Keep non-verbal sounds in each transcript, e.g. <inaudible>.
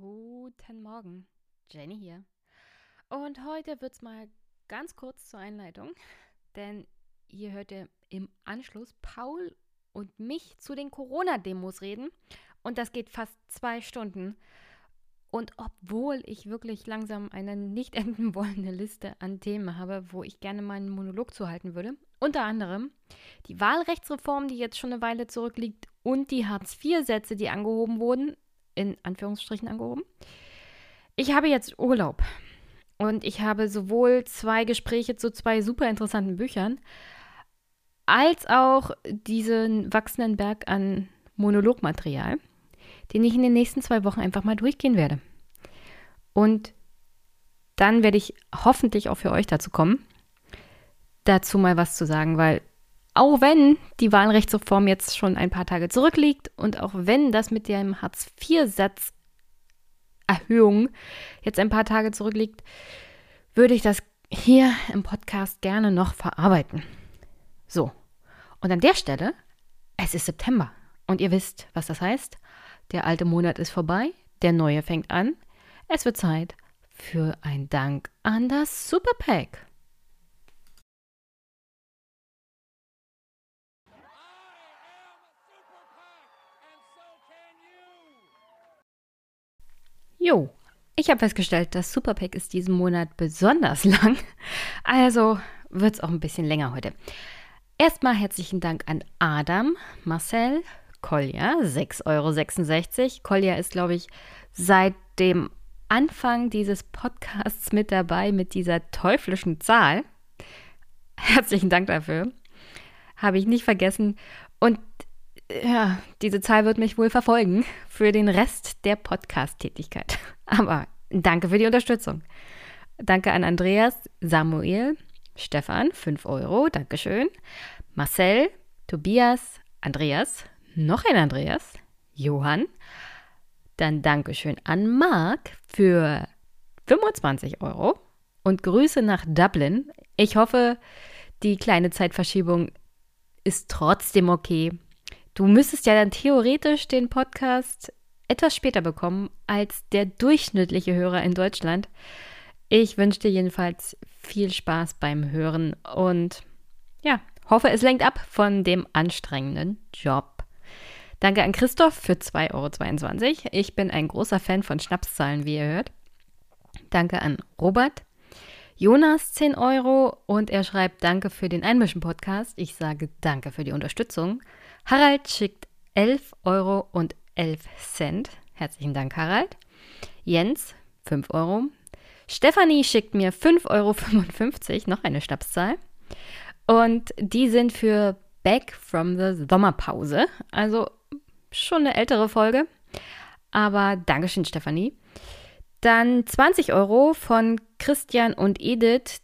Guten Morgen, Jenny hier. Und heute wird es mal ganz kurz zur Einleitung, <laughs> denn hier hört ihr im Anschluss Paul und mich zu den Corona-Demos reden. Und das geht fast zwei Stunden. Und obwohl ich wirklich langsam eine nicht <laughs> enden wollende Liste an Themen habe, wo ich gerne meinen Monolog zu halten würde, unter anderem die Wahlrechtsreform, die jetzt schon eine Weile zurückliegt, und die Hartz-IV-Sätze, die angehoben wurden, in Anführungsstrichen angehoben. Ich habe jetzt Urlaub und ich habe sowohl zwei Gespräche zu zwei super interessanten Büchern, als auch diesen wachsenden Berg an Monologmaterial, den ich in den nächsten zwei Wochen einfach mal durchgehen werde. Und dann werde ich hoffentlich auch für euch dazu kommen, dazu mal was zu sagen, weil auch wenn die Wahlrechtsreform jetzt schon ein paar Tage zurückliegt und auch wenn das mit dem Hartz-IV-Satz Erhöhung jetzt ein paar Tage zurückliegt, würde ich das hier im Podcast gerne noch verarbeiten. So, und an der Stelle, es ist September und ihr wisst, was das heißt. Der alte Monat ist vorbei, der neue fängt an. Es wird Zeit für ein Dank an das Superpack. Jo, ich habe festgestellt, das Superpack ist diesen Monat besonders <laughs> lang. Also wird es auch ein bisschen länger heute. Erstmal herzlichen Dank an Adam, Marcel, Kolja, 6,66 Euro. Kolja ist, glaube ich, seit dem Anfang dieses Podcasts mit dabei mit dieser teuflischen Zahl. Herzlichen Dank dafür. Habe ich nicht vergessen. Und ja, diese Zahl wird mich wohl verfolgen für den Rest der Podcast-Tätigkeit. Aber danke für die Unterstützung. Danke an Andreas, Samuel, Stefan, 5 Euro, Dankeschön. Marcel, Tobias, Andreas, noch ein Andreas, Johann. Dann Dankeschön an Marc für 25 Euro und Grüße nach Dublin. Ich hoffe, die kleine Zeitverschiebung ist trotzdem okay. Du müsstest ja dann theoretisch den Podcast etwas später bekommen als der durchschnittliche Hörer in Deutschland. Ich wünsche dir jedenfalls viel Spaß beim Hören und ja, hoffe, es lenkt ab von dem anstrengenden Job. Danke an Christoph für 2,22 Euro. Ich bin ein großer Fan von Schnapszahlen, wie ihr hört. Danke an Robert. Jonas 10 Euro und er schreibt Danke für den Einmischen-Podcast. Ich sage Danke für die Unterstützung. Harald schickt 11 Euro und 11 Cent. Herzlichen Dank, Harald. Jens, 5 Euro. Stefanie schickt mir 5,55 Euro, noch eine Schnapszahl. Und die sind für Back from the Sommerpause. Also schon eine ältere Folge. Aber Dankeschön, Stefanie. Dann 20 Euro von Christian und Edith.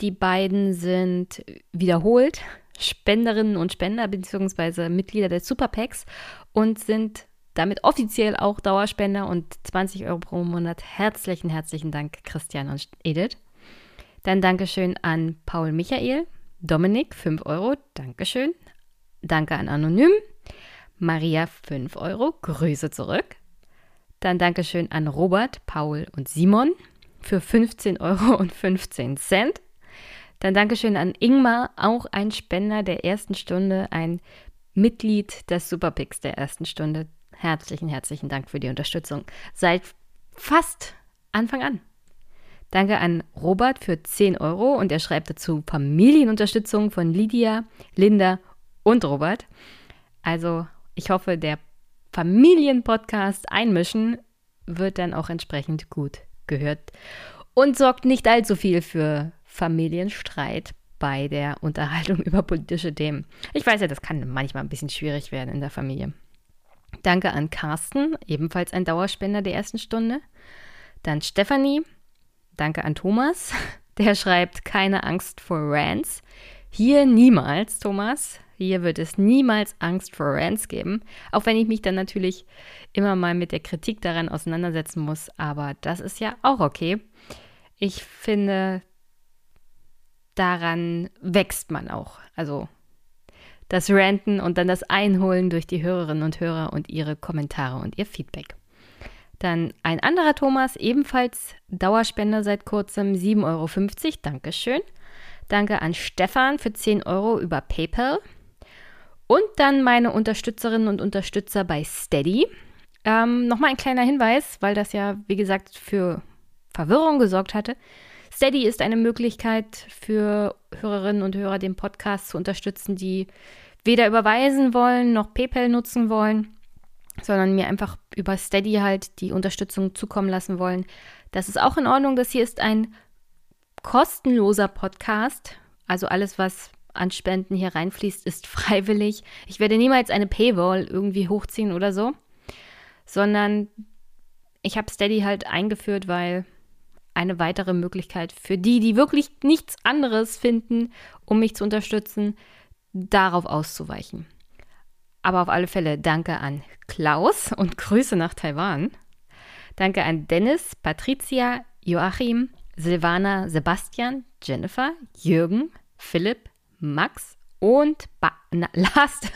Die beiden sind wiederholt. Spenderinnen und Spender bzw. Mitglieder des Superpacks und sind damit offiziell auch Dauerspender und 20 Euro pro Monat. Herzlichen, herzlichen Dank, Christian und Edith. Dann Dankeschön an Paul Michael, Dominik, 5 Euro, Dankeschön. Danke an Anonym, Maria, 5 Euro, Grüße zurück. Dann Dankeschön an Robert, Paul und Simon für 15 Euro und 15 Cent. Dann Dankeschön an Ingmar, auch ein Spender der ersten Stunde, ein Mitglied des Superpicks der ersten Stunde. Herzlichen, herzlichen Dank für die Unterstützung. Seit fast Anfang an. Danke an Robert für 10 Euro und er schreibt dazu Familienunterstützung von Lydia, Linda und Robert. Also ich hoffe, der Familienpodcast Einmischen wird dann auch entsprechend gut gehört und sorgt nicht allzu viel für Familienstreit bei der Unterhaltung <laughs> über politische Themen. Ich weiß ja, das kann manchmal ein bisschen schwierig werden in der Familie. Danke an Carsten, ebenfalls ein Dauerspender der ersten Stunde. Dann Stefanie. Danke an Thomas, <laughs> der schreibt keine Angst vor Rants. Hier niemals, Thomas. Hier wird es niemals Angst vor Rants geben. Auch wenn ich mich dann natürlich immer mal mit der Kritik daran auseinandersetzen muss. Aber das ist ja auch okay. Ich finde, daran wächst man auch. Also das Ranten und dann das Einholen durch die Hörerinnen und Hörer und ihre Kommentare und ihr Feedback. Dann ein anderer Thomas, ebenfalls Dauerspender seit kurzem, 7,50 Euro. Dankeschön. Danke an Stefan für 10 Euro über PayPal. Und dann meine Unterstützerinnen und Unterstützer bei Steady. Ähm, Nochmal ein kleiner Hinweis, weil das ja, wie gesagt, für Verwirrung gesorgt hatte. Steady ist eine Möglichkeit für Hörerinnen und Hörer, den Podcast zu unterstützen, die weder überweisen wollen noch PayPal nutzen wollen, sondern mir einfach über Steady halt die Unterstützung zukommen lassen wollen. Das ist auch in Ordnung. Das hier ist ein kostenloser Podcast. Also alles, was an Spenden hier reinfließt, ist <laughs> freiwillig. Ich werde niemals eine Paywall irgendwie hochziehen oder so, sondern ich habe Steady halt eingeführt, weil eine weitere Möglichkeit für die, die wirklich nichts anderes finden, um mich zu unterstützen, darauf auszuweichen. Aber auf alle Fälle danke an Klaus und Grüße nach Taiwan. Danke an Dennis, Patricia, Joachim, Silvana, Sebastian, Jennifer, Jürgen, Philipp, Max und na, <laughs> last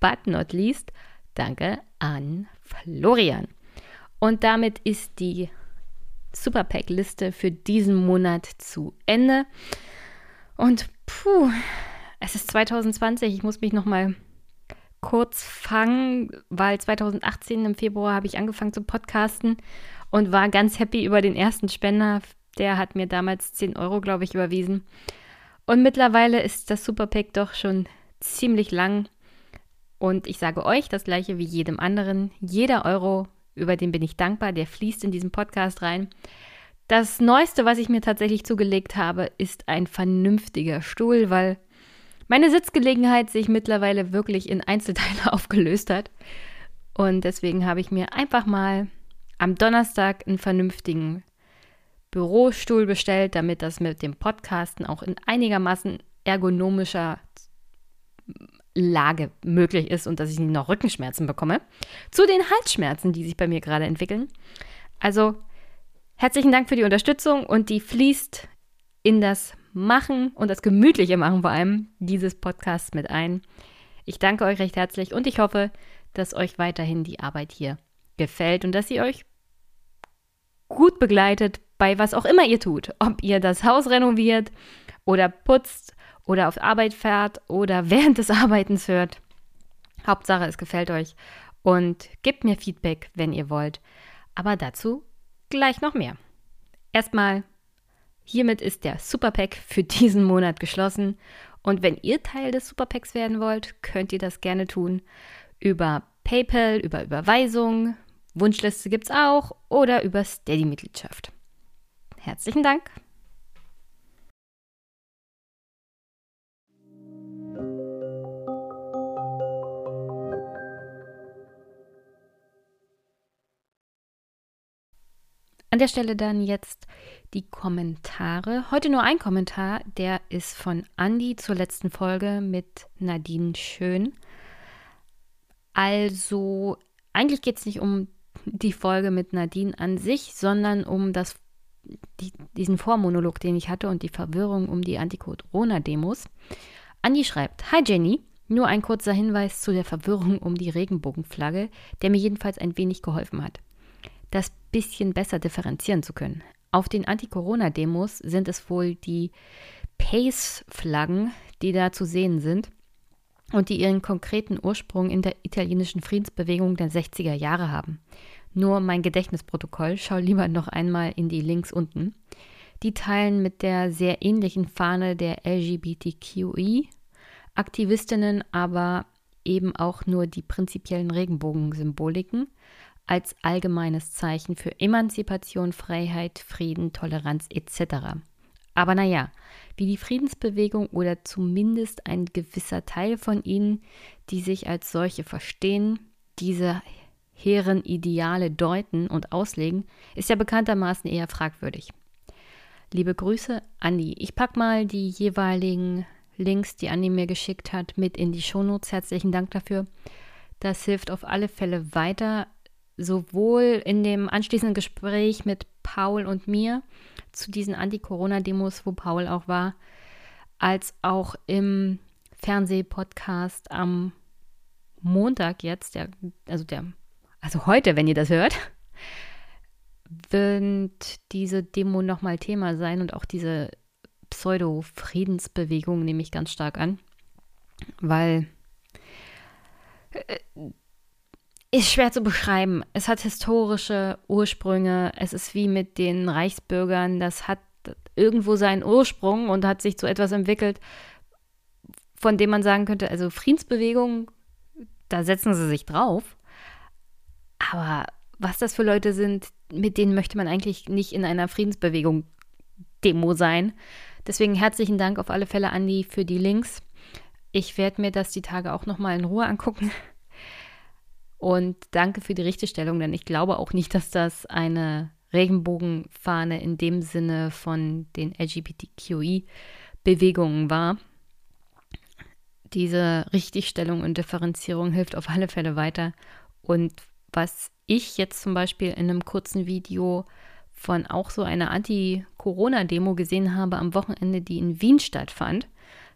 but not least, danke an Florian. Und damit ist die Superpack-Liste für diesen Monat zu Ende. Und puh, es ist 2020. Ich muss mich noch mal kurz fangen, weil 2018 im Februar habe ich angefangen zu podcasten und war ganz happy über den ersten Spender. Der hat mir damals 10 Euro, glaube ich, überwiesen. Und mittlerweile ist das Superpack doch schon ziemlich lang. Und ich sage euch das gleiche wie jedem anderen. Jeder Euro, über den bin ich dankbar, der fließt in diesen Podcast rein. Das Neueste, was ich mir tatsächlich zugelegt habe, ist ein vernünftiger Stuhl, weil meine Sitzgelegenheit sich mittlerweile wirklich in Einzelteile <laughs> aufgelöst hat. Und deswegen habe ich mir einfach mal am Donnerstag einen vernünftigen Bürostuhl bestellt, damit das mit dem Podcasten auch in einigermaßen ergonomischer Lage möglich ist und dass ich noch Rückenschmerzen bekomme. Zu den Halsschmerzen, die sich bei mir gerade entwickeln. Also herzlichen Dank für die Unterstützung und die fließt in das Machen und das gemütliche Machen vor allem dieses Podcasts mit ein. Ich danke euch recht herzlich und ich hoffe, dass euch weiterhin die Arbeit hier gefällt und dass ihr euch gut begleitet bei was auch immer ihr tut. Ob ihr das Haus renoviert oder putzt oder auf Arbeit fährt oder <laughs> während des Arbeitens hört. Hauptsache, es gefällt euch und gebt mir Feedback, wenn ihr wollt. Aber dazu gleich noch mehr. Erstmal, hiermit ist der Superpack für diesen Monat geschlossen. Und wenn ihr Teil des Superpacks werden wollt, könnt ihr das gerne tun über PayPal, über Überweisung, Wunschliste gibt es auch oder über Steady-Mitgliedschaft. Herzlichen Dank. Der Stelle dann jetzt die Kommentare. Heute nur ein Kommentar, der ist von Andy zur letzten Folge mit Nadine Schön. Also, eigentlich geht es nicht um die Folge mit Nadine an sich, sondern um das, die, diesen Vormonolog, den ich hatte und die Verwirrung um die Anti-Corona-Demos. Andi schreibt: Hi Jenny, nur ein kurzer Hinweis zu der Verwirrung um die Regenbogenflagge, der mir jedenfalls ein wenig geholfen hat das bisschen besser differenzieren zu können. Auf den Anti-Corona-Demos sind es wohl die Pace-Flaggen, die da zu sehen sind und die ihren konkreten Ursprung in der italienischen Friedensbewegung der 60er Jahre haben. Nur mein Gedächtnisprotokoll, schau lieber noch einmal in die Links unten. Die teilen mit der sehr ähnlichen Fahne der LGBTQI-Aktivistinnen aber eben auch nur die prinzipiellen Regenbogensymboliken als allgemeines Zeichen für Emanzipation, Freiheit, Frieden, Toleranz etc. Aber naja, wie die Friedensbewegung oder zumindest ein gewisser Teil von ihnen, die sich als solche verstehen, diese hehren Ideale deuten und auslegen, ist ja bekanntermaßen eher fragwürdig. Liebe Grüße, Andi. Ich packe mal die jeweiligen Links, die Andi mir geschickt hat, mit in die Shownotes. Herzlichen Dank dafür. Das hilft auf alle Fälle weiter, sowohl in dem anschließenden Gespräch mit Paul und mir zu diesen Anti-Corona-Demos, wo Paul auch war, als auch im Fernsehpodcast am Montag jetzt, der, also der, also heute, wenn ihr das hört, wird diese Demo nochmal Thema sein und auch diese Pseudo-Friedensbewegung nehme ich ganz stark an, weil äh, ist schwer zu beschreiben. Es hat historische Ursprünge. Es ist wie mit den Reichsbürgern. Das hat irgendwo seinen Ursprung und hat sich zu etwas entwickelt, von dem man sagen könnte, also Friedensbewegung, da setzen sie sich drauf. Aber was das für Leute sind, mit denen möchte man eigentlich nicht in einer Friedensbewegung Demo sein. Deswegen herzlichen Dank auf alle Fälle, Andi, für die Links. Ich werde mir das die Tage auch nochmal in Ruhe angucken. Und danke für die Richtigstellung, denn ich glaube auch nicht, dass das eine Regenbogenfahne in dem Sinne von den LGBTQI-Bewegungen war. Diese Richtigstellung und Differenzierung hilft auf alle Fälle weiter. Und was ich jetzt zum Beispiel in einem kurzen Video von auch so einer Anti-Corona-Demo gesehen habe am Wochenende, die in Wien stattfand,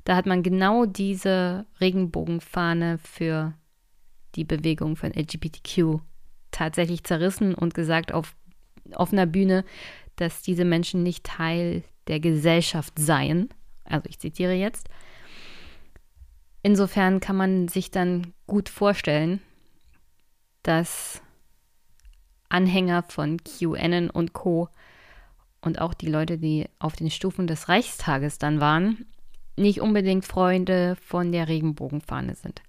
da hat man genau diese Regenbogenfahne für die Bewegung von LGBTQ tatsächlich zerrissen und gesagt auf offener Bühne, dass diese Menschen nicht Teil der Gesellschaft seien. Also ich zitiere jetzt. Insofern kann man sich dann gut vorstellen, dass Anhänger von QAnon und Co. und auch die Leute, die auf den Stufen des Reichstages dann waren, nicht unbedingt Freunde von der Regenbogenfahne sind.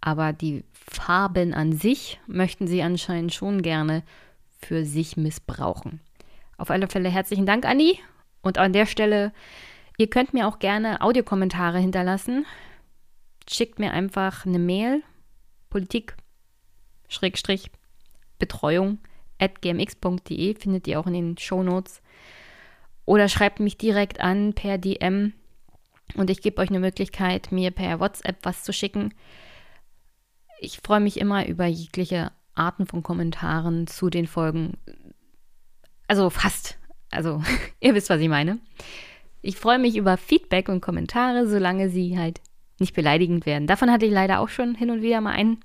Aber die Farben an sich möchten sie anscheinend schon gerne für sich missbrauchen. Auf alle Fälle herzlichen Dank, Anni. Und an der Stelle, ihr könnt mir auch gerne Audiokommentare hinterlassen. Schickt mir einfach eine Mail, Politik, Schrägstrich, Betreuung, at gmx.de, findet ihr auch in den Shownotes. Oder schreibt mich direkt an per DM und ich gebe euch eine Möglichkeit, mir per WhatsApp was zu schicken. Ich freue mich immer über jegliche Arten von Kommentaren zu den Folgen. Also fast. Also, <laughs> ihr wisst, was ich meine. Ich freue mich über Feedback und Kommentare, solange sie halt nicht beleidigend werden. Davon hatte ich leider auch schon hin und wieder mal einen,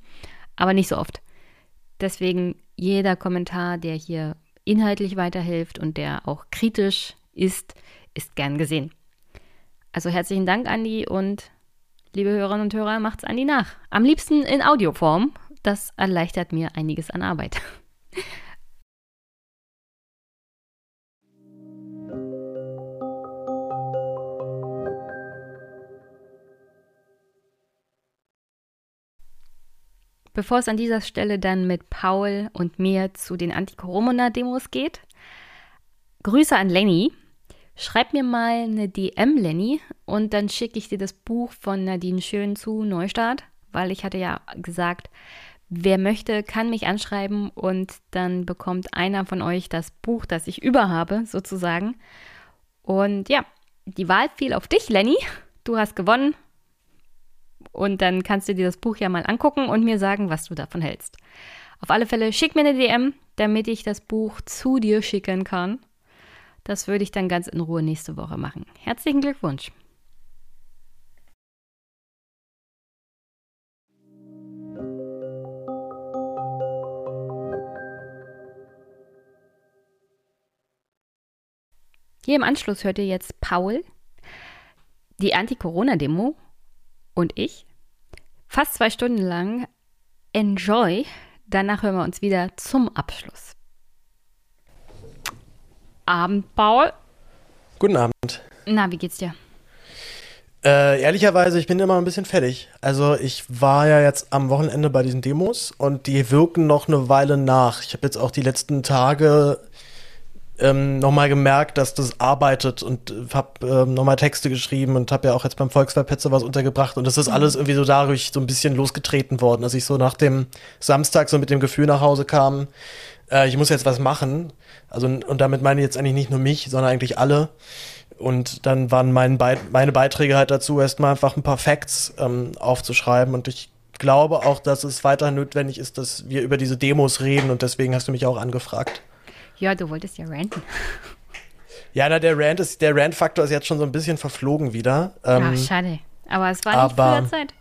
aber nicht so oft. Deswegen jeder Kommentar, der hier inhaltlich weiterhilft und der auch kritisch ist, ist gern gesehen. Also herzlichen Dank, Andi, und liebe Hörerinnen und Hörer, macht's Andi nach. Am liebsten in Audioform. Das erleichtert mir einiges an Arbeit. <laughs> Bevor es an dieser Stelle dann mit Paul und mir zu den Anti-Corona-Demos geht, Grüße an Lenny. Schreib mir mal eine DM, Lenny, und dann schicke ich dir das Buch von Nadine Schön zu Neustart, weil ich hatte ja gesagt, wer möchte, kann mich anschreiben und dann bekommt einer von euch das Buch, das ich überhabe, sozusagen. Und ja, die Wahl fiel auf dich, Lenny. Du hast gewonnen. Und dann kannst du dir das Buch ja mal angucken und mir sagen, was du davon hältst. Auf alle Fälle schick mir eine DM, damit ich das Buch zu dir schicken kann. Das würde ich dann ganz in Ruhe nächste Woche machen. Herzlichen Glückwunsch. Hier im Anschluss hört ihr jetzt Paul, die Anti-Corona-Demo und ich. Fast zwei Stunden lang. Enjoy. Danach hören wir uns wieder zum Abschluss. Abend, Paul. Guten Abend. Na, wie geht's dir? Äh, ehrlicherweise, ich bin immer ein bisschen fertig. Also ich war ja jetzt am Wochenende bei diesen Demos und die wirken noch eine Weile nach. Ich habe jetzt auch die letzten Tage ähm, nochmal gemerkt, dass das arbeitet und habe ähm, nochmal Texte geschrieben und habe ja auch jetzt beim Volksverpetzer was untergebracht und das ist mhm. alles irgendwie so dadurch so ein bisschen losgetreten worden, dass ich so nach dem Samstag so mit dem Gefühl nach Hause kam, äh, ich muss jetzt was machen. Also und damit meine ich jetzt eigentlich nicht nur mich, sondern eigentlich alle. Und dann waren mein Be meine Beiträge halt dazu, erstmal einfach ein paar Facts ähm, aufzuschreiben und ich glaube auch, dass es weiter notwendig ist, dass wir über diese Demos reden und deswegen hast du mich auch angefragt. Ja, du wolltest ja ranten. Ja, na, der Rant ist, der Rant-Faktor ist jetzt schon so ein bisschen verflogen wieder. Ähm, ja, schade. Aber es war nicht aber, früher Zeit.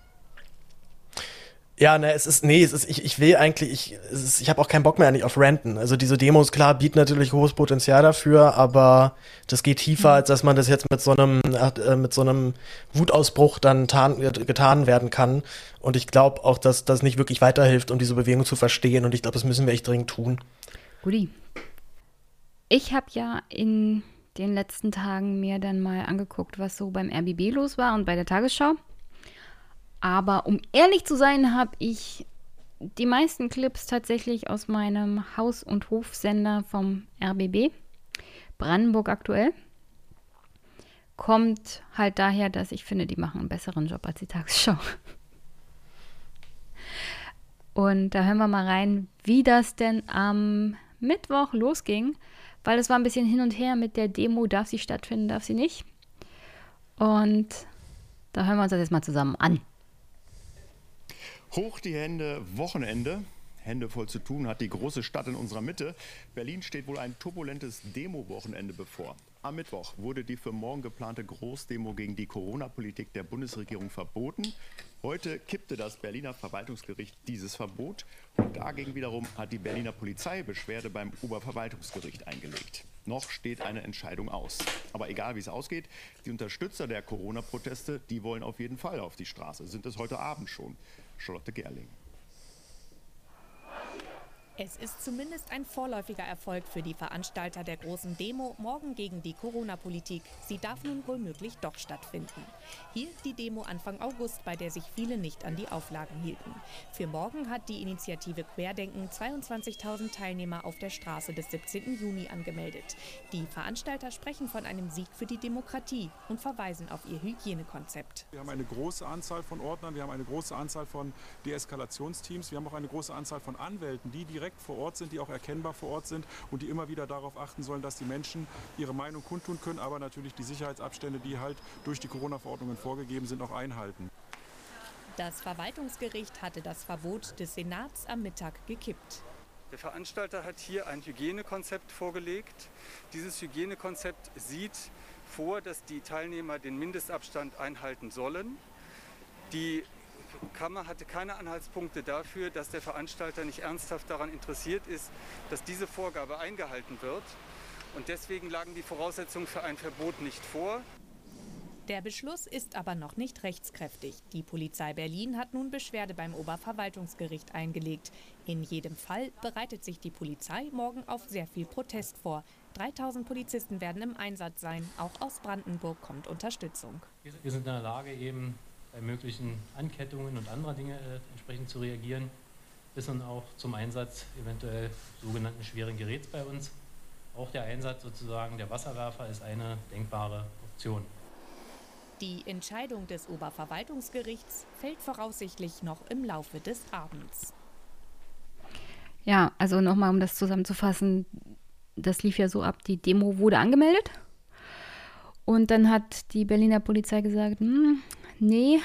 Ja, ne, es ist, nee, es ist, ich, ich will eigentlich, ich, ist, ich habe auch keinen Bock mehr eigentlich auf Ranten. Also diese Demos, klar, bieten natürlich hohes Potenzial dafür, aber das geht tiefer, als dass man das jetzt mit so einem, äh, mit so einem Wutausbruch dann tarn, getan werden kann. Und ich glaube auch, dass das nicht wirklich weiterhilft, um diese Bewegung zu verstehen. Und ich glaube, das müssen wir echt dringend tun. Guti. Ich habe ja in den letzten Tagen mir dann mal angeguckt, was so beim RBB los war und bei der Tagesschau. Aber um ehrlich zu sein, habe ich die meisten Clips tatsächlich aus meinem Haus- und Hofsender vom RBB, Brandenburg aktuell. Kommt halt daher, dass ich finde, die machen einen besseren Job als die Tagesschau. Und da hören wir mal rein, wie das denn am Mittwoch losging, weil es war ein bisschen hin und her mit der Demo, darf sie stattfinden, darf sie nicht. Und da hören wir uns das jetzt mal zusammen an. Hoch die Hände, Wochenende. Hände voll zu tun hat die große Stadt in unserer Mitte. Berlin steht wohl ein turbulentes Demo-Wochenende bevor. Am Mittwoch wurde die für morgen geplante Großdemo gegen die Corona-Politik der Bundesregierung verboten. Heute kippte das Berliner Verwaltungsgericht dieses Verbot und dagegen wiederum hat die Berliner Polizei Beschwerde beim Oberverwaltungsgericht eingelegt. Noch steht eine Entscheidung aus. Aber egal wie es ausgeht, die Unterstützer der Corona-Proteste, die wollen auf jeden Fall auf die Straße, sind es heute Abend schon. Charlotte Gerling. Es ist zumindest ein vorläufiger Erfolg für die Veranstalter der großen Demo morgen gegen die Corona-Politik. Sie darf nun womöglich doch stattfinden. Hier die Demo Anfang August, bei der sich viele nicht an die Auflagen hielten. Für morgen hat die Initiative Querdenken 22.000 Teilnehmer auf der Straße des 17. Juni angemeldet. Die Veranstalter sprechen von einem Sieg für die Demokratie und verweisen auf ihr Hygienekonzept. Wir haben eine große Anzahl von Ordnern, wir haben eine große Anzahl von Deeskalationsteams, wir haben auch eine große Anzahl von Anwälten, die direkt direkt vor Ort sind, die auch erkennbar vor Ort sind und die immer wieder darauf achten sollen, dass die Menschen ihre Meinung kundtun können, aber natürlich die Sicherheitsabstände, die halt durch die Corona-Verordnungen vorgegeben sind, auch einhalten. Das Verwaltungsgericht hatte das Verbot des Senats am Mittag gekippt. Der Veranstalter hat hier ein Hygienekonzept vorgelegt. Dieses Hygienekonzept sieht vor, dass die Teilnehmer den Mindestabstand einhalten sollen. Die Kammer hatte keine Anhaltspunkte dafür, dass der Veranstalter nicht ernsthaft daran interessiert ist, dass diese Vorgabe eingehalten wird. Und deswegen lagen die Voraussetzungen für ein Verbot nicht vor. Der Beschluss ist aber noch nicht rechtskräftig. Die Polizei Berlin hat nun Beschwerde beim Oberverwaltungsgericht eingelegt. In jedem Fall bereitet sich die Polizei morgen auf sehr viel Protest vor. 3000 Polizisten werden im Einsatz sein. Auch aus Brandenburg kommt Unterstützung. Wir sind in der Lage, eben bei möglichen Ankettungen und anderer Dinge äh, entsprechend zu reagieren, bis dann auch zum Einsatz eventuell sogenannten schweren Geräts bei uns. Auch der Einsatz sozusagen der Wasserwerfer ist eine denkbare Option. Die Entscheidung des Oberverwaltungsgerichts fällt voraussichtlich noch im Laufe des Abends. Ja, also nochmal, um das zusammenzufassen, das lief ja so ab, die Demo wurde angemeldet. Und dann hat die Berliner Polizei gesagt, hm, nee,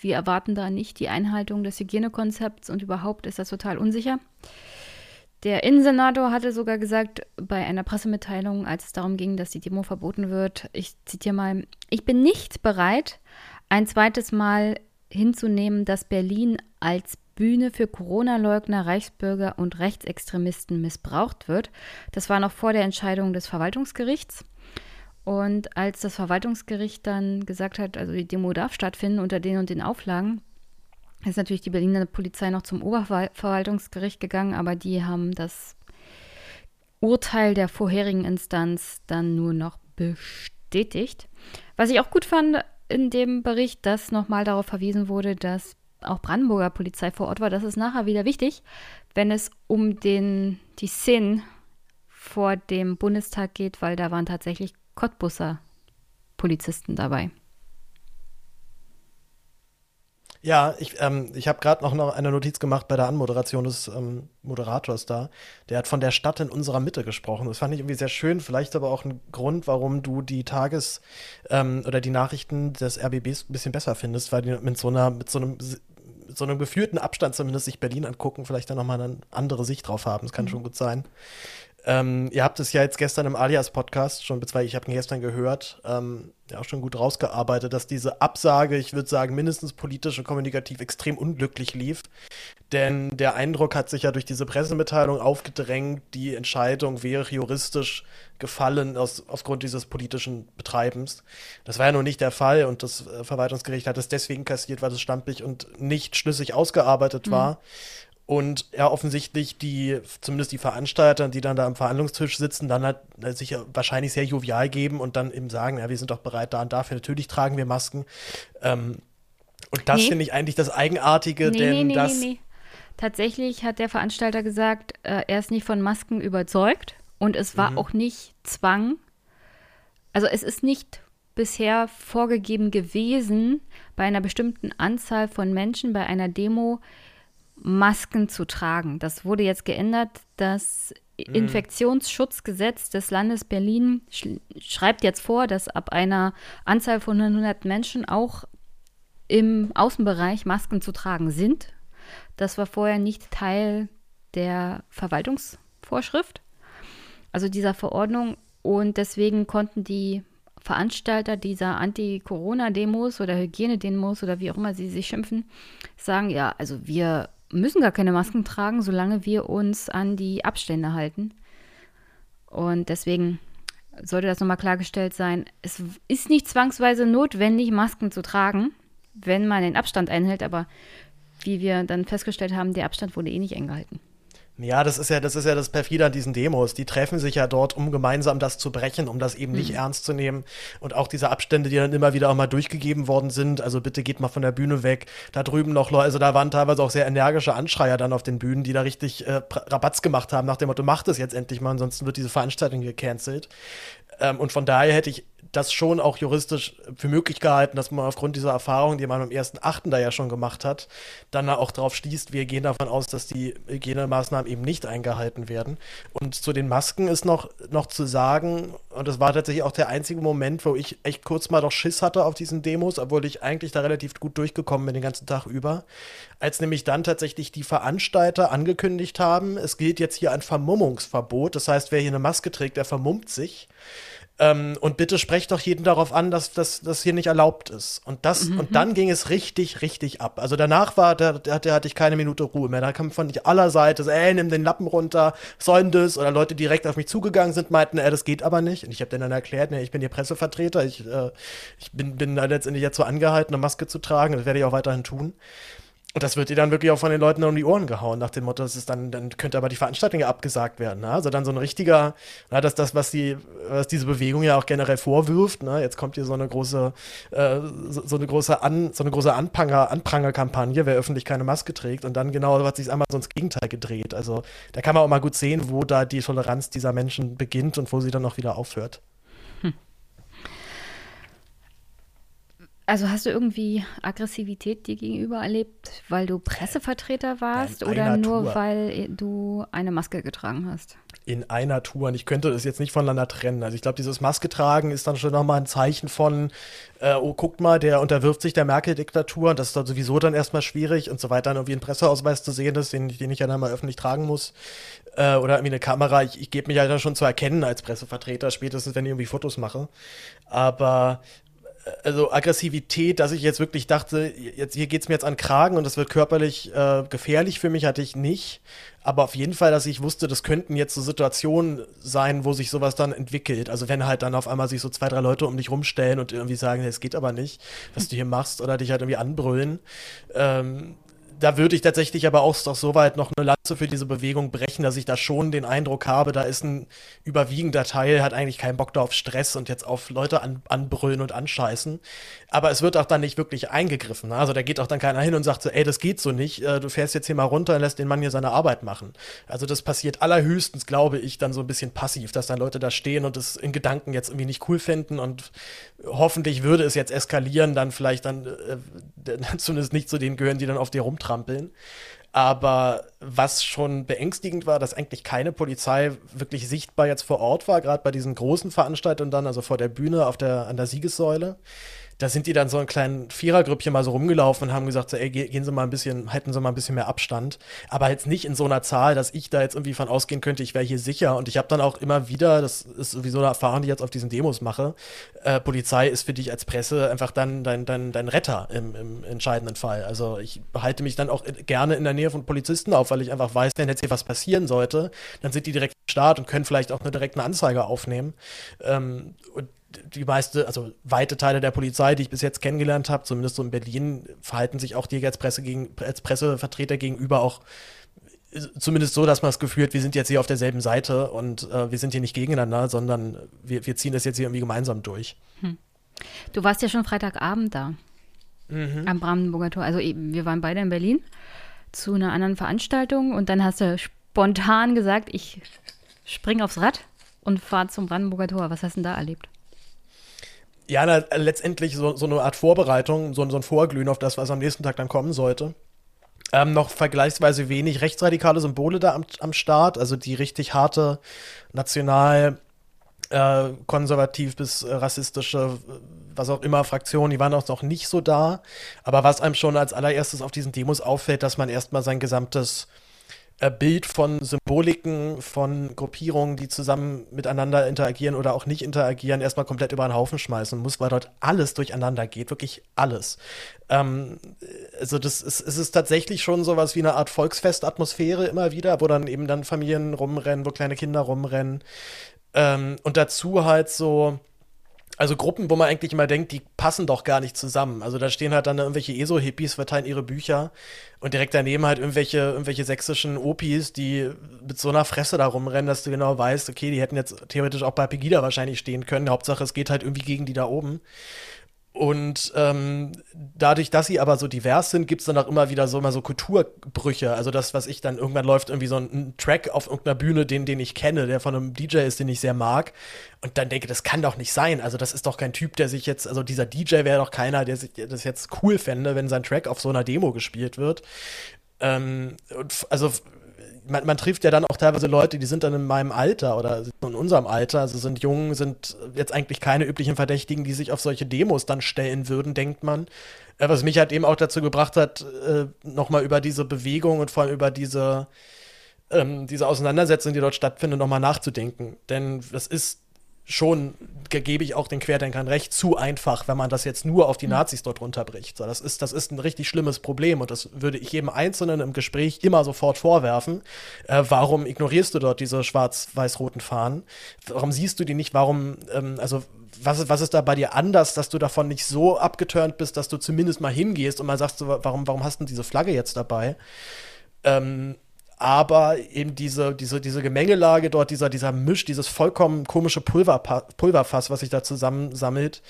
wir erwarten da nicht die Einhaltung des Hygienekonzepts und überhaupt ist das total unsicher. Der Innensenator hatte sogar gesagt bei einer Pressemitteilung, als es darum ging, dass die Demo verboten wird, ich zitiere mal, ich bin nicht bereit, ein zweites Mal hinzunehmen, dass Berlin als Bühne für Corona-Leugner, Reichsbürger und Rechtsextremisten missbraucht wird. Das war noch vor der Entscheidung des Verwaltungsgerichts. Und als das Verwaltungsgericht dann gesagt hat, also die Demo darf stattfinden unter den und den Auflagen, ist natürlich die Berliner Polizei noch zum Oberverwaltungsgericht gegangen, aber die haben das Urteil der vorherigen Instanz dann nur noch bestätigt. Was ich auch gut fand in dem Bericht, dass nochmal darauf verwiesen wurde, dass auch Brandenburger Polizei vor Ort war. Das ist nachher wieder wichtig, wenn es um den, die Szenen vor dem Bundestag geht, weil da waren tatsächlich Cottbusser Polizisten dabei. Ja, ich, ähm, ich habe gerade noch, eine Notiz gemacht bei der Anmoderation des ähm, Moderators da. Der hat von der Stadt in unserer Mitte gesprochen. Das fand ich irgendwie sehr schön, vielleicht aber auch ein Grund, warum du die Tages- ähm, oder die Nachrichten des RBBs ein bisschen besser findest, weil die mit so einer, mit so einem mit so einem geführten Abstand zumindest sich Berlin angucken, vielleicht dann nochmal eine andere Sicht drauf haben. Das kann mhm. schon gut sein. Ähm, ihr habt es ja jetzt gestern im Alias-Podcast schon, beziehungsweise ich habe ihn gestern gehört, ähm, ja auch schon gut rausgearbeitet, dass diese Absage, ich würde sagen, mindestens politisch und kommunikativ extrem unglücklich lief. Denn der Eindruck hat sich ja durch diese Pressemitteilung aufgedrängt, die Entscheidung wäre juristisch gefallen aus, aufgrund dieses politischen Betreibens. Das war ja nun nicht der Fall und das äh, Verwaltungsgericht hat es deswegen kassiert, weil es stampig und nicht schlüssig ausgearbeitet mhm. war und ja offensichtlich die, zumindest die Veranstalter, die dann da am Verhandlungstisch sitzen, dann halt äh, sich wahrscheinlich sehr jovial geben und dann eben sagen, ja, wir sind doch bereit da und dafür, natürlich tragen wir Masken. Ähm, und das nee. finde ich eigentlich das Eigenartige, nee, denn nee, das. Tatsächlich hat der Veranstalter gesagt, äh, er ist nicht von Masken überzeugt und es war mhm. auch nicht Zwang. Also es ist nicht bisher vorgegeben gewesen, bei einer bestimmten Anzahl von Menschen bei einer Demo Masken zu tragen. Das wurde jetzt geändert. Das mhm. Infektionsschutzgesetz des Landes Berlin sch schreibt jetzt vor, dass ab einer Anzahl von 100 Menschen auch im Außenbereich Masken zu tragen sind. Das war vorher nicht Teil der Verwaltungsvorschrift, also dieser Verordnung. Und deswegen konnten die Veranstalter dieser Anti-Corona-Demos oder Hygienedemos oder wie auch immer sie sich schimpfen, sagen, ja, also wir müssen gar keine Masken tragen, solange wir uns an die Abstände halten. Und deswegen sollte das nochmal klargestellt sein. Es ist nicht zwangsweise notwendig, Masken zu tragen, wenn man den Abstand einhält, aber wie wir dann festgestellt haben, der Abstand wurde eh nicht eingehalten. Ja, das ist ja, das ist ja das perfide an diesen Demos. Die treffen sich ja dort, um gemeinsam das zu brechen, um das eben nicht mhm. ernst zu nehmen. Und auch diese Abstände, die dann immer wieder auch mal durchgegeben worden sind. Also bitte geht mal von der Bühne weg. Da drüben noch Leute, also da waren teilweise auch sehr energische Anschreier dann auf den Bühnen, die da richtig äh, Rabatz gemacht haben, nach dem Motto, macht es jetzt endlich mal, ansonsten wird diese Veranstaltung gecancelt. Ähm, und von daher hätte ich das schon auch juristisch für möglich gehalten, dass man aufgrund dieser Erfahrung, die man am 1.8. da ja schon gemacht hat, dann auch darauf schließt, wir gehen davon aus, dass die Hygienemaßnahmen eben nicht eingehalten werden. Und zu den Masken ist noch, noch zu sagen, und das war tatsächlich auch der einzige Moment, wo ich echt kurz mal doch Schiss hatte auf diesen Demos, obwohl ich eigentlich da relativ gut durchgekommen bin den ganzen Tag über, als nämlich dann tatsächlich die Veranstalter angekündigt haben, es gilt jetzt hier ein Vermummungsverbot, das heißt, wer hier eine Maske trägt, der vermummt sich. Ähm, und bitte sprecht doch jeden darauf an, dass das hier nicht erlaubt ist. Und das, mhm. und dann ging es richtig, richtig ab. Also danach war, da, da, da hatte ich keine Minute Ruhe mehr. Da kam von aller Seite, so, ey, nimm den Lappen runter, sollen das? Oder Leute direkt auf mich zugegangen sind, meinten, ey, das geht aber nicht. Und ich habe denen dann erklärt, ne, ich bin hier Pressevertreter, ich, äh, ich bin, bin da letztendlich jetzt so angehalten, eine Maske zu tragen. Das werde ich auch weiterhin tun. Und das wird dir dann wirklich auch von den Leuten um die Ohren gehauen, nach dem Motto, das ist dann, dann könnte aber die Veranstaltung ja abgesagt werden. Ne? Also dann so ein richtiger, na, das, das, was die, was diese Bewegung ja auch generell vorwirft, ne? jetzt kommt hier so eine große, äh, so, so, eine große An, so eine große Anpranger, Anprangerkampagne, wer öffentlich keine Maske trägt und dann genau hat sich einmal so ins Gegenteil gedreht. Also da kann man auch mal gut sehen, wo da die Toleranz dieser Menschen beginnt und wo sie dann auch wieder aufhört. Also hast du irgendwie Aggressivität dir gegenüber erlebt, weil du Pressevertreter warst oder nur Tour. weil du eine Maske getragen hast? In einer Tour. Und ich könnte das jetzt nicht voneinander trennen. Also ich glaube, dieses Maske tragen ist dann schon nochmal ein Zeichen von, äh, oh, guckt mal, der unterwirft sich der Merkel-Diktatur und das ist dann sowieso dann erstmal schwierig und so weiter, dann irgendwie ein Presseausweis zu sehen ist, den, den ich ja dann mal öffentlich tragen muss. Äh, oder irgendwie eine Kamera. Ich, ich gebe mich ja dann schon zu erkennen als Pressevertreter, spätestens wenn ich irgendwie Fotos mache. Aber also Aggressivität, dass ich jetzt wirklich dachte, jetzt hier geht's mir jetzt an Kragen und das wird körperlich äh, gefährlich für mich, hatte ich nicht. Aber auf jeden Fall, dass ich wusste, das könnten jetzt so Situationen sein, wo sich sowas dann entwickelt. Also wenn halt dann auf einmal sich so zwei, drei Leute um dich rumstellen und irgendwie sagen, es geht aber nicht, was du hier machst, oder dich halt irgendwie anbrüllen. Ähm, da würde ich tatsächlich aber auch, auch so weit noch eine Lanze für diese Bewegung brechen, dass ich da schon den Eindruck habe, da ist ein überwiegender Teil, hat eigentlich keinen Bock da auf Stress und jetzt auf Leute an, anbrüllen und anscheißen. Aber es wird auch dann nicht wirklich eingegriffen. Ne? Also da geht auch dann keiner hin und sagt so, ey, das geht so nicht, äh, du fährst jetzt hier mal runter und lässt den Mann hier seine Arbeit machen. Also das passiert allerhöchstens, glaube ich, dann so ein bisschen passiv, dass dann Leute da stehen und es in Gedanken jetzt irgendwie nicht cool finden und hoffentlich würde es jetzt eskalieren, dann vielleicht dann äh, <laughs> zumindest nicht zu denen gehören, die dann auf dir rumtragen trampeln. Aber was schon beängstigend war, dass eigentlich keine Polizei wirklich sichtbar jetzt vor Ort war, gerade bei diesen großen Veranstaltungen dann, also vor der Bühne auf der, an der Siegessäule. Da sind die dann so ein kleinen Vierergrüppchen mal so rumgelaufen und haben gesagt, so, ey, gehen Sie mal ein bisschen, hätten Sie mal ein bisschen mehr Abstand. Aber jetzt nicht in so einer Zahl, dass ich da jetzt irgendwie von ausgehen könnte, ich wäre hier sicher. Und ich habe dann auch immer wieder, das ist sowieso eine Erfahrung, die ich jetzt auf diesen Demos mache, äh, Polizei ist für dich als Presse einfach dann dein, dein, dein Retter im, im entscheidenden Fall. Also ich halte mich dann auch gerne in der Nähe von Polizisten auf, weil ich einfach weiß, wenn jetzt hier was passieren sollte, dann sind die direkt am Start und können vielleicht auch eine direkte Anzeige aufnehmen. Ähm, die meiste, also weite Teile der Polizei, die ich bis jetzt kennengelernt habe, zumindest so in Berlin, verhalten sich auch dir als, Presse gegen, als Pressevertreter gegenüber auch zumindest so, dass man das Gefühl hat, wir sind jetzt hier auf derselben Seite und äh, wir sind hier nicht gegeneinander, sondern wir, wir ziehen das jetzt hier irgendwie gemeinsam durch. Hm. Du warst ja schon Freitagabend da mhm. am Brandenburger Tor. Also wir waren beide in Berlin zu einer anderen Veranstaltung und dann hast du spontan gesagt, ich spring aufs Rad und fahre zum Brandenburger Tor. Was hast du denn da erlebt? Ja, na, letztendlich so, so, eine Art Vorbereitung, so, so, ein Vorglühen auf das, was am nächsten Tag dann kommen sollte. Ähm, noch vergleichsweise wenig rechtsradikale Symbole da am, am Start, also die richtig harte national äh, konservativ bis äh, rassistische, was auch immer, Fraktionen, die waren auch noch nicht so da. Aber was einem schon als allererstes auf diesen Demos auffällt, dass man erstmal sein gesamtes äh, Bild von Symboliken, von Gruppierungen, die zusammen miteinander interagieren oder auch nicht interagieren, erstmal komplett über den Haufen schmeißen muss, weil dort alles durcheinander geht, wirklich alles. Ähm, also das ist, es ist tatsächlich schon sowas wie eine Art Volksfestatmosphäre immer wieder, wo dann eben dann Familien rumrennen, wo kleine Kinder rumrennen. Ähm, und dazu halt so also Gruppen, wo man eigentlich immer denkt, die passen doch gar nicht zusammen. Also da stehen halt dann irgendwelche ESO-Hippies, verteilen ihre Bücher und direkt daneben halt irgendwelche, irgendwelche sächsischen Opis, die mit so einer Fresse da rumrennen, dass du genau weißt, okay, die hätten jetzt theoretisch auch bei Pegida wahrscheinlich stehen können. Hauptsache, es geht halt irgendwie gegen die da oben. Und ähm, dadurch, dass sie aber so divers sind, gibt es dann auch immer wieder so immer so Kulturbrüche. Also das, was ich dann irgendwann läuft, irgendwie so ein, ein, Track auf irgendeiner Bühne, den, den ich kenne, der von einem DJ ist, den ich sehr mag. Und dann denke, das kann doch nicht sein. Also das ist doch kein Typ, der sich jetzt, also dieser DJ wäre doch keiner, der sich das jetzt cool fände, wenn sein Track auf so einer Demo gespielt wird. Ähm, also man, man, trifft ja dann auch teilweise Leute, die sind dann in meinem Alter oder in unserem Alter, also sind jung, sind jetzt eigentlich keine üblichen Verdächtigen, die sich auf solche Demos dann stellen würden, denkt man. Äh, was mich halt eben auch dazu gebracht hat, äh, nochmal über diese Bewegung und vor allem über diese, ähm, diese Auseinandersetzung, die dort stattfindet, nochmal nachzudenken. Denn das ist schon gebe ich auch den Querdenkern recht, zu einfach, wenn man das jetzt nur auf die mhm. Nazis dort runterbricht. So, das, ist, das ist ein richtig schlimmes Problem und das würde ich jedem Einzelnen im Gespräch immer sofort vorwerfen. Äh, warum ignorierst du dort diese schwarz-weiß-roten Fahnen? Warum siehst du die nicht? Warum, ähm, also was, was ist da bei dir anders, dass du davon nicht so abgeturnt bist, dass du zumindest mal hingehst und mal sagst, warum, warum hast du diese Flagge jetzt dabei? Ähm, aber eben diese, diese, diese Gemengelage dort, dieser, dieser Misch, dieses vollkommen komische Pulverpa Pulverfass, was sich da zusammensammelt,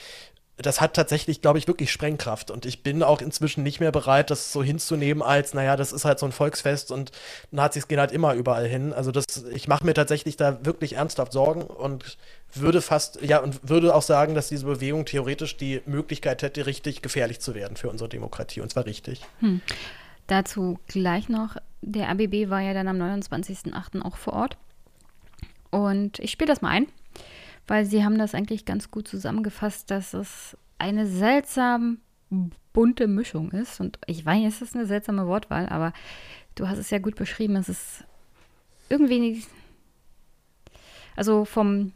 das hat tatsächlich, glaube ich, wirklich Sprengkraft. Und ich bin auch inzwischen nicht mehr bereit, das so hinzunehmen, als, naja, das ist halt so ein Volksfest und Nazis gehen halt immer überall hin. Also das, ich mache mir tatsächlich da wirklich ernsthaft Sorgen und würde fast, ja, und würde auch sagen, dass diese Bewegung theoretisch die Möglichkeit hätte, richtig gefährlich zu werden für unsere Demokratie. Und zwar richtig. Hm. Dazu gleich noch, der ABB war ja dann am 29.08. auch vor Ort. Und ich spiele das mal ein, weil sie haben das eigentlich ganz gut zusammengefasst, dass es eine seltsam bunte Mischung ist. Und ich weiß, es ist eine seltsame Wortwahl, aber du hast es ja gut beschrieben. Es ist irgendwie, also vom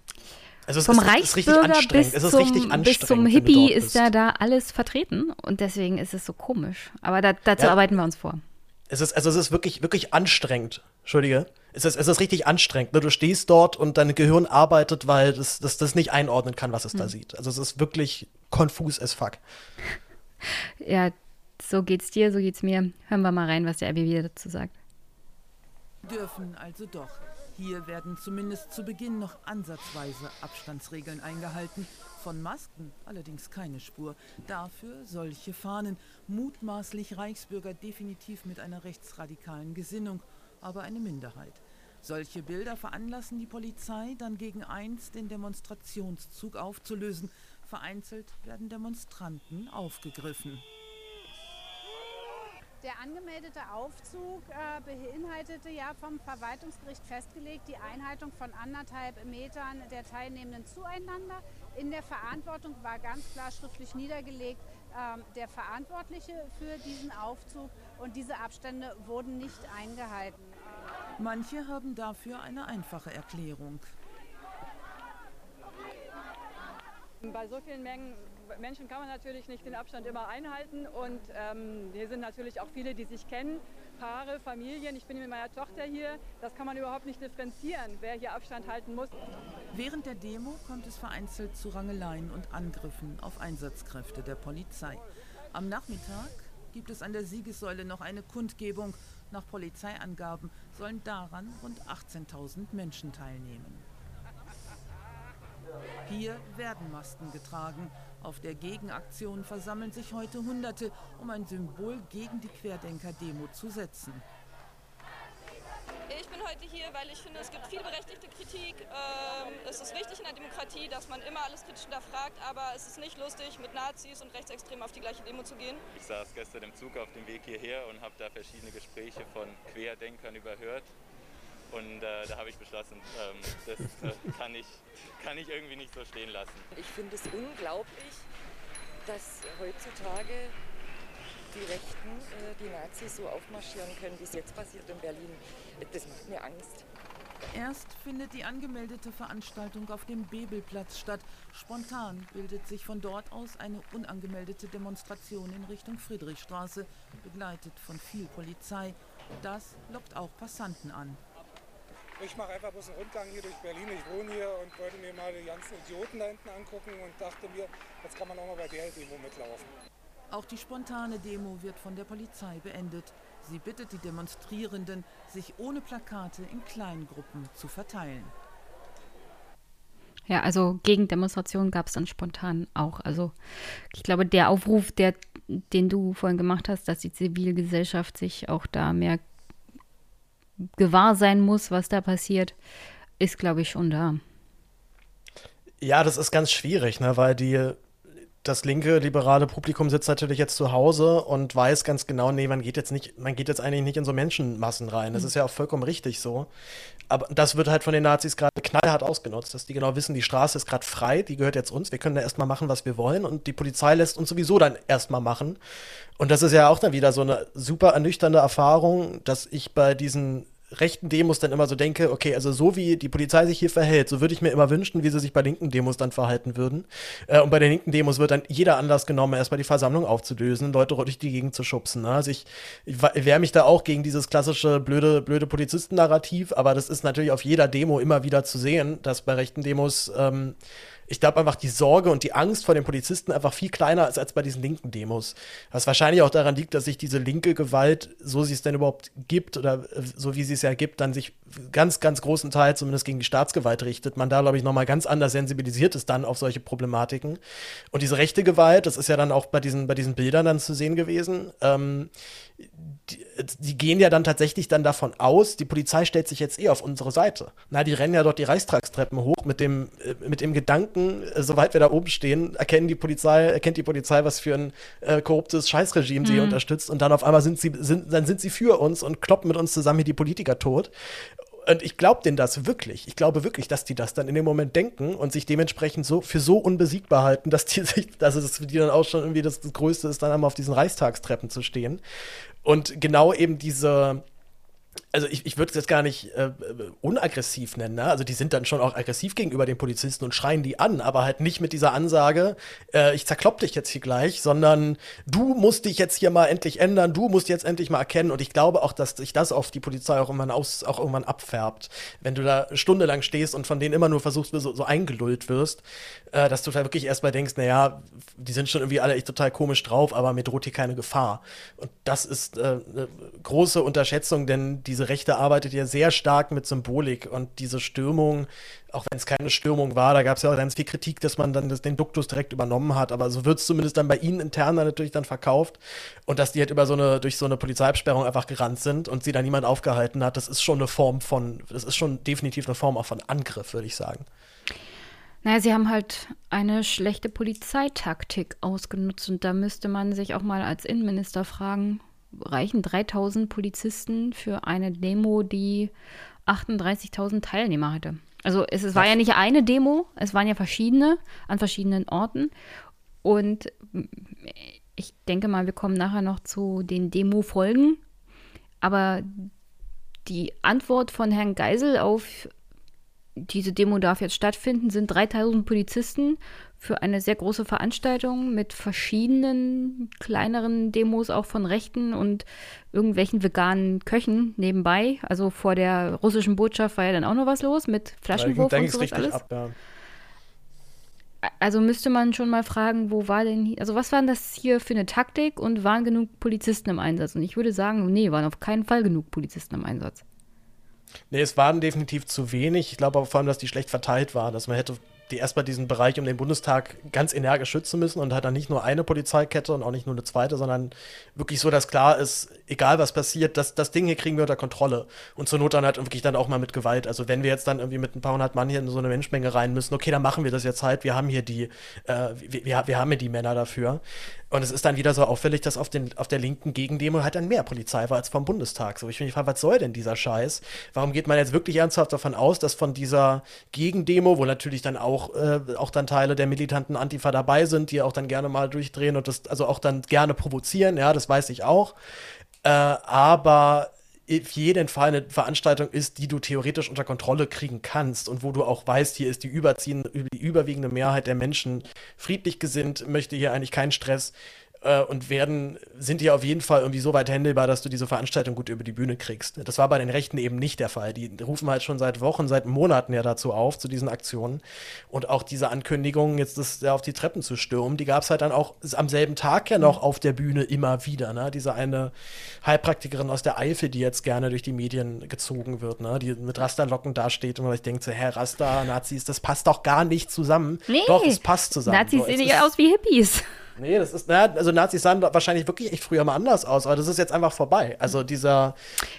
also vom ist, Reichsbürger ist bis, zum, bis zum Hippie ist ja da alles vertreten und deswegen ist es so komisch. Aber da, dazu ja. arbeiten wir uns vor. Es ist, also es ist wirklich, wirklich anstrengend. Entschuldige. Es ist, es ist richtig anstrengend. Ne? Du stehst dort und dein Gehirn arbeitet, weil das, das, das nicht einordnen kann, was es hm. da sieht. Also es ist wirklich konfus as fuck. <laughs> Ja, so geht's dir, so geht's mir. Hören wir mal rein, was der RBB dazu sagt. Dürfen also doch hier werden zumindest zu Beginn noch ansatzweise Abstandsregeln eingehalten. Von Masken allerdings keine Spur. Dafür solche Fahnen, mutmaßlich Reichsbürger definitiv mit einer rechtsradikalen Gesinnung, aber eine Minderheit. Solche Bilder veranlassen die Polizei dann gegen eins den Demonstrationszug aufzulösen. Vereinzelt werden Demonstranten aufgegriffen. Der angemeldete Aufzug äh, beinhaltete ja vom Verwaltungsgericht festgelegt die Einhaltung von anderthalb Metern der Teilnehmenden zueinander. In der Verantwortung war ganz klar schriftlich niedergelegt, äh, der Verantwortliche für diesen Aufzug und diese Abstände wurden nicht eingehalten. Manche haben dafür eine einfache Erklärung. Bei so vielen Mengen Menschen kann man natürlich nicht den Abstand immer einhalten und ähm, hier sind natürlich auch viele, die sich kennen, Paare, Familien. Ich bin mit meiner Tochter hier. Das kann man überhaupt nicht differenzieren, wer hier Abstand halten muss. Während der Demo kommt es vereinzelt zu Rangeleien und Angriffen auf Einsatzkräfte der Polizei. Am Nachmittag gibt es an der Siegessäule noch eine Kundgebung. Nach Polizeiangaben sollen daran rund 18.000 Menschen teilnehmen. Hier werden Masken getragen. Auf der Gegenaktion versammeln sich heute Hunderte, um ein Symbol gegen die Querdenker-Demo zu setzen. Ich bin heute hier, weil ich finde, es gibt viel berechtigte Kritik. Ähm, es ist wichtig in der Demokratie, dass man immer alles kritisch hinterfragt, aber es ist nicht lustig, mit Nazis und Rechtsextremen auf die gleiche Demo zu gehen. Ich saß gestern im Zug auf dem Weg hierher und habe da verschiedene Gespräche von Querdenkern überhört. Und äh, da habe ich beschlossen, ähm, das äh, kann, ich, kann ich irgendwie nicht so stehen lassen. Ich finde es unglaublich, dass heutzutage die Rechten, äh, die Nazis so aufmarschieren können, wie es jetzt passiert in Berlin. Das macht mir Angst. Erst findet die angemeldete Veranstaltung auf dem Bebelplatz statt. Spontan bildet sich von dort aus eine unangemeldete Demonstration in Richtung Friedrichstraße, begleitet von viel Polizei. Das lockt auch Passanten an. Ich mache einfach bloß einen Rundgang hier durch Berlin. Ich wohne hier und wollte mir mal die ganzen Idioten da hinten angucken und dachte mir, jetzt kann man auch mal bei der Demo mitlaufen. Auch die spontane Demo wird von der Polizei beendet. Sie bittet die Demonstrierenden, sich ohne Plakate in Kleingruppen zu verteilen. Ja, also Gegendemonstrationen gab es dann spontan auch. Also ich glaube, der Aufruf, der, den du vorhin gemacht hast, dass die Zivilgesellschaft sich auch da mehr gewahr sein muss, was da passiert, ist, glaube ich, schon da. Ja, das ist ganz schwierig, ne, weil die das linke liberale Publikum sitzt natürlich jetzt zu Hause und weiß ganz genau, nee, man geht jetzt nicht, man geht jetzt eigentlich nicht in so Menschenmassen rein. Das mhm. ist ja auch vollkommen richtig so. Aber das wird halt von den Nazis gerade knallhart ausgenutzt, dass die genau wissen, die Straße ist gerade frei, die gehört jetzt uns, wir können da erstmal machen, was wir wollen und die Polizei lässt uns sowieso dann erstmal machen. Und das ist ja auch dann wieder so eine super ernüchternde Erfahrung, dass ich bei diesen rechten Demos dann immer so denke, okay, also so wie die Polizei sich hier verhält, so würde ich mir immer wünschen, wie sie sich bei linken Demos dann verhalten würden. Äh, und bei den linken Demos wird dann jeder Anlass genommen, erstmal die Versammlung aufzulösen, Leute durch die Gegend zu schubsen. Ne? Also ich, ich wehre mich da auch gegen dieses klassische blöde, blöde Polizisten-Narrativ, aber das ist natürlich auf jeder Demo immer wieder zu sehen, dass bei rechten Demos ähm, ich glaube einfach die Sorge und die Angst vor den Polizisten einfach viel kleiner ist als bei diesen linken Demos. Was wahrscheinlich auch daran liegt, dass sich diese linke Gewalt, so sie es denn überhaupt gibt oder äh, so wie sie es ja gibt, dann sich ganz, ganz großen Teil zumindest gegen die Staatsgewalt richtet. Man da, glaube ich, nochmal ganz anders sensibilisiert ist dann auf solche Problematiken. Und diese rechte Gewalt, das ist ja dann auch bei diesen, bei diesen Bildern dann zu sehen gewesen, ähm, die, die, gehen ja dann tatsächlich dann davon aus, die Polizei stellt sich jetzt eh auf unsere Seite. Na, die rennen ja dort die Reichstagstreppen hoch mit dem, äh, mit dem Gedanken, äh, soweit wir da oben stehen, erkennen die Polizei, erkennt die Polizei, was für ein äh, korruptes Scheißregime mhm. sie unterstützt und dann auf einmal sind sie, sind, dann sind sie für uns und kloppen mit uns zusammen hier die Politiker tot. Und ich glaube denen das wirklich. Ich glaube wirklich, dass die das dann in dem Moment denken und sich dementsprechend so für so unbesiegbar halten, dass die <laughs> sich, dass es für die dann auch schon irgendwie das, das Größte ist, dann einmal auf diesen Reichstagstreppen zu stehen. Und genau eben diese, also ich, ich würde es jetzt gar nicht äh, unaggressiv nennen, ne? Also die sind dann schon auch aggressiv gegenüber den Polizisten und schreien die an, aber halt nicht mit dieser Ansage, äh, ich zerklopp dich jetzt hier gleich, sondern du musst dich jetzt hier mal endlich ändern, du musst jetzt endlich mal erkennen. Und ich glaube auch, dass sich das auf die Polizei auch irgendwann aus, auch irgendwann abfärbt. Wenn du da stundenlang stehst und von denen immer nur versuchst, so, so eingelullt wirst, äh, dass du da wirklich erstmal denkst, naja, die sind schon irgendwie alle echt total komisch drauf, aber mir droht hier keine Gefahr. Und das ist äh, eine große Unterschätzung, denn diese Rechte arbeitet ja sehr stark mit Symbolik und diese Stürmung, auch wenn es keine Stürmung war, da gab es ja auch ganz viel Kritik, dass man dann das, den Duktus direkt übernommen hat, aber so wird es zumindest dann bei ihnen intern dann natürlich dann verkauft und dass die halt über so eine, durch so eine Polizeiabsperrung einfach gerannt sind und sie da niemand aufgehalten hat, das ist schon eine Form von, das ist schon definitiv eine Form auch von Angriff, würde ich sagen. Naja, sie haben halt eine schlechte Polizeitaktik ausgenutzt und da müsste man sich auch mal als Innenminister fragen, reichen 3000 Polizisten für eine Demo, die 38.000 Teilnehmer hatte. Also es, es war ja nicht eine Demo, es waren ja verschiedene an verschiedenen Orten. Und ich denke mal, wir kommen nachher noch zu den Demo-Folgen. Aber die Antwort von Herrn Geisel auf diese Demo darf jetzt stattfinden, sind 3000 Polizisten für eine sehr große Veranstaltung mit verschiedenen kleineren Demos auch von Rechten und irgendwelchen veganen Köchen nebenbei. Also vor der russischen Botschaft war ja dann auch noch was los mit Flaschenwurf und sowas alles. Ab, ja. Also müsste man schon mal fragen, wo war denn hier, also was war denn das hier für eine Taktik und waren genug Polizisten im Einsatz? Und ich würde sagen, nee, waren auf keinen Fall genug Polizisten im Einsatz. Nee, es waren definitiv zu wenig. Ich glaube aber vor allem, dass die schlecht verteilt waren, dass man hätte die erstmal diesen Bereich um den Bundestag ganz energisch schützen müssen und hat dann nicht nur eine Polizeikette und auch nicht nur eine zweite, sondern wirklich so, dass klar ist, egal was passiert, das, das Ding hier kriegen wir unter Kontrolle. Und zur Not dann halt wirklich dann auch mal mit Gewalt. Also wenn wir jetzt dann irgendwie mit ein paar hundert Mann hier in so eine Menschenmenge rein müssen, okay, dann machen wir das jetzt halt. Wir haben hier die, äh, wir, wir, wir haben hier die Männer dafür. Und es ist dann wieder so auffällig, dass auf, den, auf der linken Gegendemo halt dann mehr Polizei war als vom Bundestag. So, ich frage, was soll denn dieser Scheiß? Warum geht man jetzt wirklich ernsthaft davon aus, dass von dieser Gegendemo, wo natürlich dann auch, äh, auch dann Teile der militanten Antifa dabei sind, die auch dann gerne mal durchdrehen und das also auch dann gerne provozieren, ja, das weiß ich auch. Äh, aber auf jeden Fall eine Veranstaltung ist, die du theoretisch unter Kontrolle kriegen kannst und wo du auch weißt, hier ist die, überziehen, die überwiegende Mehrheit der Menschen friedlich gesinnt, möchte hier eigentlich keinen Stress äh, und werden, sind die auf jeden Fall irgendwie so weit händelbar, dass du diese Veranstaltung gut über die Bühne kriegst. Das war bei den Rechten eben nicht der Fall. Die rufen halt schon seit Wochen, seit Monaten ja dazu auf, zu diesen Aktionen. Und auch diese Ankündigung, jetzt das ja, auf die Treppen zu stürmen, die gab es halt dann auch am selben Tag ja noch auf der Bühne immer wieder. Ne? Diese eine Heilpraktikerin aus der Eifel, die jetzt gerne durch die Medien gezogen wird, ne? die mit Rasterlocken dasteht und man sich denkt, so, Herr Raster, Nazis, das passt doch gar nicht zusammen. Nee, doch, es passt zusammen. Nazis so, sehen nicht aus wie Hippies. Nee, das ist, naja, also Nazis sahen wahrscheinlich wirklich echt früher mal anders aus, aber das ist jetzt einfach vorbei. Also dieser,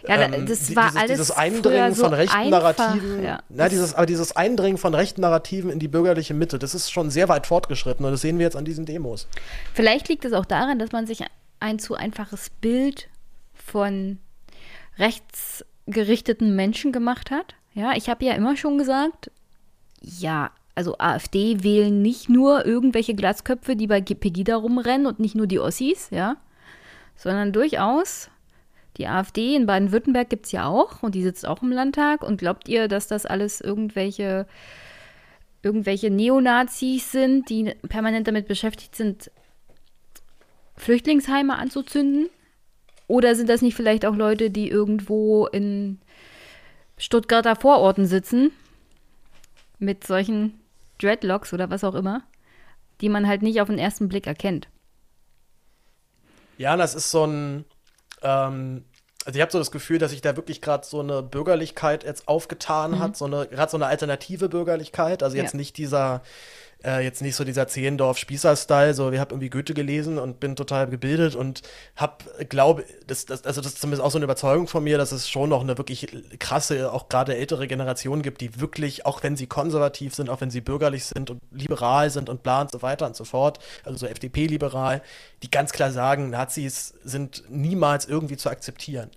ja, ähm, das war dieses, alles dieses Eindringen so von rechten einfach, Narrativen, ja. na, dieses, aber dieses Eindringen von rechten Narrativen in die bürgerliche Mitte, das ist schon sehr weit fortgeschritten und das sehen wir jetzt an diesen Demos. Vielleicht liegt es auch daran, dass man sich ein zu einfaches Bild von rechtsgerichteten Menschen gemacht hat. Ja, ich habe ja immer schon gesagt, ja, also AfD wählen nicht nur irgendwelche Glatzköpfe, die bei Pegida rumrennen und nicht nur die Ossis, ja, sondern durchaus die AfD in Baden-Württemberg gibt es ja auch und die sitzt auch im Landtag. Und glaubt ihr, dass das alles irgendwelche, irgendwelche Neonazis sind, die permanent damit beschäftigt sind, Flüchtlingsheime anzuzünden? Oder sind das nicht vielleicht auch Leute, die irgendwo in Stuttgarter Vororten sitzen mit solchen Dreadlocks oder was auch immer, die man halt nicht auf den ersten Blick erkennt. Ja, das ist so ein. Ähm, also ich habe so das Gefühl, dass sich da wirklich gerade so eine Bürgerlichkeit jetzt aufgetan mhm. hat, so eine gerade so eine alternative Bürgerlichkeit. Also jetzt ja. nicht dieser äh, jetzt nicht so dieser Zehendorf-Spießer-Style, so ich habe irgendwie Goethe gelesen und bin total gebildet und habe, glaube, das, das, also das ist zumindest auch so eine Überzeugung von mir, dass es schon noch eine wirklich krasse, auch gerade ältere Generation gibt, die wirklich, auch wenn sie konservativ sind, auch wenn sie bürgerlich sind und liberal sind und bla und so weiter und so fort, also so FDP-liberal, die ganz klar sagen, Nazis sind niemals irgendwie zu akzeptieren.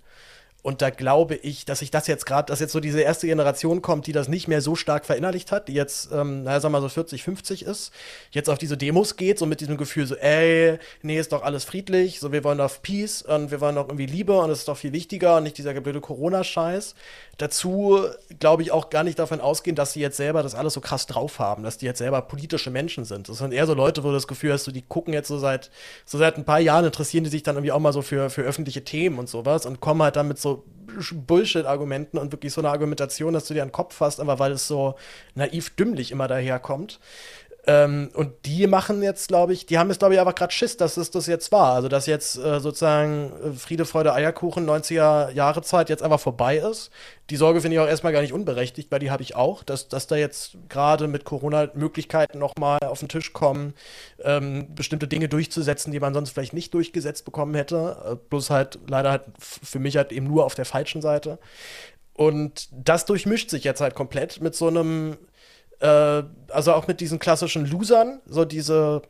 Und da glaube ich, dass ich das jetzt gerade, dass jetzt so diese erste Generation kommt, die das nicht mehr so stark verinnerlicht hat, die jetzt, ähm, naja, sag mal so 40, 50 ist, jetzt auf diese Demos geht, so mit diesem Gefühl, so, ey, nee, ist doch alles friedlich, so, wir wollen doch Peace und wir wollen doch irgendwie Liebe und es ist doch viel wichtiger und nicht dieser blöde Corona-Scheiß. Dazu glaube ich auch gar nicht davon ausgehen, dass sie jetzt selber das alles so krass drauf haben, dass die jetzt selber politische Menschen sind. Das sind eher so Leute, wo du das Gefühl hast, so, die gucken jetzt so seit, so seit ein paar Jahren, interessieren die sich dann irgendwie auch mal so für, für öffentliche Themen und sowas und kommen halt dann mit so Bullshit-Argumenten und wirklich so eine Argumentation, dass du dir den Kopf fasst, aber weil es so naiv dümmlich immer daherkommt. Ähm, und die machen jetzt, glaube ich, die haben jetzt, glaube ich, einfach gerade Schiss, dass es das jetzt war. Also, dass jetzt äh, sozusagen äh, Friede, Freude, Eierkuchen, 90er Jahre Zeit jetzt einfach vorbei ist. Die Sorge finde ich auch erstmal gar nicht unberechtigt, weil die habe ich auch, dass, dass da jetzt gerade mit Corona Möglichkeiten nochmal auf den Tisch kommen, ähm, bestimmte Dinge durchzusetzen, die man sonst vielleicht nicht durchgesetzt bekommen hätte. Äh, bloß halt leider halt für mich halt eben nur auf der falschen Seite. Und das durchmischt sich jetzt halt komplett mit so einem äh, also auch mit diesen klassischen Losern, so diese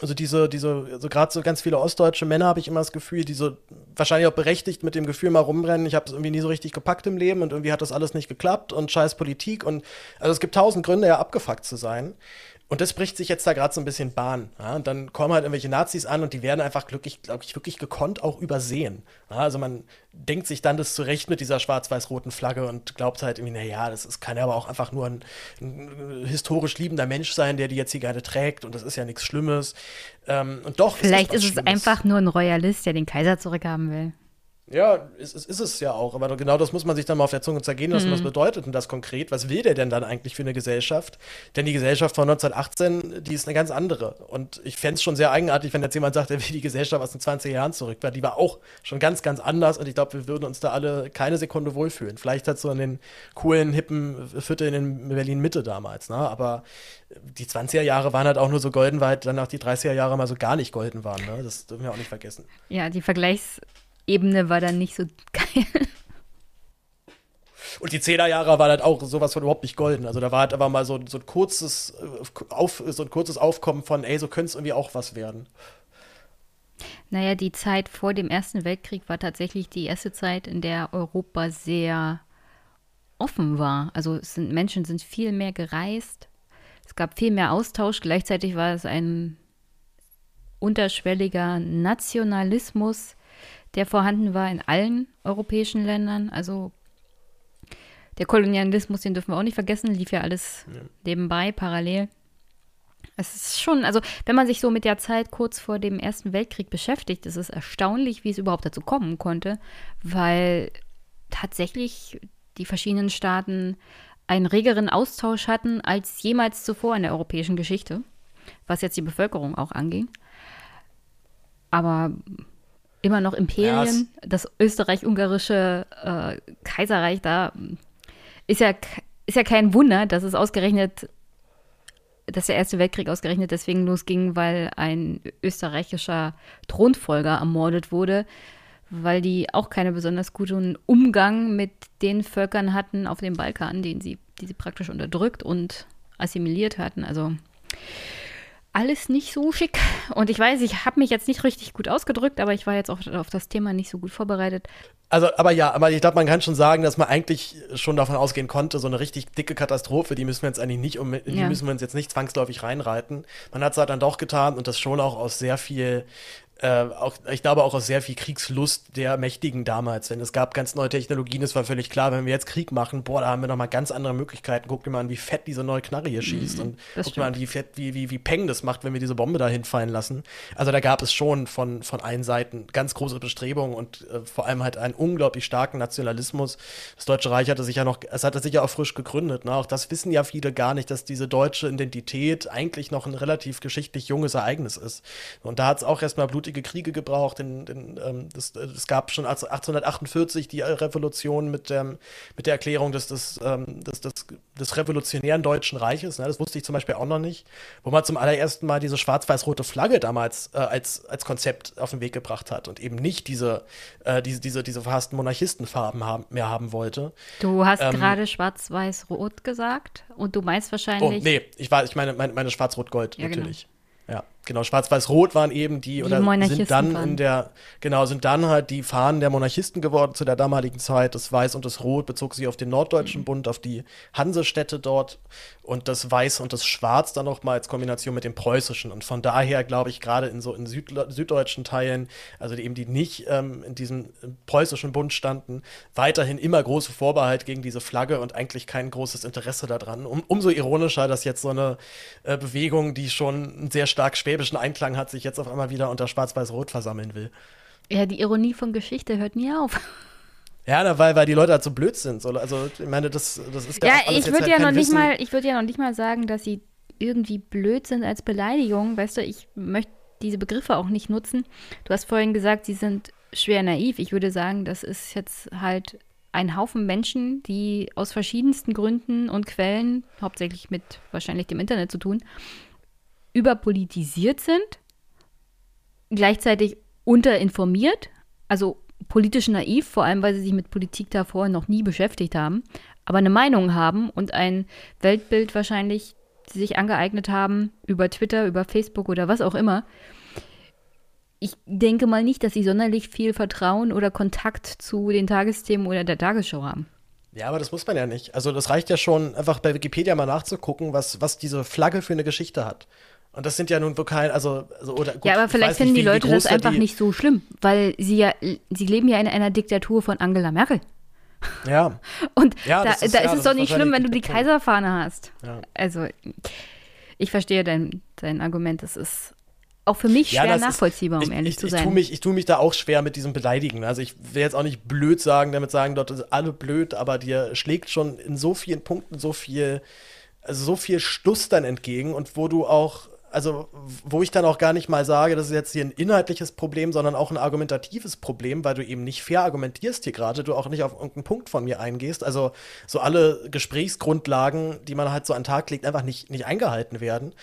also diese, diese, also gerade so ganz viele ostdeutsche Männer habe ich immer das Gefühl, die so wahrscheinlich auch berechtigt mit dem Gefühl mal rumrennen, ich habe es irgendwie nie so richtig gepackt im Leben und irgendwie hat das alles nicht geklappt und scheiß Politik und also es gibt tausend Gründe, ja abgefuckt zu sein. Und das bricht sich jetzt da gerade so ein bisschen Bahn. Ja? Und dann kommen halt irgendwelche Nazis an und die werden einfach glücklich, glaube ich, wirklich gekonnt auch übersehen. Ja? Also man denkt sich dann das zurecht mit dieser schwarz-weiß-roten Flagge und glaubt halt irgendwie, naja, das ist, kann ja aber auch einfach nur ein, ein, historisch liebender Mensch sein, der die jetzt hier gerade trägt und das ist ja nichts Schlimmes. Ähm, und doch. Vielleicht ist ist es einfach nur ein Royalist, der den Kaiser zurückhaben will. Ja, ist, ist, ist es ja auch. Aber genau das muss man sich dann mal auf der Zunge zergehen lassen. Mhm. Was bedeutet denn das konkret? Was will der denn dann eigentlich für eine Gesellschaft? Denn die Gesellschaft von 1918, die ist eine ganz andere. Und ich fände es schon sehr eigenartig, wenn jetzt jemand sagt, er will die Gesellschaft aus den 20 Jahren zurück. Weil die war auch schon ganz, ganz anders. Und ich glaube, wir würden uns da alle keine Sekunde wohlfühlen. Vielleicht hat so in den coolen, hippen Vierteln in Berlin-Mitte damals. Ne? Aber die 20er Jahre waren halt auch nur so golden, weil dann auch die 30er Jahre mal so gar nicht golden waren. Ne? Das dürfen wir auch nicht vergessen. Ja, die Vergleichs- Ebene war dann nicht so geil. Und die Zehnerjahre waren halt auch sowas von überhaupt nicht golden. Also da war halt aber mal so, so ein kurzes äh, auf, so ein kurzes Aufkommen von, ey, so könnte es irgendwie auch was werden. Naja, die Zeit vor dem Ersten Weltkrieg war tatsächlich die erste Zeit, in der Europa sehr offen war. Also sind, Menschen sind viel mehr gereist. Es gab viel mehr Austausch. Gleichzeitig war es ein unterschwelliger Nationalismus, der vorhanden war in allen europäischen Ländern. Also der Kolonialismus, den dürfen wir auch nicht vergessen, lief ja alles ja. nebenbei, parallel. Es ist schon, also wenn man sich so mit der Zeit kurz vor dem Ersten Weltkrieg beschäftigt, ist es erstaunlich, wie es überhaupt dazu kommen konnte, weil tatsächlich die verschiedenen Staaten einen regeren Austausch hatten als jemals zuvor in der europäischen Geschichte, was jetzt die Bevölkerung auch anging. Aber immer noch Imperien. Ja, das österreich-ungarische äh, Kaiserreich da ist ja, ist ja kein Wunder, dass es ausgerechnet, dass der Erste Weltkrieg ausgerechnet deswegen losging, weil ein österreichischer Thronfolger ermordet wurde, weil die auch keinen besonders guten Umgang mit den Völkern hatten auf dem Balkan, den sie, die sie praktisch unterdrückt und assimiliert hatten. Also alles nicht so schick. Und ich weiß, ich habe mich jetzt nicht richtig gut ausgedrückt, aber ich war jetzt auch auf das Thema nicht so gut vorbereitet. Also, aber ja, aber ich glaube, man kann schon sagen, dass man eigentlich schon davon ausgehen konnte, so eine richtig dicke Katastrophe, die müssen wir jetzt eigentlich nicht, um, die ja. müssen wir uns jetzt nicht zwangsläufig reinreiten. Man hat es halt dann doch getan und das schon auch aus sehr viel äh, auch, ich glaube auch aus sehr viel Kriegslust der Mächtigen damals. Denn es gab ganz neue Technologien, es war völlig klar, wenn wir jetzt Krieg machen, boah, da haben wir noch mal ganz andere Möglichkeiten. Guck dir mal an, wie fett diese neue Knarre hier schießt mhm, und guck stimmt. mal an, wie fett, wie, wie, wie Peng das macht, wenn wir diese Bombe da hinfallen lassen. Also da gab es schon von, von allen Seiten ganz große Bestrebungen und äh, vor allem halt einen unglaublich starken Nationalismus. Das Deutsche Reich hatte sich ja noch, es hatte sich ja auch frisch gegründet. Ne? Auch das wissen ja viele gar nicht, dass diese deutsche Identität eigentlich noch ein relativ geschichtlich junges Ereignis ist. Und da hat es auch erstmal blutig blutige Kriege gebraucht. In, ähm, das, äh, es gab schon 1848 die Revolution mit, ähm, mit der Erklärung des, des, ähm, des, des, des, revolutionären Deutschen Reiches. Ne? Das wusste ich zum Beispiel auch noch nicht. Wo man zum allerersten Mal diese schwarz-weiß-rote Flagge damals äh, als, als Konzept auf den Weg gebracht hat und eben nicht diese, äh, diese, diese, diese verhassten Monarchistenfarben haben, mehr haben wollte. Du hast ähm, gerade schwarz-weiß-rot gesagt und du meinst wahrscheinlich. Oh, nee, ich, war, ich meine, meine, meine schwarz-rot-gold ja, genau. natürlich. Genau. Ja, genau, Schwarz-Weiß-Rot waren eben die, die oder sind dann in der, genau, sind dann halt die Fahnen der Monarchisten geworden zu der damaligen Zeit. Das Weiß und das Rot bezog sich auf den Norddeutschen mhm. Bund, auf die Hansestädte dort und das Weiß und das Schwarz dann noch mal als Kombination mit dem Preußischen. Und von daher glaube ich, gerade in so in Süd süddeutschen Teilen, also die eben die nicht ähm, in diesem äh, preußischen Bund standen, weiterhin immer große Vorbehalt gegen diese Flagge und eigentlich kein großes Interesse daran. Um, umso ironischer, dass jetzt so eine äh, Bewegung, die schon sehr stark schwäbischen Einklang hat, sich jetzt auf einmal wieder unter Schwarz-Weiß-Rot versammeln will. Ja, die Ironie von Geschichte hört nie auf. Ja, na, weil, weil die Leute halt so blöd sind. Also, ich meine, das, das ist ja. Ja, ich würde halt ja noch nicht mal, ich würde ja noch nicht mal sagen, dass sie irgendwie blöd sind als Beleidigung. Weißt du, ich möchte diese Begriffe auch nicht nutzen. Du hast vorhin gesagt, sie sind schwer naiv. Ich würde sagen, das ist jetzt halt ein Haufen Menschen, die aus verschiedensten Gründen und Quellen, hauptsächlich mit wahrscheinlich dem Internet zu tun, überpolitisiert sind, gleichzeitig unterinformiert, also politisch naiv, vor allem weil sie sich mit Politik davor noch nie beschäftigt haben, aber eine Meinung haben und ein Weltbild wahrscheinlich sich angeeignet haben, über Twitter, über Facebook oder was auch immer. Ich denke mal nicht, dass sie sonderlich viel Vertrauen oder Kontakt zu den Tagesthemen oder der Tagesschau haben. Ja, aber das muss man ja nicht. Also das reicht ja schon, einfach bei Wikipedia mal nachzugucken, was, was diese Flagge für eine Geschichte hat. Und das sind ja nun wirklich, also, also oder gut, Ja, aber vielleicht finden die Leute das einfach die, nicht so schlimm, weil sie ja, sie leben ja in einer Diktatur von Angela Merkel. Ja. <laughs> Und Ja, da, ist- da ja, ist es doch ist nicht schlimm, wenn du die. Kaiserfahne hast. Ja. Also, ich verstehe dein, dein Argument. Das ist auch für mich Ja, schwer ist- nachvollziehbar, um ich, ehrlich ich, zu ich sein. Tue mich, ich tue mich da auch schwer mit diesem Beleidigen. Also ich will jetzt auch nicht blöd sagen, damit sagen, dort ist alle blöd, aber dir schlägt schon in so vielen Punkten so viel, also so viel Stuss dann entgegen und wo du auch, also wo ich dann auch gar nicht mal sage, das ist jetzt hier ein inhaltliches Problem, sondern auch ein argumentatives Problem, weil du eben nicht fair argumentierst hier gerade, du auch nicht auf irgendeinen Punkt von mir eingehst. Also so alle Gesprächsgrundlagen, die man halt so an den Tag legt, einfach nicht, nicht eingehalten werden.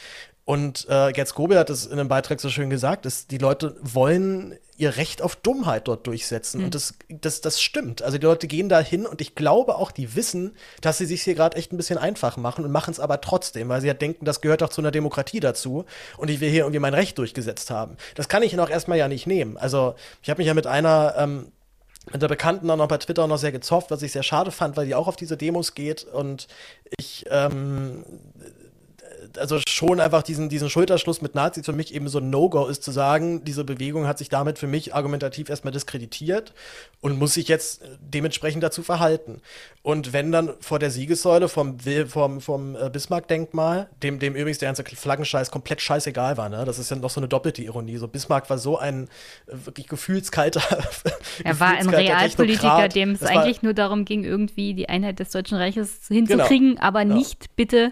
Und äh, Gerd Skobel hat es in einem Beitrag so schön gesagt, dass die Leute wollen ihr Recht auf Dummheit dort durchsetzen. Mhm. Und das, das, das stimmt. Also die Leute gehen da hin und ich glaube auch, die wissen, dass sie sich hier gerade echt ein bisschen einfach machen und machen es aber trotzdem, weil sie ja denken, das gehört doch zu einer Demokratie dazu und ich will hier irgendwie mein Recht durchgesetzt haben. Das kann ich ihnen auch erstmal ja nicht nehmen. Also ich habe mich ja mit einer ähm, mit der Bekannten dann noch bei Twitter noch sehr gezofft, was ich sehr schade fand, weil die auch auf diese Demos geht und ich ähm, also schon einfach diesen, diesen Schulterschluss mit Nazis für mich eben so ein No-Go ist, zu sagen, diese Bewegung hat sich damit für mich argumentativ erstmal diskreditiert und muss sich jetzt dementsprechend dazu verhalten. Und wenn dann vor der Siegessäule vom, vom, vom äh, Bismarck-Denkmal, dem, dem übrigens der ganze Flaggenscheiß komplett scheißegal war, ne? Das ist ja noch so eine doppelte Ironie. So Bismarck war so ein äh, wirklich gefühlskalter <laughs> er war ein Realpolitiker, dem es eigentlich nur darum ging, irgendwie die Einheit des Deutschen Reiches hinzukriegen, Genau. aber nicht bitte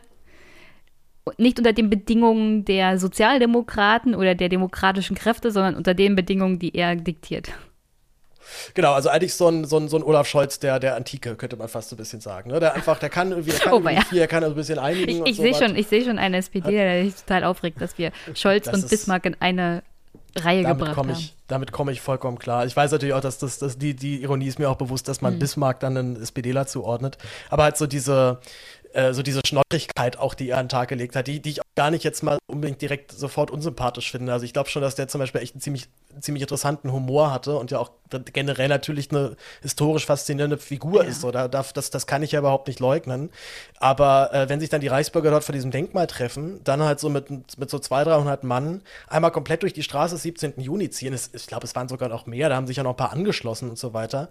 nicht unter den Bedingungen der Sozialdemokraten oder der demokratischen Kräfte, sondern unter den Bedingungen, die er diktiert. Genau, also eigentlich so ein, so ein, so ein Olaf Scholz der, der Antike, könnte man fast so ein bisschen sagen. Ne? Der einfach, der kann irgendwie, der kann <laughs> Oh, irgendwie ja. viel, er kann so ein bisschen einigen. Ich, ich so sehe schon, ich sehe schon eine SPD, der sich total aufregt, dass wir <laughs> Scholz Das und Bismarck in eine Reihe damit gebracht haben. ich, damit komme ich vollkommen klar. Ich weiß natürlich auch, dass das, dass die, die Ironie ist mir auch bewusst, dass man Mhm. Bismarck dann einen SPDler zuordnet. Aber halt so diese, äh, so diese Schnorrigkeit auch, die er an den Tag gelegt hat, die, die ich auch gar nicht jetzt mal unbedingt direkt sofort unsympathisch finde. Also ich glaube schon, dass der zum Beispiel echt einen ziemlich, ziemlich interessanten Humor hatte und ja auch generell natürlich eine historisch faszinierende Figur ist. So, da, das, das kann ich ja überhaupt nicht leugnen. Aber äh, wenn sich dann die Reichsbürger dort vor diesem Denkmal treffen, dann halt so mit, mit so 200, 300 Mann einmal komplett durch die Straße des 17. Juni ziehen, es, ich glaube, es waren sogar noch mehr, da haben sich ja noch ein paar angeschlossen und so weiter,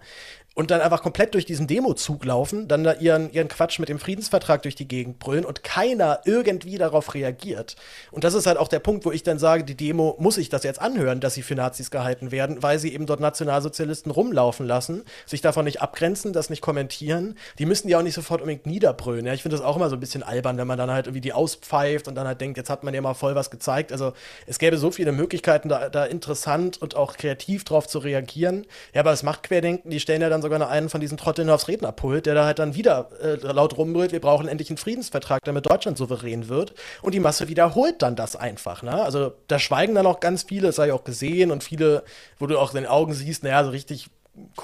und dann einfach komplett durch diesen Demozug laufen, dann da ihren, ihren Quatsch mit dem Friedensvertrag durch die Gegend brüllen und keiner irgendwie darauf reagiert. Und das ist halt auch der Punkt, wo ich dann sage, die Demo muss ich das jetzt anhören, dass sie für Nazis gehalten werden, weil sie eben dort Nationalsozialisten rumlaufen lassen, sich davon nicht abgrenzen, das nicht kommentieren. Die müssen die auch nicht sofort unbedingt niederbrüllen. Ja, ich finde das auch immer so ein bisschen albern, wenn man dann halt irgendwie die auspfeift und dann halt denkt, jetzt hat man ja mal voll was gezeigt. Also es gäbe so viele Möglichkeiten, da, da interessant und auch kreativ drauf zu reagieren. Ja, aber das macht Querdenken, die stellen ja dann sogar noch einen von diesen Trotteln aufs Rednerpult, der da halt dann wieder äh, laut rumbrüllt, wir brauchen endlich einen Friedensvertrag, damit Deutschland souverän wird. Und die Masse wiederholt dann das einfach. Ne? Also da schweigen dann auch ganz viele, das habe ich auch gesehen, und viele, wo du auch in den Augen siehst, naja, so richtig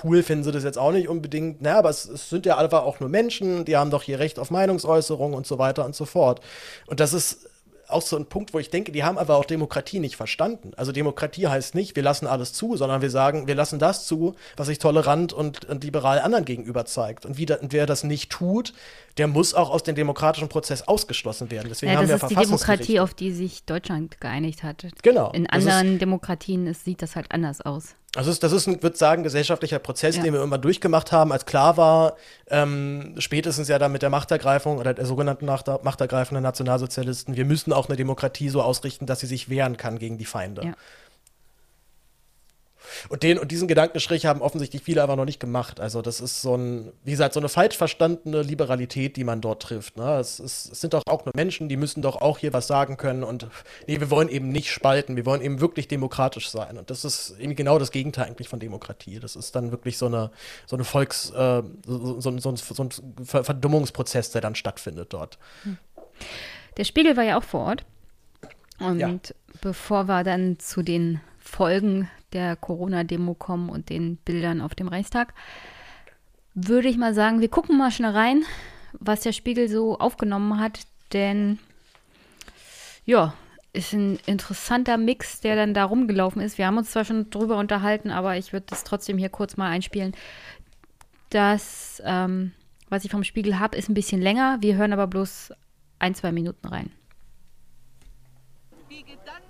cool finden sie das jetzt auch nicht unbedingt. Naja, aber es, es sind ja einfach auch nur Menschen, die haben doch hier Recht auf Meinungsäußerung und so weiter und so fort. Und das ist auch so ein Punkt, wo ich denke, die haben aber auch Demokratie nicht verstanden. Also Demokratie heißt nicht, wir lassen alles zu, sondern wir sagen, wir lassen das zu, was sich tolerant und, und liberal anderen gegenüber zeigt. Und, wie da, und wer das nicht tut, der muss auch aus dem demokratischen Prozess ausgeschlossen werden. Deswegen Ja, haben wir das ist die. Demokratie, auf die sich Deutschland geeinigt hat. Genau. In Das ist- anderen Demokratien ist, sieht das halt anders aus. Also es- das ist, ein, würde sagen, gesellschaftlicher Prozess, Ja. den wir irgendwann durchgemacht haben, als klar war, ähm, spätestens ja dann mit der Machtergreifung oder der sogenannten Machter, Machtergreifung der Nationalsozialisten, wir müssen auch eine Demokratie so ausrichten, dass sie sich wehren kann gegen die Feinde. Ja. Und, den, und diesen Gedankenstrich haben offensichtlich viele einfach noch nicht gemacht. Also das ist so ein, wie gesagt, so eine falsch verstandene Liberalität, die man dort trifft. Ne? Es, ist, es sind doch auch nur Menschen, die müssen doch auch hier was sagen können. Und nee, wir wollen eben nicht spalten, wir wollen eben wirklich demokratisch sein. Und das ist eben genau das Gegenteil eigentlich von Demokratie. Das ist dann wirklich so eine, so eine Volks, äh, so, so, so, ein- so ein Ver- Verdummungsprozess, der dann stattfindet dort. Der Spiegel war ja auch vor Ort. Und bevor wir dann zu den Folgen der Corona-Demo kommen und den Bildern auf dem Reichstag, würde ich mal sagen, wir gucken mal schnell rein, was der Spiegel so aufgenommen hat, denn ja, ist ein interessanter Mix, der dann da rumgelaufen ist. Wir haben uns zwar schon drüber unterhalten, aber ich würde das trotzdem hier kurz mal einspielen. Das, ähm, was ich vom Spiegel habe, ist ein bisschen länger. Wir hören aber bloß ein, zwei Minuten rein. Die Gedanken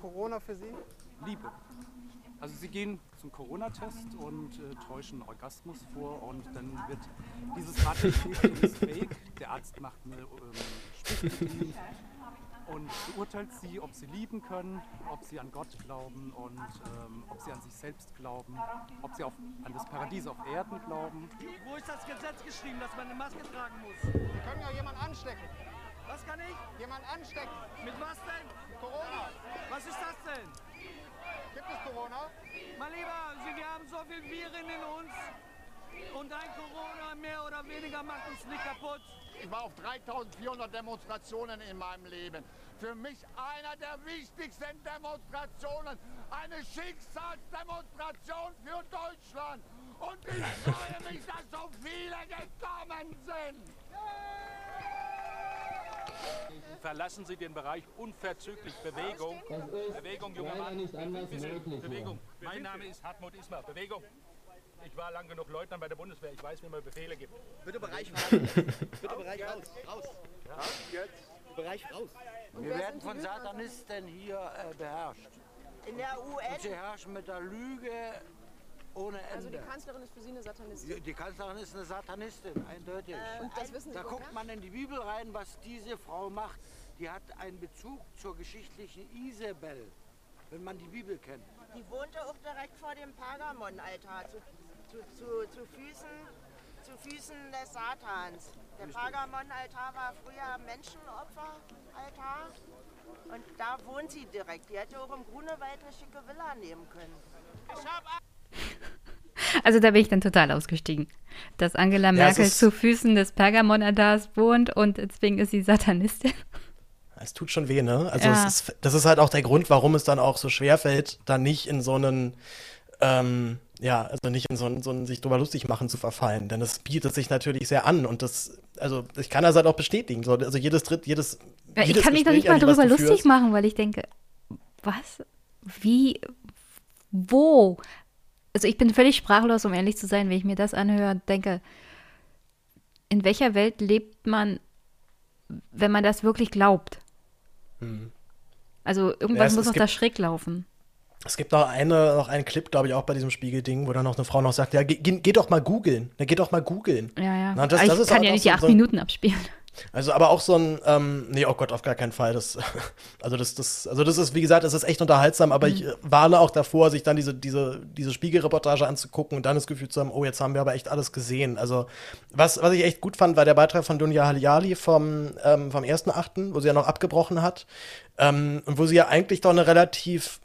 Corona für Sie? Liebe. Also sie gehen zum Corona-Test und äh, täuschen Orgasmus vor und dann wird dieses Rad <laughs> ist fake. Der Arzt macht eine ähm, und beurteilt sie, ob sie lieben können, ob sie an Gott glauben und ähm, ob sie an sich selbst glauben, ob sie auf, an das Paradies auf Erden glauben. Wo ist das Gesetz geschrieben, dass man eine Maske tragen muss? Sie können ja jemanden anstecken. Was kann ich? Jemand anstecken. Mit was denn? Corona. Was ist das denn? Gibt es Corona? Mein Lieber, Sie, wir haben so viel Viren in uns. Und ein Corona mehr oder weniger macht uns nicht kaputt. Ich war auf 3400 Demonstrationen in meinem Leben. Für mich einer der wichtigsten Demonstrationen. Eine Schicksalsdemonstration für Deutschland. Und ich freue mich, dass so viele gekommen sind. Verlassen Sie den Bereich unverzüglich Bewegung. Bewegung, junger Mann. nicht anders möglich Bewegung. Mein Name ist Hartmut Ismar. Bewegung. Ich war lang genug Leutnant bei der Bundeswehr. Ich weiß, wie man Befehle gibt. Bitte Bereich raus. Bitte Bereich raus. Raus. Ja, jetzt. Bereich raus. Wir werden von Satanisten hier äh, beherrscht. In der UN? Und sie herrschen mit der Lüge ohne Ende. Also die Kanzlerin ist für Sie eine Satanistin? Die, die Kanzlerin ist eine Satanistin, eindeutig. Äh, und das wissen Sie Da woher? guckt man in die Bibel rein, was diese Frau macht. Die hat einen Bezug zur geschichtlichen Isabel, wenn man die Bibel kennt. Die wohnte auch direkt vor dem Pergamon-Altar, zu, zu, zu, zu, Füßen, zu Füßen des Satans. Der. Pergamon-Altar war früher Menschenopfer-Altar und da wohnt sie direkt. Die hätte auch im Grunewald eine schicke Villa nehmen können. Ich hab <laughs> Also da bin ich dann total ausgestiegen. Dass Angela Ja, Merkel ist- zu Füßen des Pergamon-Altars wohnt und deswegen ist sie Satanistin. <laughs> Es tut schon weh, ne? Also Ja. ist, das ist halt auch der Grund, warum es dann auch so schwer fällt, da nicht in so einen, ähm, ja, also nicht in so einen, so einen sich drüber lustig machen zu verfallen. Denn es bietet sich natürlich sehr an und das, also ich kann das halt auch bestätigen. So, also jedes Dritt, jedes. Ja, ich jedes kann mich doch Gespräch nicht mal drüber lustig führst- machen, weil ich denke, was? Wie? Wo? Also ich bin völlig sprachlos, um ehrlich zu sein, wenn ich mir das anhöre und denke, in welcher Welt lebt man, wenn man das wirklich glaubt? Hm. Also Ja, irgendwas es- muss noch da schräg laufen. Es gibt noch, eine, noch einen Clip, glaube ich, auch bei diesem Spiegelding, wo dann noch eine Frau noch sagt, ja, geh, geh doch mal googeln. Ja, geh doch mal googeln. Ja, ja. Na, das, das ich ist kann auch ja nicht die acht so Minuten abspielen. Also, aber auch so ein, ähm, nee, oh Gott, auf gar keinen Fall. Das, <laughs> also, das, das, also, das ist, wie gesagt, das ist echt unterhaltsam, aber ich äh, warne auch davor, sich dann diese, diese, diese Spiegelreportage anzugucken und dann das Gefühl zu haben, oh, jetzt haben wir aber echt alles gesehen. Also, was, was ich echt gut fand, war der Beitrag von Dunja Haliali vom, ähm, vom 1.8., wo sie ja noch abgebrochen hat. Ähm, und wo sie ja eigentlich doch eine relativ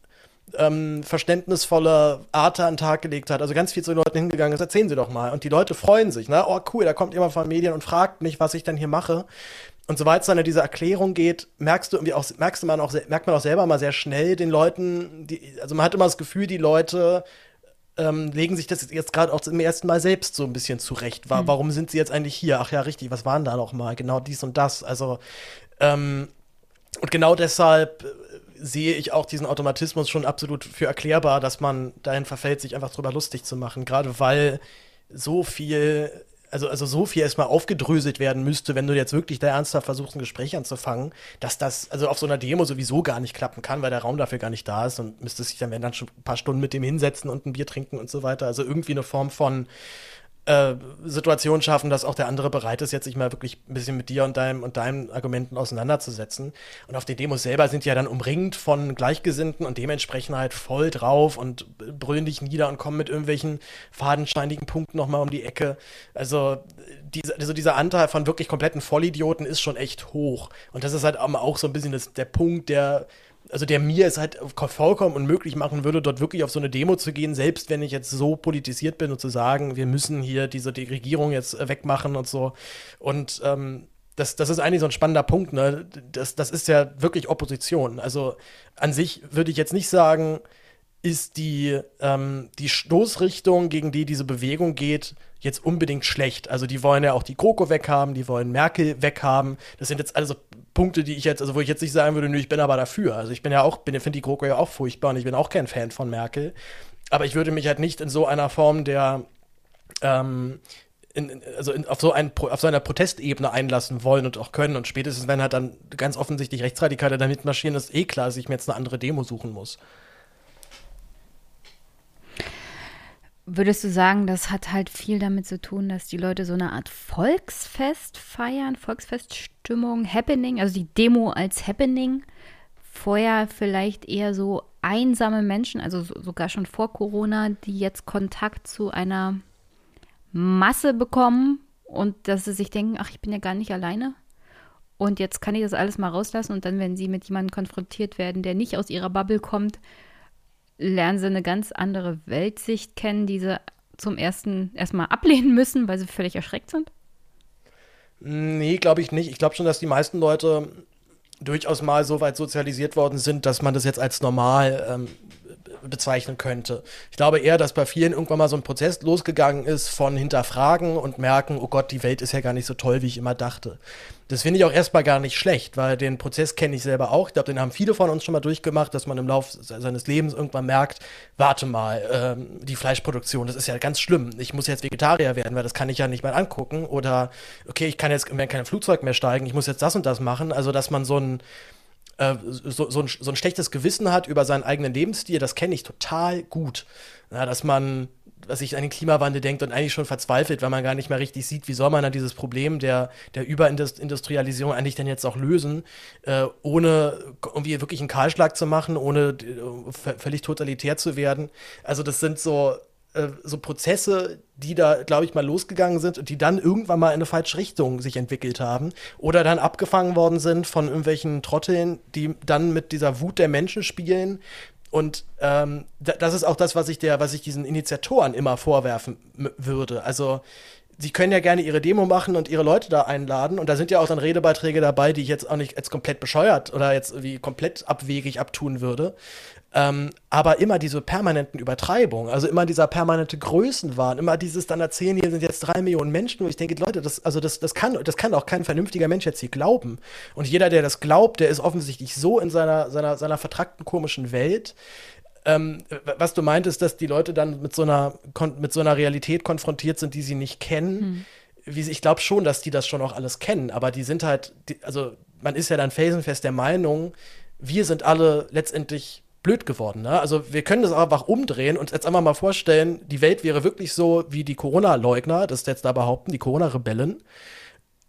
ähm, verständnisvolle Art an den Tag gelegt hat. Also ganz viel zu den Leuten hingegangen ist, erzählen Sie doch mal. Und die Leute freuen sich, ne? Oh, cool, da kommt jemand von Medien und fragt mich, was ich denn hier mache. Und soweit es dann in diese Erklärung geht, merkst du irgendwie auch, merkst man auch, merkt man auch selber mal sehr schnell den Leuten, die, also man hat immer das Gefühl, die Leute ähm, legen sich das jetzt gerade auch zum ersten Mal selbst so ein bisschen zurecht. Wa Hm. Warum sind sie jetzt eigentlich hier? Ach ja, richtig, was waren da noch mal? Genau dies und das. Also, ähm, und genau deshalb sehe ich auch diesen Automatismus schon absolut für erklärbar, dass man dahin verfällt, sich einfach drüber lustig zu machen. Gerade weil so viel, also, also so viel erstmal aufgedröselt werden müsste, wenn du jetzt wirklich da ernsthaft versuchst, ein Gespräch anzufangen, dass das also auf so einer Demo sowieso gar nicht klappen kann, weil der Raum dafür gar nicht da ist und müsste sich dann, wenn dann schon ein paar Stunden mit dem hinsetzen und ein Bier trinken und so weiter. Also irgendwie eine Form von äh, Situation schaffen, dass auch der andere bereit ist, jetzt sich mal wirklich ein bisschen mit dir und deinem und deinen Argumenten auseinanderzusetzen. Und auf den Demos selber sind die ja dann umringt von Gleichgesinnten und dementsprechend halt voll drauf und brüllen dich nieder und kommen mit irgendwelchen fadenscheinigen Punkten nochmal um die Ecke. Also, diese, also dieser Anteil von wirklich kompletten Vollidioten ist schon echt hoch. Und das ist halt auch so ein bisschen das, der Punkt, der also der mir es halt vollkommen unmöglich machen würde, dort wirklich auf so eine Demo zu gehen, selbst wenn ich jetzt so politisiert bin und zu sagen, wir müssen hier diese die Regierung jetzt äh, wegmachen und so. Und ähm, das, das ist eigentlich so ein spannender Punkt, ne? Das, das ist ja wirklich Opposition. Also an sich würde ich jetzt nicht sagen, ist die, ähm, die Stoßrichtung, gegen die diese Bewegung geht, jetzt unbedingt schlecht. Also die wollen ja auch die GroKo weghaben, die wollen Merkel weghaben. Das sind jetzt also Punkte, die ich jetzt, also wo ich jetzt nicht sagen würde, nö, ich bin aber dafür. Also ich bin ja auch, bin, finde die GroKo ja auch furchtbar und ich bin auch kein Fan von Merkel. Aber ich würde mich halt nicht in so einer Form der ähm, in, also in, auf, so ein, auf so einer Protestebene einlassen wollen und auch können. Und spätestens, wenn halt dann ganz offensichtlich Rechtsradikale damit marschieren, ist eh klar, dass ich mir jetzt eine andere Demo suchen muss. Würdest du sagen, das hat halt viel damit zu tun, dass die Leute so eine Art Volksfest feiern, Volksfeststimmung, Happening, also die Demo als Happening? Vorher vielleicht eher so einsame Menschen, also so, sogar schon vor Corona, die jetzt Kontakt zu einer Masse bekommen und dass sie sich denken, ach, ich bin ja gar nicht alleine. Und jetzt kann ich das alles mal rauslassen und dann, wenn sie mit jemandem konfrontiert werden, der nicht aus ihrer Bubble kommt, lernen sie eine ganz andere Weltsicht kennen, die sie zum ersten erstmal ablehnen müssen, weil sie völlig erschreckt sind? Nee, glaube ich nicht. Ich glaube schon, dass die meisten Leute durchaus mal so weit sozialisiert worden sind, dass man das jetzt als normal ähm, bezeichnen könnte. Ich glaube eher, dass bei vielen irgendwann mal so ein Prozess losgegangen ist von hinterfragen und merken, oh Gott, die Welt ist ja gar nicht so toll, wie ich immer dachte. Das finde ich auch erstmal gar nicht schlecht, weil den Prozess kenne ich selber auch. Ich glaube, den haben viele von uns schon mal durchgemacht, dass man im Laufe seines Lebens irgendwann merkt, warte mal, ähm, die Fleischproduktion, das ist ja ganz schlimm. Ich muss jetzt Vegetarier werden, weil das kann ich ja nicht mal angucken. Oder, okay, ich kann jetzt in kein Flugzeug mehr steigen, ich muss jetzt das und das machen. Also, dass man so ein äh, so, so, ein, so ein schlechtes Gewissen hat über seinen eigenen Lebensstil, das kenne ich total gut. Ja, dass man, was sich an den Klimawandel denkt und eigentlich schon verzweifelt, weil man gar nicht mehr richtig sieht, wie soll man dann dieses Problem der, der Überindustrialisierung eigentlich denn jetzt auch lösen, äh, ohne irgendwie wirklich einen Kahlschlag zu machen, ohne äh, völlig totalitär zu werden. Also das sind so äh, so Prozesse, die da, glaube ich, mal losgegangen sind und die dann irgendwann mal in eine falsche Richtung sich entwickelt haben oder dann abgefangen worden sind von irgendwelchen Trotteln, die dann mit dieser Wut der Menschen spielen. Und ähm, das ist auch das, was ich der, was ich diesen Initiatoren immer vorwerfen würde. Also sie können ja gerne ihre Demo machen und ihre Leute da einladen. Und da sind ja auch dann Redebeiträge dabei, die ich jetzt auch nicht als komplett bescheuert oder jetzt wie komplett abwegig abtun würde. Ähm, aber immer diese permanenten Übertreibungen, also immer dieser permanente Größenwahn, immer dieses dann erzählen, hier sind jetzt drei Millionen Menschen, wo ich denke, Leute, das, also das, das, kann, das kann auch kein vernünftiger Mensch jetzt hier glauben. Und jeder, der das glaubt, der ist offensichtlich so in seiner, seiner, seiner vertrackten, komischen Welt. Ähm, was du meintest, dass die Leute dann mit so einer, mit so einer Realität konfrontiert sind, die sie nicht kennen. Hm. Wie, ich glaube schon, dass die das schon auch alles kennen, aber die sind halt, die, also man ist ja dann felsenfest der Meinung, wir sind alle letztendlich blöd geworden. Ne? Also wir können das einfach umdrehen und jetzt einmal mal vorstellen, die Welt wäre wirklich so wie die Corona-Leugner, das jetzt da behaupten, die Corona-Rebellen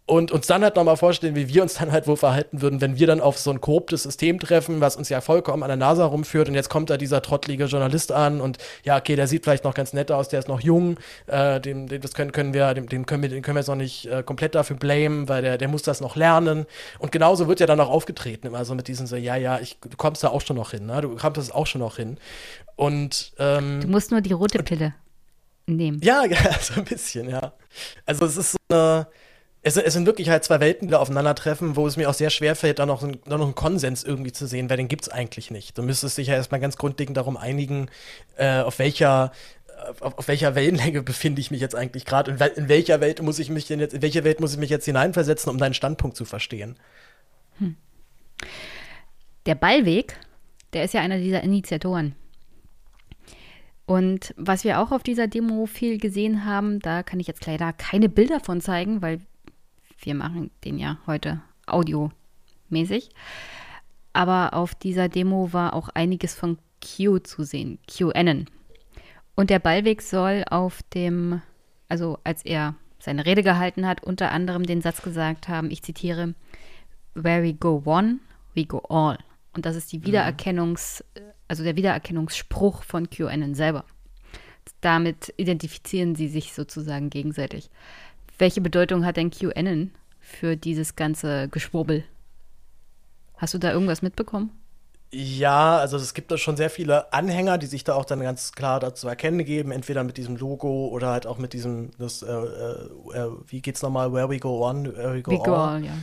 und uns dann halt nochmal vorstellen, wie wir uns dann halt wohl verhalten würden, wenn wir dann auf so ein korruptes System treffen, was uns ja vollkommen an der Nase rumführt und jetzt kommt da dieser trottlige Journalist an und ja, okay, der sieht vielleicht noch ganz nett aus, der ist noch jung, äh, dem, dem, das können, können wir, dem, dem können wir, den können wir jetzt noch nicht äh, komplett dafür blamen, weil der, der muss das noch lernen und genauso wird ja dann auch aufgetreten, immer so mit diesen so, ja, ja, ich, du kommst da auch schon noch hin, ne? du kommst das auch schon noch hin und ähm, Du musst nur die rote Pille nehmen. Ja, <laughs> ja, so ein bisschen, ja. Also es ist so eine es, es, sind wirklich halt zwei Welten, die da aufeinandertreffen, wo es mir auch sehr schwer fällt, da noch, ein, da noch einen Konsens irgendwie zu sehen, weil den gibt es eigentlich nicht. Du müsstest dich ja erstmal ganz grundlegend darum einigen, äh, auf welcher auf, welcher Wellenlänge <laughs> befinde ich mich jetzt eigentlich gerade und in welcher Welt muss ich mich denn jetzt, in welche Welt muss ich mich jetzt hineinversetzen, um deinen Standpunkt zu verstehen? Hm. Der Ballweg, der ist ja einer dieser Initiatoren. Und was wir auch auf dieser Demo viel gesehen haben, da kann ich jetzt leider keine Bilder von zeigen, weil wir machen den ja heute audiomäßig. Aber auf dieser Demo war auch einiges von Q zu sehen, QAnon. Und der Ballweg soll auf dem, also als er seine Rede gehalten hat, unter anderem den Satz gesagt haben, ich zitiere, Where we go one, we go all. Und das ist die mhm. Wiedererkennungs, also der Wiedererkennungsspruch von QAnon selber. Damit identifizieren sie sich sozusagen gegenseitig. Welche Bedeutung hat denn QAnon für dieses ganze Geschwurbel? Hast du da irgendwas mitbekommen? Ja, also es gibt da schon sehr viele Anhänger, die sich da auch dann ganz klar dazu erkennen geben, entweder mit diesem Logo oder halt auch mit diesem, das, äh, äh, äh wie geht's nochmal, Where we go on, where we go, we go on. ja.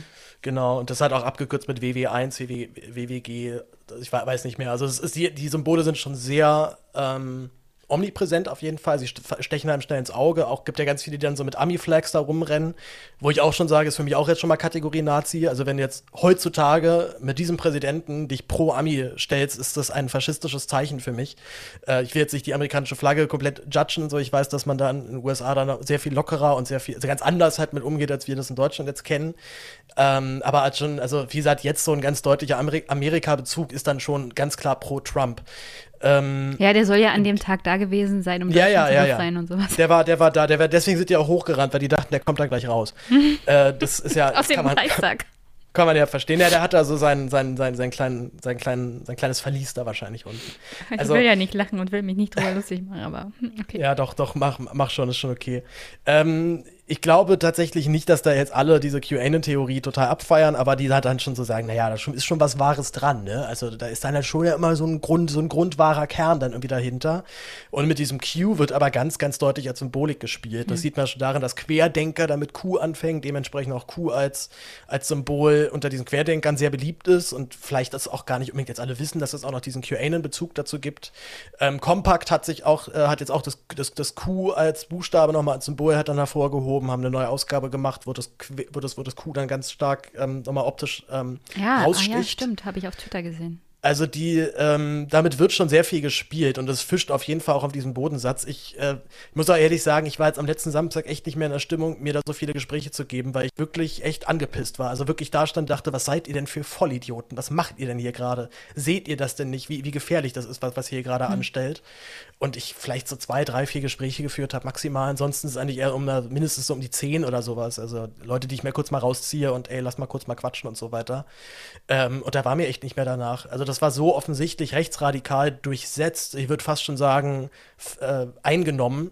Genau, und das hat auch abgekürzt mit WW1, WW, WWG, ich weiß nicht mehr. Also es ist die, die Symbole sind schon sehr ähm, omnipräsent auf jeden Fall. Sie stechen einem schnell ins Auge. Auch gibt ja ganz viele, die dann so mit Ami-Flags da rumrennen, wo ich auch schon sage, ist für mich auch jetzt schon mal Kategorie Nazi. Also wenn du jetzt heutzutage mit diesem Präsidenten dich pro Ami stellst, ist das ein faschistisches Zeichen für mich. Äh, ich will jetzt nicht die amerikanische Flagge komplett judgen, so ich weiß, dass man da in den USA dann sehr viel lockerer und sehr viel, also ganz anders halt mit umgeht, als wir das in Deutschland jetzt kennen. Ähm, aber als schon, also wie gesagt, jetzt so ein ganz deutlicher Amerika-Bezug ist dann schon ganz klar pro Trump. Ähm, ja, der soll ja an dem Tag da gewesen sein, um ja, ja, zu ja, ja. und sowas. Der war, der war da, der war, deswegen sind die auch hochgerannt, weil die dachten, der kommt da gleich raus. <laughs> äh, das ist ja. <laughs> Aus dem kann man, Reichstag. <laughs> Kann man ja verstehen. Ja, der hat da so sein, sein, sein, sein, kleinen, sein, kleinen, sein kleines Verlies da wahrscheinlich unten. Ich also, will ja nicht lachen und will mich nicht drüber lustig machen, aber hm, okay. Ja, doch, doch, mach, mach schon, ist schon okay. Ähm, ich glaube tatsächlich nicht, dass da jetzt alle diese QAnon-Theorie total abfeiern, aber die halt dann schon so sagen, naja, da ist schon was Wahres dran, ne? Also da ist dann halt schon ja immer so ein Grund, so ein grundwahrer Kern dann irgendwie dahinter. Und mit diesem Q wird aber ganz, ganz deutlich als Symbolik gespielt. Das mhm. sieht man schon darin, dass Querdenker damit Q anfängt, dementsprechend auch Q als, als Symbol unter diesen Querdenkern sehr beliebt ist und vielleicht das auch gar nicht unbedingt jetzt alle wissen, dass es auch noch diesen QAnon-Bezug dazu gibt. Ähm, Compact hat sich auch, äh, hat jetzt auch das, das, das Q als Buchstabe nochmal als Symbol hat dann hervorgehoben aufgehoben, haben eine neue Ausgabe gemacht, wo das, wo das, wo das Q dann ganz stark ähm, nochmal optisch ähm, ja, raussticht. Ah ja, stimmt, habe ich auf Twitter gesehen. Also die, ähm, damit wird schon sehr viel gespielt und es fischt auf jeden Fall auch auf diesen Bodensatz. Ich, äh, ich muss auch ehrlich sagen, ich war jetzt am letzten Samstag echt nicht mehr in der Stimmung, mir da so viele Gespräche zu geben, weil ich wirklich echt angepisst war. Also wirklich da stand, dachte, was seid ihr denn für Vollidioten? Was macht ihr denn hier gerade? Seht ihr das denn nicht, wie, wie gefährlich das ist, was, was ihr hier gerade hm. anstellt? Und ich vielleicht so zwei, drei, vier Gespräche geführt habe, maximal. Ansonsten ist es eigentlich eher um eine, mindestens so um die zehn oder sowas. Also Leute, die ich mir kurz mal rausziehe und ey, lass mal kurz mal quatschen und so weiter. Ähm, und da war mir echt nicht mehr danach. Also das war so offensichtlich rechtsradikal durchsetzt, ich würde fast schon sagen, äh, eingenommen,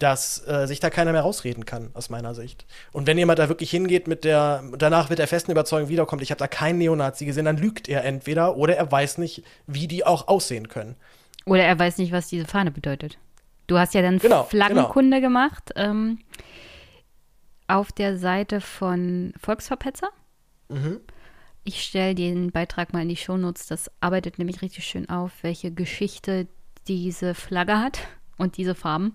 dass äh, sich da keiner mehr rausreden kann, aus meiner Sicht. Und wenn jemand da wirklich hingeht mit der, danach wird er festen Überzeugung wiederkommt, ich habe da keinen Neonazi gesehen, dann lügt er entweder oder er weiß nicht, wie die auch aussehen können. Oder er weiß nicht, was diese Fahne bedeutet. Du hast ja dann genau, Flaggenkunde genau. gemacht ähm, auf der Seite von Volksverpetzer. Mhm. Ich stelle den Beitrag mal in die Shownotes. Das arbeitet nämlich richtig schön auf, welche Geschichte diese Flagge hat und diese Farben.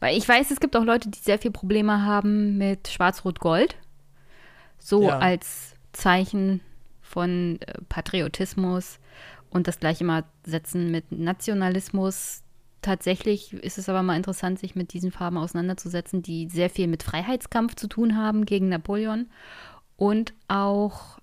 Weil ich weiß, es gibt auch Leute, die sehr viel Probleme haben mit Schwarz-Rot-Gold. So ja. als Zeichen von äh, Patriotismus und das gleiche mal setzen mit Nationalismus. Tatsächlich ist es aber mal interessant, sich mit diesen Farben auseinanderzusetzen, die sehr viel mit Freiheitskampf zu tun haben gegen Napoleon und auch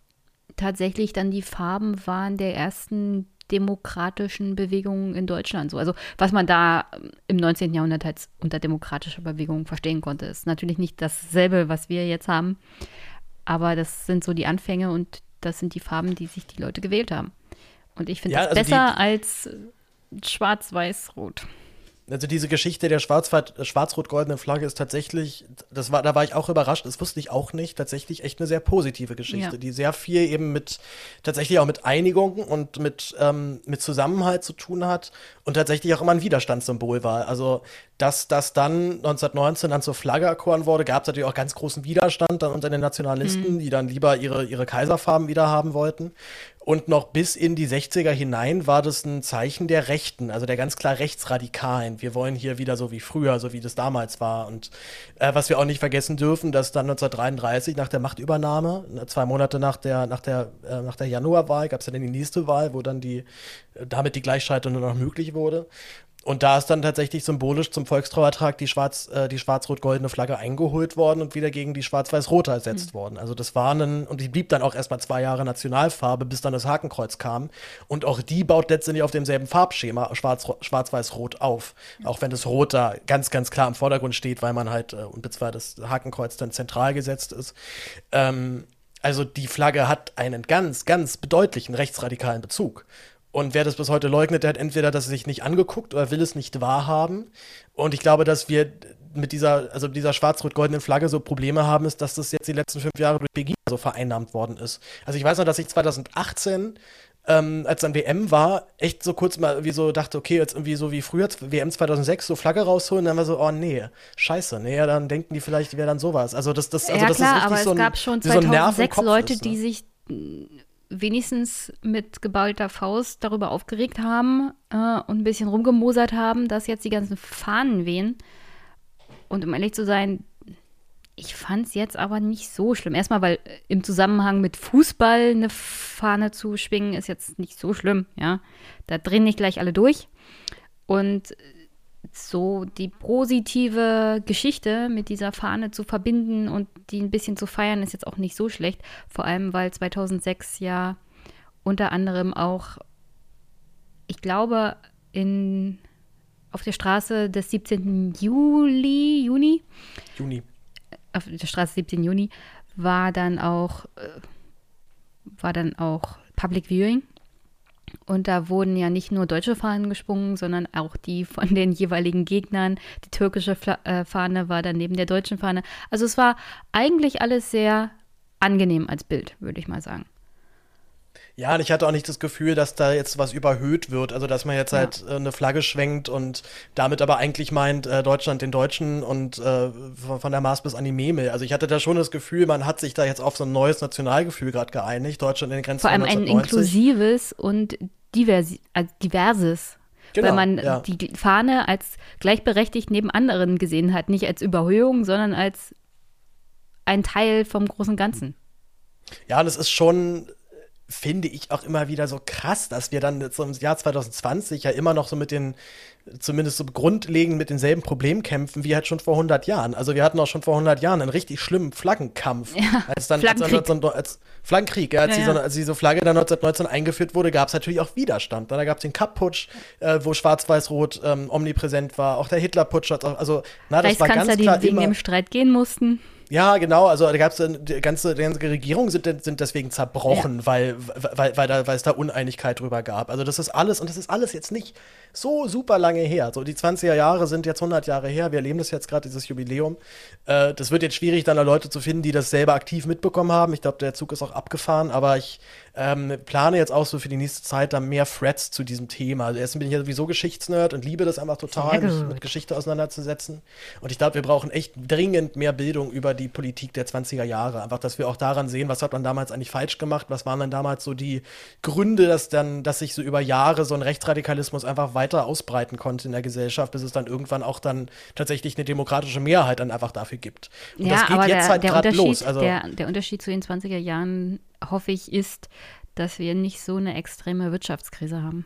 tatsächlich dann die Farben waren der ersten demokratischen Bewegungen in Deutschland. So, also was man da im 19. Jahrhundert als unter demokratischer Bewegung verstehen konnte, ist natürlich nicht dasselbe, was wir jetzt haben, aber das sind so die Anfänge und das sind die Farben, die sich die Leute gewählt haben. Und ich finde ja, das also besser die, als schwarz-weiß-rot. Also diese Geschichte der schwarz-rot-goldenen Flagge ist tatsächlich, das war, da war ich auch überrascht, das wusste ich auch nicht, tatsächlich echt eine sehr positive Geschichte, ja. die sehr viel eben mit, tatsächlich auch mit Einigung und mit, ähm, mit Zusammenhalt zu tun hat und tatsächlich auch immer ein Widerstandssymbol war. Also, dass das dann 1919 dann zur Flagge erkoren wurde, gab es natürlich auch ganz großen Widerstand dann unter den Nationalisten, mhm. die dann lieber ihre, ihre Kaiserfarben wieder haben wollten. Und noch bis in die 60er hinein war das ein Zeichen der Rechten, also der ganz klar Rechtsradikalen. Wir wollen hier wieder so wie früher, so wie das damals war. Und äh, was wir auch nicht vergessen dürfen, dass dann 1933 nach der Machtübernahme, ne, zwei Monate nach der, nach der, äh, nach der Januarwahl, gab es dann die nächste Wahl, wo dann die, äh, damit die Gleichschaltung nur noch möglich wurde. Und da ist dann tatsächlich symbolisch zum Volkstrauertag die schwarz, äh, die schwarz-rot-goldene Flagge eingeholt worden und wieder gegen die schwarz-weiß-rote ersetzt mhm. worden. Also das war ein, und die blieb dann auch erstmal zwei Jahre Nationalfarbe, bis dann das Hakenkreuz kam. Und auch die baut letztendlich auf demselben Farbschema schwarz-weiß-rot auf. Mhm. Auch wenn das Rot da ganz, ganz klar im Vordergrund steht, weil man halt, äh, und zwar das Hakenkreuz dann zentral gesetzt ist. Ähm, also die Flagge hat einen ganz, ganz bedeutlichen rechtsradikalen Bezug. Und wer das bis heute leugnet, der hat entweder das sich nicht angeguckt oder will es nicht wahrhaben. Und ich glaube, dass wir mit dieser, also dieser schwarz-rot-goldenen Flagge so Probleme haben, ist, dass das jetzt die letzten fünf Jahre durch Pegida so vereinnahmt worden ist. Also ich weiß noch, dass ich 2018 ähm, als dann WM war, echt so kurz mal wie so dachte, okay, jetzt irgendwie so wie früher, WM 2006, so Flagge rausholen, dann war so, oh nee, scheiße, nee, ja, dann denken die vielleicht, die wäre dann sowas. Also das, das, also ja das klar, ist aber richtig es so ein, gab schon wie so ein Nerv im 2006 Kopf Leute, ist, ne? die sich wenigstens mit geballter Faust darüber aufgeregt haben äh, und ein bisschen rumgemosert haben, dass jetzt die ganzen Fahnen wehen. Und um ehrlich zu sein, ich fand es jetzt aber nicht so schlimm. Erstmal, weil äh, im Zusammenhang mit Fußball eine Fahne zu schwingen, ist jetzt nicht so schlimm, ja. Da drehen nicht gleich alle durch. Und äh, so die positive Geschichte mit dieser Fahne zu verbinden und die ein bisschen zu feiern, ist jetzt auch nicht so schlecht. Vor allem, weil 2006 ja unter anderem auch, ich glaube, in, auf der Straße des 17. Juli, Juni, Juni. auf der Straße 17. Juni war dann auch äh, war dann auch Public Viewing und da wurden ja nicht nur deutsche Fahnen gesprungen, sondern auch die von den jeweiligen Gegnern. Die türkische äh, Fahne war dann neben der deutschen Fahne. Also es war eigentlich alles sehr angenehm als Bild, würde ich mal sagen. Ja, und ich hatte auch nicht das Gefühl, dass da jetzt was überhöht wird. Also, dass man jetzt Ja. halt äh, eine Flagge schwenkt und damit aber eigentlich meint, äh, Deutschland den Deutschen und äh, von, von der Mars bis an die Memel. Also, ich hatte da schon das Gefühl, man hat sich da jetzt auf so ein neues Nationalgefühl gerade geeinigt. Deutschland in den Grenzen Vor allem ein 1990. inklusives und diversi äh, diverses. Genau, weil man ja. die Fahne als gleichberechtigt neben anderen gesehen hat. Nicht als Überhöhung, sondern als ein Teil vom großen Ganzen. Ja, und es ist schon, finde ich, auch immer wieder so krass, dass wir dann im Jahr 2020 ja immer noch so mit den, zumindest so grundlegend mit denselben Problemen kämpfen wie halt schon vor 100 Jahren. Also wir hatten auch schon vor 100 Jahren einen richtig schlimmen Flaggenkampf. Ja, als dann, Flaggenkrieg. Als, als Flaggenkrieg, ja, als, Ja, diese, ja. als diese Flagge dann 1919 eingeführt wurde, gab es natürlich auch Widerstand. Da gab es den Kapp-Putsch, äh, wo Schwarz-Weiß-Rot ähm, omnipräsent war. Auch der Hitler-Putsch also, na, das war ganz klar die wegen immer, dem Streit gehen mussten. Ja, genau. Also da gab es die ganze, die ganze Regierung sind, sind deswegen zerbrochen, weil, weil, weil, da, weil es da Uneinigkeit drüber gab. Also das ist alles, und das ist alles jetzt nicht so super lange her. So die 20er Jahre sind jetzt 100 Jahre her. Wir erleben das jetzt gerade, dieses Jubiläum. Äh, das wird jetzt schwierig, dann da Leute zu finden, die das selber aktiv mitbekommen haben. Ich glaube, der Zug ist auch abgefahren, aber ich ähm, plane jetzt auch so für die nächste Zeit dann mehr Threads zu diesem Thema. Also erstens bin ich ja sowieso Geschichtsnerd und liebe das einfach total, mich mit Geschichte auseinanderzusetzen. Und ich glaube, wir brauchen echt dringend mehr Bildung über die Politik der 20er Jahre. Einfach, dass wir auch daran sehen, was hat man damals eigentlich falsch gemacht, was waren dann damals so die Gründe, dass dann, dass sich so über Jahre so ein Rechtsradikalismus einfach weiter ausbreiten konnte in der Gesellschaft, bis es dann irgendwann auch dann tatsächlich eine demokratische Mehrheit dann einfach dafür gibt. Und ja, das geht aber jetzt der, halt gerade los. Also, der, der Unterschied zu den 20er Jahren, hoffe ich, ist, dass wir nicht so eine extreme Wirtschaftskrise haben.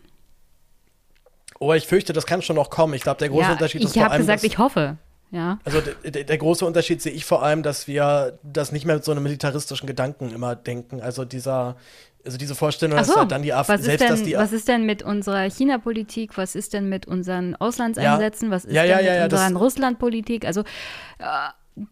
oh, ich fürchte, das kann schon noch kommen. Ich glaube, der große ja, Unterschied ist ich vor habe allem, gesagt, dass- ich hoffe. Ja. Also der, der große Unterschied sehe ich vor allem, dass wir das nicht mehr mit so einem militaristischen Gedanken immer denken. Also dieser, also diese Vorstellung, dass halt dann die AfD, selbst dass denn, die was ist denn mit unserer China-Politik? Was ist denn mit unseren Auslandseinsätzen? Was ist Ja, ja, denn ja, mit ja, unserer Russland-Politik? Also äh,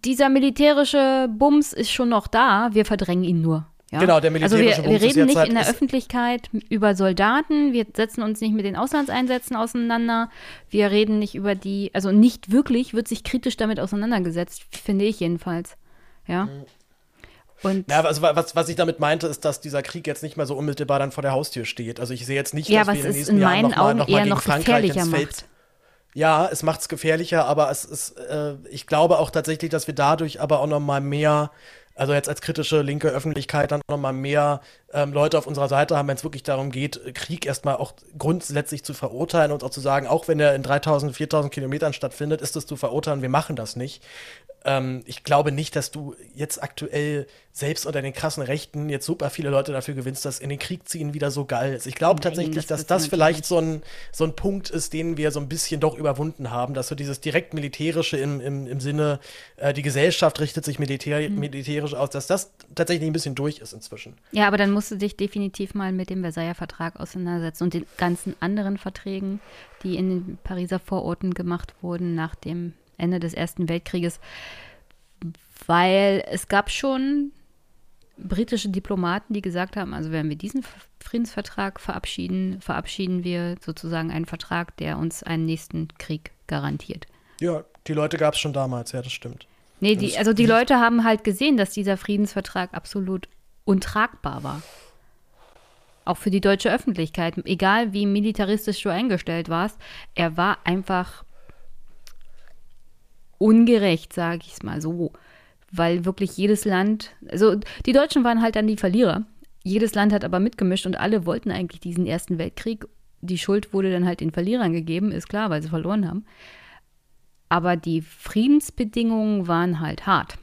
dieser militärische Bums ist schon noch da. Wir verdrängen ihn nur. Ja? Genau, der militärische also wir, Bums wir reden nicht halt- in der Öffentlichkeit über Soldaten. Wir setzen uns nicht mit den Auslandseinsätzen auseinander. Wir reden nicht über die, also nicht wirklich wird sich kritisch damit auseinandergesetzt, finde ich jedenfalls. Ja. Und Ja, also was, was ich damit meinte, ist, dass dieser Krieg jetzt nicht mehr so unmittelbar dann vor der Haustür steht. Also ich sehe jetzt nicht, Ja, dass was wir in den nächsten in Jahren meinen noch mal, gegen noch Frankreich gefährlicher ins Feld. macht. Ja, es macht es gefährlicher, aber es ist, äh, ich glaube auch tatsächlich, dass wir dadurch aber auch noch mal mehr, also jetzt als kritische linke Öffentlichkeit dann noch mal mehr ähm, Leute auf unserer Seite haben, wenn es wirklich darum geht, Krieg erstmal auch grundsätzlich zu verurteilen und auch zu sagen, auch wenn er in 3000, 4000 Kilometern stattfindet, ist es zu verurteilen, wir machen das nicht. Ähm, ich glaube nicht, dass du jetzt aktuell selbst unter den krassen Rechten jetzt super viele Leute dafür gewinnst, dass in den Krieg ziehen wieder so geil ist. Ich glaube tatsächlich, das dass das vielleicht so ein, so ein Punkt ist, den wir so ein bisschen doch überwunden haben, dass so dieses direkt militärische im, im, im Sinne, äh, die Gesellschaft richtet sich militär, Mhm. militärisch aus, dass das tatsächlich ein bisschen durch ist inzwischen. Ja, aber dann musst du dich definitiv mal mit dem Versailler Vertrag auseinandersetzen und den ganzen anderen Verträgen, die in den Pariser Vororten gemacht wurden nach dem Ende des Ersten Weltkrieges. Weil es gab schon britische Diplomaten, die gesagt haben, also wenn wir diesen Friedensvertrag verabschieden, verabschieden wir sozusagen einen Vertrag, der uns einen nächsten Krieg garantiert. Ja, die Leute gab es schon damals, ja, das stimmt. Nee, die, also die Leute haben halt gesehen, dass dieser Friedensvertrag absolut untragbar war. auch für die deutsche Öffentlichkeit, egal wie militaristisch du eingestellt warst, er war einfach ungerecht, sage ich es mal so. Weil wirklich jedes Land, also die Deutschen waren halt dann die Verlierer. Jedes Land hat aber mitgemischt und alle wollten eigentlich diesen Ersten Weltkrieg. Die Schuld wurde dann halt den Verlierern gegeben, ist klar, weil sie verloren haben. Aber die Friedensbedingungen waren halt hart.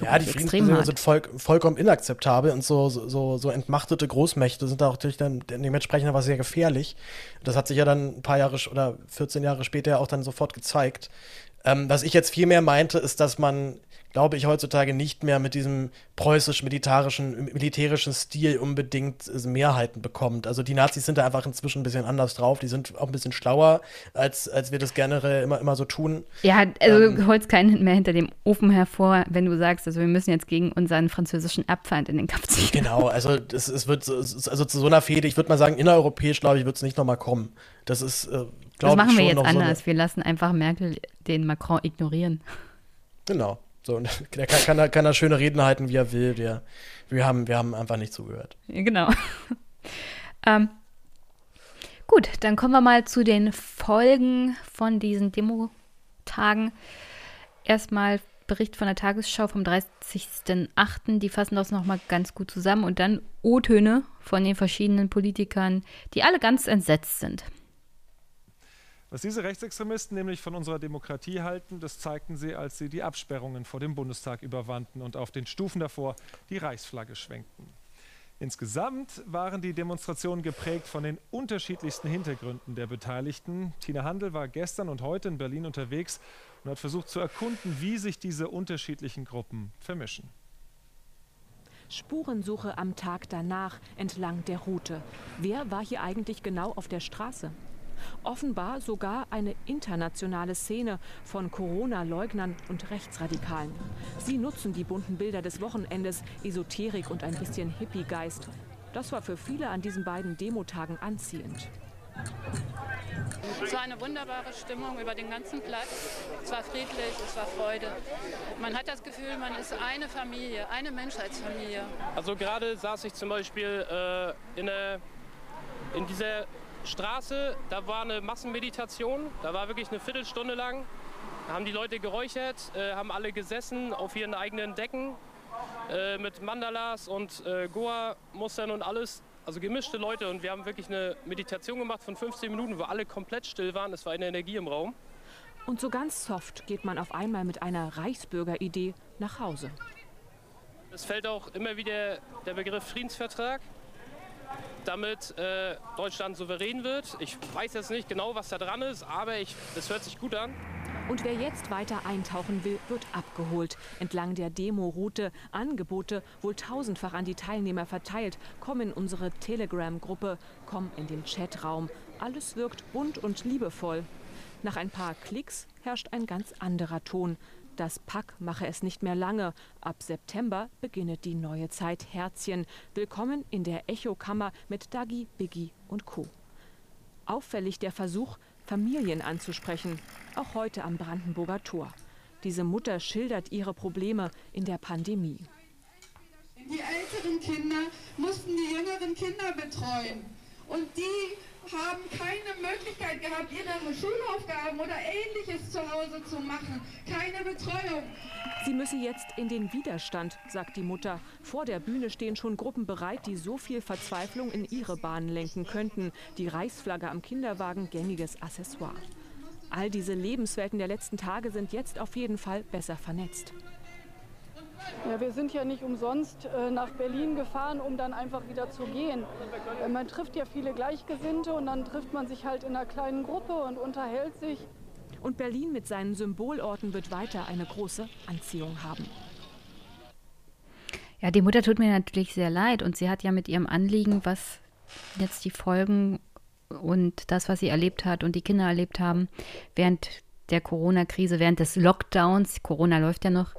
Ja, die Friedensbedingungen sind voll, vollkommen inakzeptabel und so, so, so entmachtete Großmächte sind da auch natürlich dann dementsprechend aber sehr gefährlich. Das hat sich ja dann ein paar Jahre oder 14 Jahre später auch dann sofort gezeigt. Ähm, was ich jetzt viel mehr meinte, ist, dass man glaube ich, heutzutage nicht mehr mit diesem preußisch-militärischen militärischen Stil unbedingt äh, Mehrheiten bekommt. Also die Nazis sind da einfach inzwischen ein bisschen anders drauf. Die sind auch ein bisschen schlauer, als, als wir das generell immer, immer so tun. Ja, also ähm, du holst keinen mehr hinter dem Ofen hervor, wenn du sagst, also wir müssen jetzt gegen unseren französischen Erbfeind in den Kampf ziehen. Genau, also es, es wird also zu so einer Fehde, ich würde mal sagen, innereuropäisch, glaube ich, wird es nicht nochmal kommen. Das ist, äh, Das machen wir jetzt anders. So wir lassen einfach Merkel den Macron ignorieren. Genau. So, <laughs> der kann, kann, kann, er schöne Reden halten, wie er will. Wir, wir, haben, wir haben einfach nicht zugehört. Genau. <laughs> ähm, gut, dann kommen wir mal zu den Folgen von diesen Demo-Tagen. Erstmal Bericht von der Tagesschau vom 30.08. Die fassen das nochmal ganz gut zusammen. Und dann O-Töne von den verschiedenen Politikern, die alle ganz entsetzt sind. Was diese Rechtsextremisten nämlich von unserer Demokratie halten, das zeigten sie, als sie die Absperrungen vor dem Bundestag überwanden und auf den Stufen davor die Reichsflagge schwenkten. Insgesamt waren die Demonstrationen geprägt von den unterschiedlichsten Hintergründen der Beteiligten. Tina Handel war gestern und heute in Berlin unterwegs und hat versucht zu erkunden, wie sich diese unterschiedlichen Gruppen vermischen. Spurensuche am Tag danach entlang der Route. Wer war hier eigentlich genau auf der Straße? Offenbar sogar eine internationale Szene von Corona-Leugnern und Rechtsradikalen. Sie nutzen die bunten Bilder des Wochenendes, Esoterik und ein bisschen Hippie-Geist. Das war für viele an diesen beiden Demotagen anziehend. Es war eine wunderbare Stimmung über den ganzen Platz. Es war friedlich, es war Freude. Man hat das Gefühl, man ist eine Familie, eine Menschheitsfamilie. Also gerade saß ich zum Beispiel äh, in, eine, in dieser Straße, da war eine Massenmeditation, da war wirklich eine Viertelstunde lang. Da haben die Leute geräuchert, äh, haben alle gesessen auf ihren eigenen Decken äh, mit Mandalas und äh, Goa-Mustern und alles. Also gemischte Leute und wir haben wirklich eine Meditation gemacht von 15 Minuten, wo alle komplett still waren. Es war eine Energie im Raum. Und so ganz soft geht man auf einmal mit einer Reichsbürgeridee nach Hause. Es fällt auch immer wieder der Begriff Friedensvertrag damit äh, Deutschland souverän wird. Ich weiß jetzt nicht genau, was da dran ist, aber es hört sich gut an. Und wer jetzt weiter eintauchen will, wird abgeholt. Entlang der Demo-Route Angebote wohl tausendfach an die Teilnehmer verteilt. Komm in unsere Telegram-Gruppe, komm in den Chatraum. Alles wirkt bunt und liebevoll. Nach ein paar Klicks herrscht ein ganz anderer Ton. Das Pack mache es nicht mehr lange. Ab September beginne die neue Zeit Herzchen. Willkommen in der Echokammer mit Dagi, Biggie und Co. Auffällig der Versuch, Familien anzusprechen, auch heute am Brandenburger Tor. Diese Mutter schildert ihre Probleme in der Pandemie. Die älteren Kinder mussten die jüngeren Kinder betreuen. Und die haben keine Möglichkeit gehabt, ihre Schulaufgaben oder ähnliches zu Hause zu machen. Keine Betreuung. Sie müsse jetzt in den Widerstand, sagt die Mutter. Vor der Bühne stehen schon Gruppen bereit, die so viel Verzweiflung in ihre Bahnen lenken könnten. Die Reichsflagge am Kinderwagen, gängiges Accessoire. All diese Lebenswelten der letzten Tage sind jetzt auf jeden Fall besser vernetzt. Ja, wir sind ja nicht umsonst äh, nach Berlin gefahren, um dann einfach wieder zu gehen. Äh, man trifft ja viele Gleichgesinnte und dann trifft man sich halt in einer kleinen Gruppe und unterhält sich. Und Berlin mit seinen Symbolorten wird weiter eine große Anziehung haben. Ja, die Mutter tut mir natürlich sehr leid und sie hat ja mit ihrem Anliegen, was jetzt die Folgen und das, was sie erlebt hat und die Kinder erlebt haben während der Corona-Krise, während des Lockdowns, Corona läuft ja noch,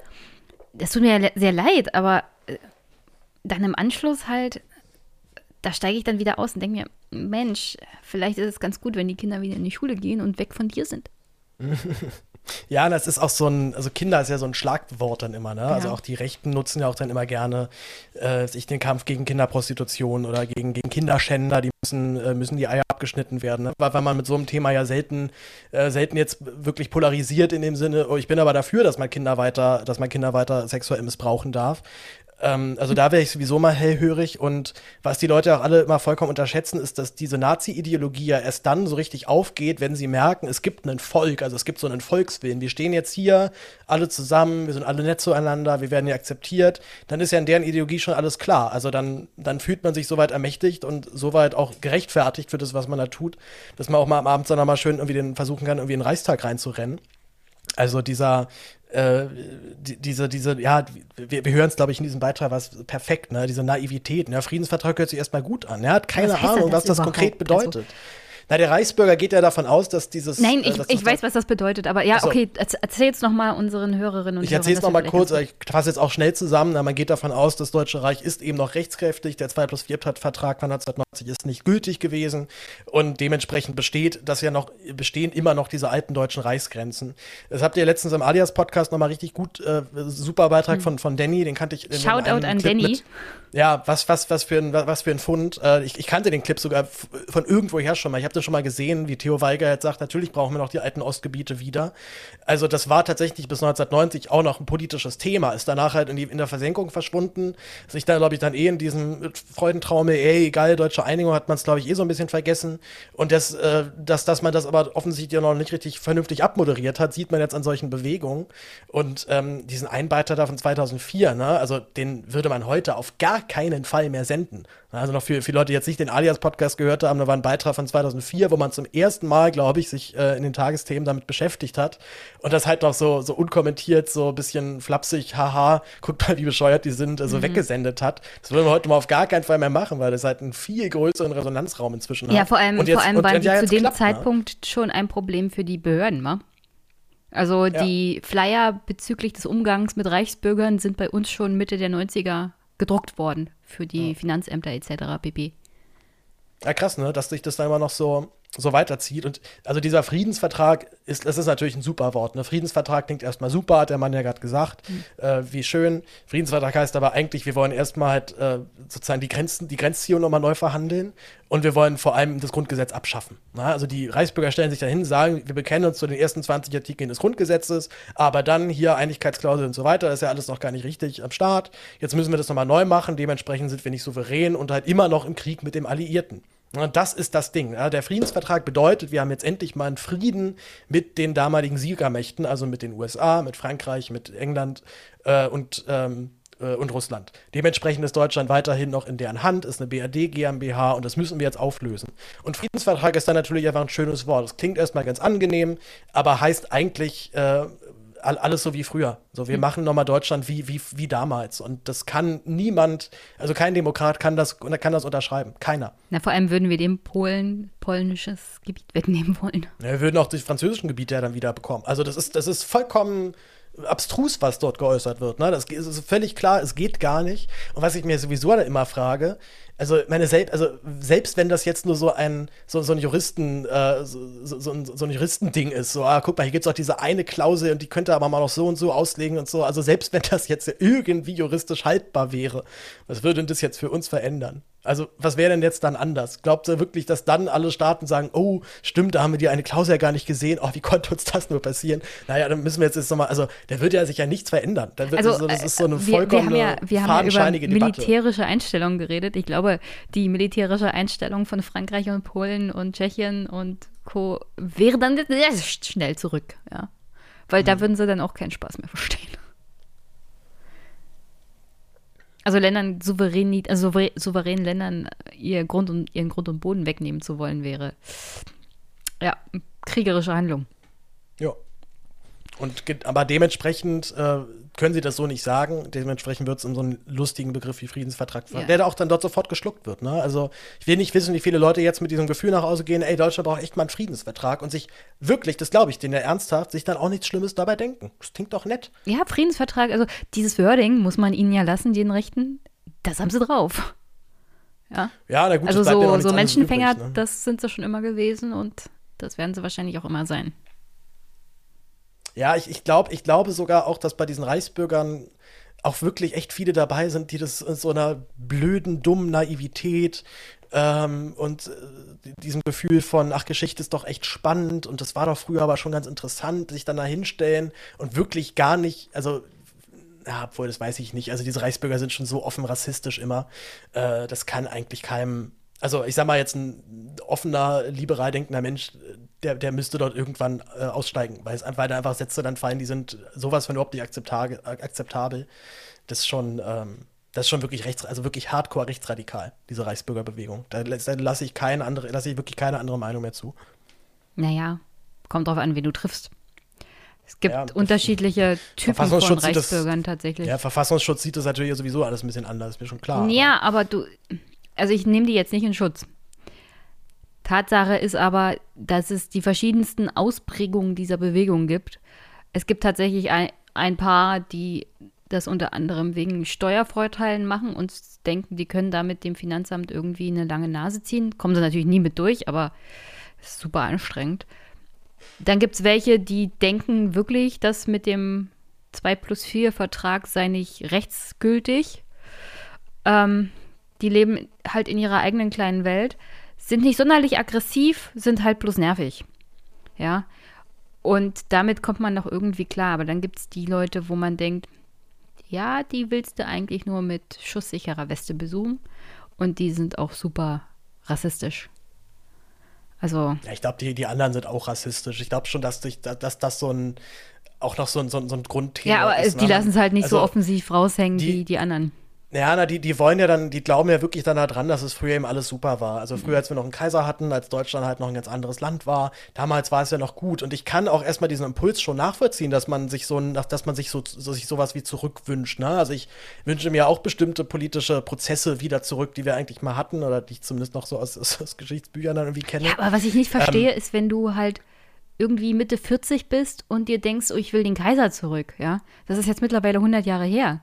das tut mir sehr leid, aber äh, dann im Anschluss halt, da steige ich dann wieder aus und denke mir, Mensch, vielleicht ist es ganz gut, wenn die Kinder wieder in die Schule gehen und weg von dir sind. <laughs> Ja, das ist auch so ein, also Kinder ist ja so ein Schlagwort dann immer, ne? Also Ja. auch die Rechten nutzen ja auch dann immer gerne äh, sich den Kampf gegen Kinderprostitution oder gegen, gegen Kinderschänder, die müssen, äh, müssen die Eier abgeschnitten werden, ne? Weil, weil man mit so einem Thema ja selten, äh, selten jetzt wirklich polarisiert in dem Sinne, oh, ich bin aber dafür, dass man Kinder weiter, dass man Kinder weiter sexuell missbrauchen darf. Ähm, also da wäre ich sowieso mal hellhörig und was die Leute auch alle immer vollkommen unterschätzen, ist, dass diese Nazi-Ideologie ja erst dann so richtig aufgeht, wenn sie merken, es gibt einen Volk, also es gibt so einen Volkswillen. Wir stehen jetzt hier alle zusammen, wir sind alle nett zueinander, wir werden hier akzeptiert. Dann ist ja in deren Ideologie schon alles klar. Also dann, dann fühlt man sich soweit ermächtigt und soweit auch gerechtfertigt für das, was man da tut, dass man auch mal am Abend dann mal schön irgendwie den versuchen kann, irgendwie in den Reichstag reinzurennen. Also dieser, äh, die, diese, diese, ja, wir, wir hören es, glaube ich, in diesem Beitrag was perfekt, ne? Diese Naivität. Ne? Friedensvertrag hört sich erstmal gut an. Er hat keine Was Ahnung, das was das überhaupt? konkret bedeutet. Na, der Reichsbürger geht ja davon aus, dass dieses. Nein, äh, ich, dass ich weiß, was das bedeutet, aber ja, so. okay, erz- erzähl jetzt noch mal unseren Hörerinnen und Ich Hörern. erzähle es das nochmal kurz, ich fasse jetzt auch schnell zusammen. Na, man geht davon aus, das Deutsche Reich ist eben noch rechtskräftig. Der 2 plus 4 Vertrag von 1990 ist nicht gültig gewesen. Und dementsprechend besteht das ja noch, bestehen immer noch diese alten deutschen Reichsgrenzen. Das habt ihr letztens im Alias-Podcast nochmal richtig gut, äh, super Beitrag von, von Danny, den kannte ich in Hm. Shoutout an Clip Danny. Mit. Ja, was, was, was, für ein, was für ein Fund. Äh, ich, ich kannte den Clip sogar von irgendwoher schon mal. Ich habe das schon mal gesehen, wie Theo Weiger jetzt sagt, natürlich brauchen wir noch die alten Ostgebiete wieder. Also das war tatsächlich bis 1990 auch noch ein politisches Thema. Ist danach halt in, die, in der Versenkung verschwunden. Sich da, glaube ich, dann eh in diesem Freudentraum, ey, egal, deutsche Einigung hat man es, glaube ich, eh so ein bisschen vergessen. Und das, äh, dass, dass man das aber offensichtlich noch nicht richtig vernünftig abmoderiert hat, sieht man jetzt an solchen Bewegungen. Und ähm, diesen Einbeiter da von 2004, ne, also den würde man heute auf gar keinen Fall mehr senden. Also noch für, für Leute, die jetzt nicht den Alias-Podcast gehört haben, da war ein Beitrag von 2004, wo man zum ersten Mal, glaube ich, sich äh, in den Tagesthemen damit beschäftigt hat. Und das halt noch so, so unkommentiert, so ein bisschen flapsig, haha, guckt mal, wie bescheuert die sind, äh, so Mhm. weggesendet hat. Das würde man heute mal auf gar keinen Fall mehr machen, weil das halt einen viel größeren Resonanzraum inzwischen Ja, hat. vor allem, jetzt- vor allem und- waren und die ja, zu dem klappt, ne? Zeitpunkt schon ein Problem für die Behörden, wa? Also die Flyer bezüglich des Umgangs mit Reichsbürgern sind bei uns schon Mitte der 90er gedruckt worden für die Finanzämter etc. pp. Ja, krass, ne? Dass sich das da immer noch so, so weiterzieht. Und also dieser Friedensvertrag ist, das ist natürlich ein super Wort. Ne? Friedensvertrag klingt erstmal super, hat der Mann ja gerade gesagt. Äh, wie schön. Friedensvertrag heißt aber eigentlich, wir wollen erstmal halt äh, sozusagen die Grenzen, die Grenzziehung nochmal neu verhandeln und wir wollen vor allem das Grundgesetz abschaffen. Ne? Also die Reichsbürger stellen sich dahin, sagen, wir bekennen uns zu den ersten 20 Artikeln des Grundgesetzes, aber dann hier Einigkeitsklausel und so weiter, ist ja alles noch gar nicht richtig am Start. Jetzt müssen wir das nochmal neu machen, dementsprechend sind wir nicht souverän und halt immer noch im Krieg mit dem Alliierten. Und das ist das Ding. Der Friedensvertrag bedeutet, wir haben jetzt endlich mal einen Frieden mit den damaligen Siegermächten, also mit den USA, mit Frankreich, mit England äh, und, ähm, äh, und Russland. Dementsprechend ist Deutschland weiterhin noch in deren Hand, ist eine BRD GmbH und das müssen wir jetzt auflösen. Und Friedensvertrag ist dann natürlich einfach ein schönes Wort. Das klingt erstmal ganz angenehm, aber heißt eigentlich äh, alles so wie früher. So, wir machen nochmal Deutschland wie, wie, wie damals. Und das kann niemand, also kein Demokrat kann das, kann das unterschreiben. Keiner. Na, vor allem würden wir dem Polen polnisches Gebiet wegnehmen wollen. Ja, wir würden auch die französischen Gebiete ja dann wieder bekommen. Also das ist, das ist vollkommen abstrus, was dort geäußert wird. Ne? Das ist völlig klar, es geht gar nicht. Und was ich mir sowieso immer frage, also meine selbst, also selbst wenn das jetzt nur so ein so, so ein Juristen äh, so, so, so, ein, so ein Juristending ist, so ah, guck mal, hier gibt's auch diese eine Klausel und die könnte aber mal noch so und so auslegen und so. Also selbst wenn das jetzt irgendwie juristisch haltbar wäre, was würde denn das jetzt für uns verändern? Also, was wäre denn jetzt dann anders? Glaubt ihr wirklich, dass dann alle Staaten sagen, oh, stimmt, da haben wir die eine Klausel ja gar nicht gesehen, oh, wie konnte uns das nur passieren? Naja, dann müssen wir jetzt, jetzt nochmal, also, da wird ja sich ja nichts verändern. Da wird, also, das ist so eine wir, wir vollkommen haben ja, wir haben ja über fadenscheinige Debatte. militärische Einstellungen geredet. Ich glaube, die militärische Einstellung von Frankreich und Polen und Tschechien und Co. wäre dann schnell zurück, ja. Weil Hm. da würden sie dann auch keinen Spaß mehr verstehen. Also Ländern souverän, also souverä- souveränen Ländern ihr Grund und, ihren Grund und Boden wegnehmen zu wollen, wäre ja kriegerische Handlung. Ja. Und aber dementsprechend äh, können sie das so nicht sagen. Dementsprechend wird es in so einen lustigen Begriff wie Friedensvertrag, Ja. der da auch dann dort sofort geschluckt wird. Ne? Also ich will nicht wissen, wie viele Leute jetzt mit diesem Gefühl nach Hause gehen, ey, Deutschland braucht echt mal einen Friedensvertrag und sich wirklich, das glaube ich denen ja ernsthaft, sich dann auch nichts Schlimmes dabei denken. Das klingt doch nett. Ja, Friedensvertrag, also dieses Wording muss man ihnen ja lassen, den Rechten. Das haben sie drauf. Ja. Ja, na gut, also so, so Menschenfänger, übrig, ne? das sind sie schon immer gewesen und das werden sie wahrscheinlich auch immer sein. Ja, ich, ich glaube ich glaube sogar auch, dass bei diesen Reichsbürgern auch wirklich echt viele dabei sind, die das in so einer blöden, dummen Naivität ähm, und äh, diesem Gefühl von, ach, Geschichte ist doch echt spannend und das war doch früher aber schon ganz interessant, sich dann da hinstellen und wirklich gar nicht, also ja, obwohl, das weiß ich nicht. Also diese Reichsbürger sind schon so offen rassistisch immer. Äh, das kann eigentlich keinem. Also ich sag mal jetzt ein offener, liberal denkender Mensch, der, der müsste dort irgendwann äh, aussteigen, weil, es, weil da einfach Sätze dann fallen, die sind sowas von überhaupt nicht akzeptabel. akzeptabel. Das ist schon, ähm, das ist schon wirklich rechts, also wirklich hardcore rechtsradikal, diese Reichsbürgerbewegung. Da, da lasse ich keine andere, lasse ich wirklich keine andere Meinung mehr zu. Naja, kommt drauf an, wen du triffst. Es gibt ja, unterschiedliche Typen von Reichsbürgern das, tatsächlich. Ja, Verfassungsschutz sieht das natürlich sowieso alles ein bisschen anders, ist mir schon klar. Ja, aber, aber du, also ich nehme die jetzt nicht in Schutz. Tatsache ist aber, dass es die verschiedensten Ausprägungen dieser Bewegung gibt. Es gibt tatsächlich ein, ein paar, die das unter anderem wegen Steuervorteilen machen und denken, die können damit dem Finanzamt irgendwie eine lange Nase ziehen. Kommen sie natürlich nie mit durch, aber ist super anstrengend. Dann gibt es welche, die denken wirklich, dass mit dem 2 plus 4 Vertrag sei nicht rechtsgültig. Ähm, die leben halt in ihrer eigenen kleinen Welt, sind nicht sonderlich aggressiv, sind halt bloß nervig. Ja. Und damit kommt man noch irgendwie klar. Aber dann gibt es die Leute, wo man denkt, ja, die willst du eigentlich nur mit schusssicherer Weste besuchen. Und die sind auch super rassistisch. Also. Ja, ich glaube, die, die anderen sind auch rassistisch. Ich glaube schon, dass, dich, dass das so ein auch noch so ein, so ein, so ein Grundthema ist. Ja, aber ist, die ne? lassen es halt nicht also, so offensiv raushängen die, wie die anderen. Ja, na, die, die wollen ja dann, die glauben ja wirklich dann daran, dass es früher eben alles super war. Also früher, als wir noch einen Kaiser hatten, als Deutschland halt noch ein ganz anderes Land war, damals war es ja noch gut. Und ich kann auch erstmal diesen Impuls schon nachvollziehen, dass man sich so, dass man sich so, so sich sowas wie zurückwünscht. Ne? Also ich wünsche mir auch bestimmte politische Prozesse wieder zurück, die wir eigentlich mal hatten oder die ich zumindest noch so aus, <laughs> aus Geschichtsbüchern dann irgendwie kenne. Ja, aber was ich nicht verstehe, ähm, ist, wenn du halt irgendwie Mitte 40 bist und dir denkst, oh, ich will den Kaiser zurück, ja. Das ist jetzt mittlerweile 100 Jahre her.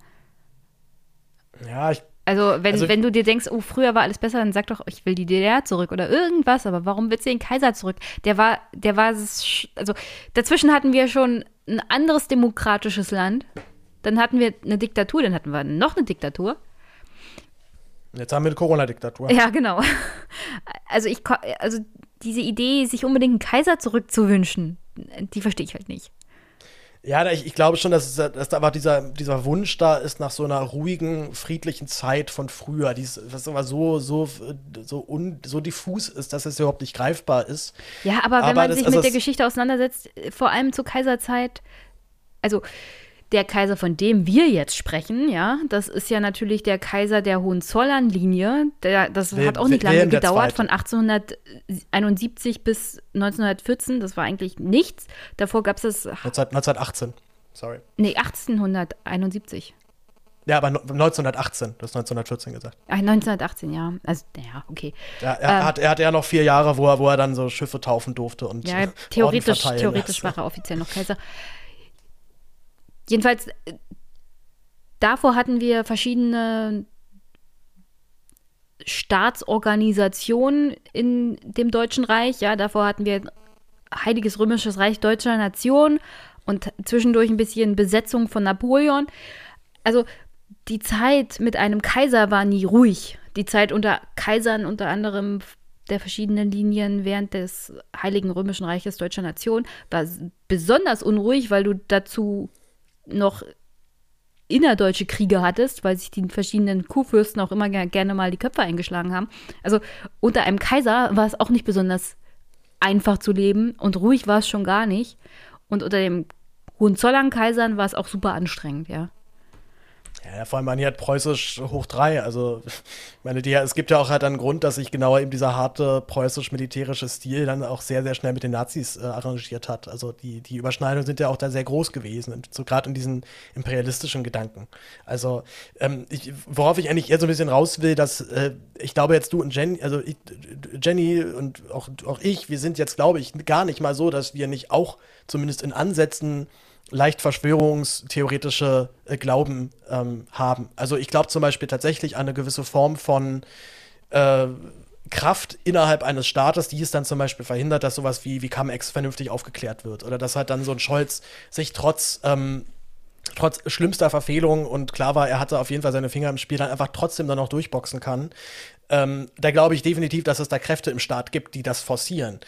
Ja, ich also wenn, also, wenn du dir denkst, oh, früher war alles besser, dann sag doch, ich will die DDR zurück oder irgendwas, aber warum willst du den Kaiser zurück? Der war, der war, also dazwischen hatten wir schon ein anderes demokratisches Land, dann hatten wir eine Diktatur, dann hatten wir noch eine Diktatur. Jetzt haben wir eine Corona-Diktatur. Ja, genau. <laughs> Also ich, also diese Idee, sich unbedingt einen Kaiser zurückzuwünschen, die verstehe ich halt nicht. Ja, ich, ich glaube schon, dass, dass da aber dieser, dieser Wunsch da ist nach so einer ruhigen, friedlichen Zeit von früher, die was aber so, so, so, un, so diffus ist, dass es überhaupt nicht greifbar ist. Ja, aber, aber wenn man das, sich also mit der Geschichte auseinandersetzt, vor allem zur Kaiserzeit, also der Kaiser, von dem wir jetzt sprechen, ja, das ist ja natürlich der Kaiser der Hohenzollern-Linie. Das Wil hat auch nicht lange gedauert, von 1871 bis 1914. Das war eigentlich nichts. Davor gab es das. 1918, sorry. Nee, 1871. Ja, aber 1918, du hast 1914 gesagt. Ach, 1918, ja. Also, ja, okay. Ja, er, ähm, hat, er hat ja noch vier Jahre, wo er, wo er dann so Schiffe taufen durfte und. Ja, <laughs> theoretisch, theoretisch war er offiziell noch Kaiser. Jedenfalls, äh, davor hatten wir verschiedene Staatsorganisationen in dem Deutschen Reich. Ja, davor hatten wir Heiliges Römisches Reich Deutscher Nation und zwischendurch ein bisschen Besetzung von Napoleon. Also die Zeit mit einem Kaiser war nie ruhig. Die Zeit unter Kaisern, unter anderem der verschiedenen Linien während des Heiligen Römischen Reiches Deutscher Nation, war besonders unruhig, weil du dazu noch innerdeutsche Kriege hattest, weil sich die verschiedenen Kurfürsten auch immer gerne mal die Köpfe eingeschlagen haben. Also unter einem Kaiser war es auch nicht besonders einfach zu leben und ruhig war es schon gar nicht. Und unter dem Hohenzollern-Kaisern war es auch super anstrengend, ja. Ja, vor allem man hier hat preußisch hoch drei. Also, ich meine, die, es gibt ja auch halt einen Grund, dass sich genauer eben dieser harte preußisch-militärische Stil dann auch sehr, sehr schnell mit den Nazis äh, arrangiert hat. Also, die, die Überschneidungen sind ja auch da sehr groß gewesen, so gerade in diesen imperialistischen Gedanken. Also, ähm, ich, worauf ich eigentlich eher so ein bisschen raus will, dass äh, ich glaube jetzt du und Jenny, also ich, Jenny und auch, auch ich, wir sind jetzt, glaube ich, gar nicht mal so, dass wir nicht auch zumindest in Ansätzen leicht verschwörungstheoretische äh, Glauben ähm, haben. Also ich glaube zum Beispiel tatsächlich an eine gewisse Form von äh, Kraft innerhalb eines Staates, die es dann zum Beispiel verhindert, dass sowas wie, wie Cum-Ex vernünftig aufgeklärt wird. Oder dass halt dann so ein Scholz sich trotz ähm, trotz schlimmster Verfehlungen und klar war, er hatte auf jeden Fall seine Finger im Spiel, dann einfach trotzdem dann noch durchboxen kann. Ähm, da glaube ich definitiv, dass es da Kräfte im Staat gibt, die das forcieren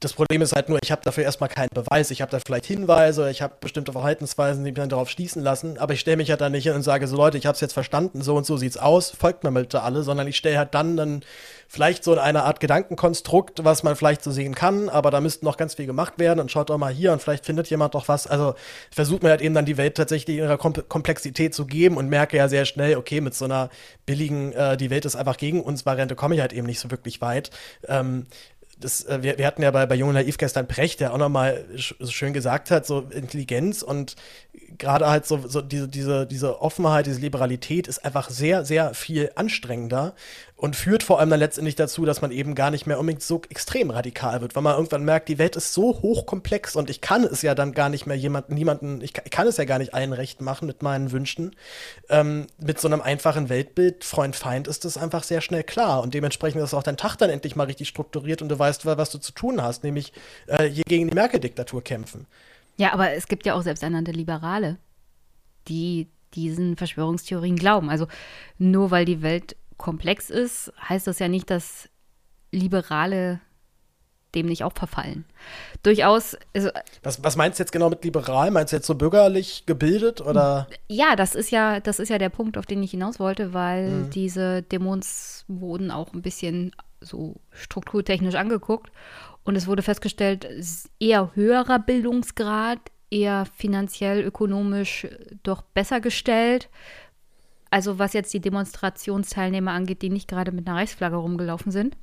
das Problem ist halt nur, ich habe dafür erstmal keinen Beweis. Ich habe da vielleicht Hinweise, ich habe bestimmte Verhaltensweisen, die mich dann darauf schließen lassen, aber ich stelle mich halt dann nicht hin und sage so, Leute, ich habe es jetzt verstanden, so und so sieht's aus, folgt mir bitte alle, sondern ich stelle halt dann dann vielleicht so eine Art Gedankenkonstrukt, was man vielleicht so sehen kann, aber da müsste noch ganz viel gemacht werden und schaut doch mal hier und vielleicht findet jemand doch was. Also versucht mir halt eben dann die Welt tatsächlich in ihrer Kom Komplexität zu geben und merke ja sehr schnell, okay, mit so einer billigen, äh, die Welt ist einfach gegen uns Variante komme ich halt eben nicht so wirklich weit. Ähm, das, äh, wir, wir hatten ja bei, bei Jung und Naiv gestern Precht, der auch nochmal so schön gesagt hat, so Intelligenz und gerade halt so, so diese, diese, diese Offenheit, diese Liberalität ist einfach sehr, sehr viel anstrengender und führt vor allem dann letztendlich dazu, dass man eben gar nicht mehr unbedingt so extrem radikal wird, weil man irgendwann merkt, die Welt ist so hochkomplex und ich kann es ja dann gar nicht mehr jemanden, niemanden, ich kann, ich kann es ja gar nicht allen recht machen mit meinen Wünschen. Ähm, mit so einem einfachen Weltbild, Freund-Feind, ist das einfach sehr schnell klar und dementsprechend ist auch dein Tag dann endlich mal richtig strukturiert und du weißt, was du zu tun hast, nämlich äh, hier gegen die Merkel-Diktatur kämpfen. Ja, aber es gibt ja auch selbsternannte Liberale, die diesen Verschwörungstheorien glauben. Also nur weil die Welt komplex ist, heißt das ja nicht, dass Liberale dem nicht auch verfallen. Durchaus. Also, was, was meinst du jetzt genau mit liberal? Meinst du jetzt so bürgerlich gebildet oder? Ja, das ist ja, das ist ja der Punkt, auf den ich hinaus wollte, weil mhm. diese Dämons wurden auch ein bisschen so strukturtechnisch angeguckt und es wurde festgestellt, eher höherer Bildungsgrad, eher finanziell, ökonomisch doch besser gestellt, also was jetzt die Demonstrationsteilnehmer angeht, die nicht gerade mit einer Reichsflagge rumgelaufen sind,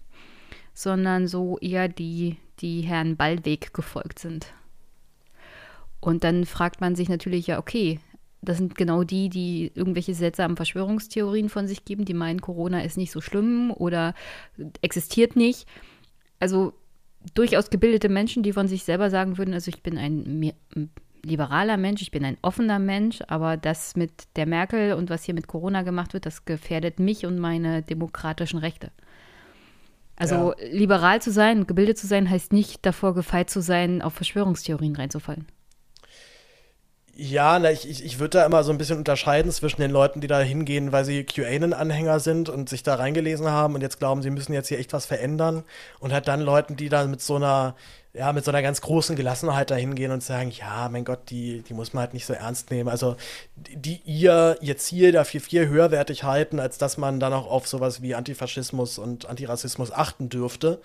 sondern so eher die, die Herrn Ballweg gefolgt sind. Und dann fragt man sich natürlich ja, okay, das sind genau die, die irgendwelche seltsamen Verschwörungstheorien von sich geben, die meinen, Corona ist nicht so schlimm oder existiert nicht. Also durchaus gebildete Menschen, die von sich selber sagen würden, also ich bin ein liberaler Mensch, ich bin ein offener Mensch, aber das mit der Merkel und was hier mit Corona gemacht wird, das gefährdet mich und meine demokratischen Rechte. Also ja. liberal zu sein, gebildet zu sein, heißt nicht davor gefeit zu sein, auf Verschwörungstheorien reinzufallen. Ja, na, ich, ich, ich würde da immer so ein bisschen unterscheiden zwischen den Leuten, die da hingehen, weil sie QAnon-Anhänger sind und sich da reingelesen haben und jetzt glauben, sie müssen jetzt hier echt was verändern. Und halt dann Leuten, die da mit so einer ja, mit so einer ganz großen Gelassenheit dahin gehen und sagen, ja, mein Gott, die, die muss man halt nicht so ernst nehmen. Also die ihr, ihr Ziel dafür viel höherwertig halten, als dass man dann auch auf sowas wie Antifaschismus und Antirassismus achten dürfte.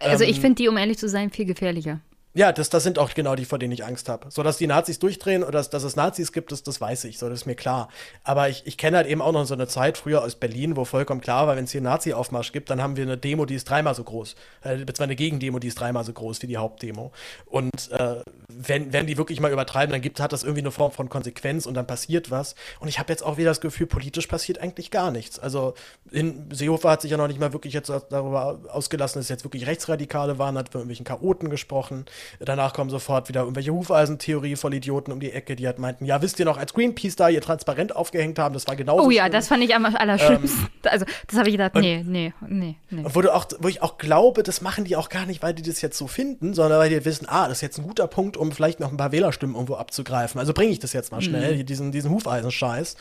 Also ähm, ich finde die, um ehrlich zu sein, viel gefährlicher. Ja, das, das sind auch genau die, vor denen ich Angst habe. So, dass die Nazis durchdrehen oder dass, dass es Nazis gibt, das, das weiß ich, so, das ist mir klar. Aber ich, ich kenne halt eben auch noch so eine Zeit früher aus Berlin, wo vollkommen klar war, wenn es hier einen Nazi-Aufmarsch gibt, dann haben wir eine Demo, die ist dreimal so groß. Äh, beziehungsweise eine Gegendemo, die ist dreimal so groß wie die Hauptdemo. Und äh, wenn, wenn die wirklich mal übertreiben, dann gibt, hat das irgendwie eine Form von Konsequenz und dann passiert was. Und ich habe jetzt auch wieder das Gefühl, politisch passiert eigentlich gar nichts. Also in Seehofer hat sich ja noch nicht mal wirklich jetzt darüber ausgelassen, dass es jetzt wirklich Rechtsradikale waren, hat von irgendwelchen Chaoten gesprochen. Danach kommen sofort wieder irgendwelche Hufeisentheorie voll Idioten um die Ecke, die halt meinten, ja, wisst ihr noch, als Greenpeace da ihr Transparent aufgehängt haben, das war genauso Oh ja, schlimm. das fand ich am allerschlimmsten. Ähm, <laughs> also, das habe ich gedacht, nee, nee, nee, nee. Wo, du auch, wo ich auch glaube, das machen die auch gar nicht, weil die das jetzt so finden, sondern weil die wissen, ah, das ist jetzt ein guter Punkt, um vielleicht noch ein paar Wählerstimmen irgendwo abzugreifen. Also bringe ich das jetzt mal schnell, mhm. diesen, diesen Hufeisenscheiß.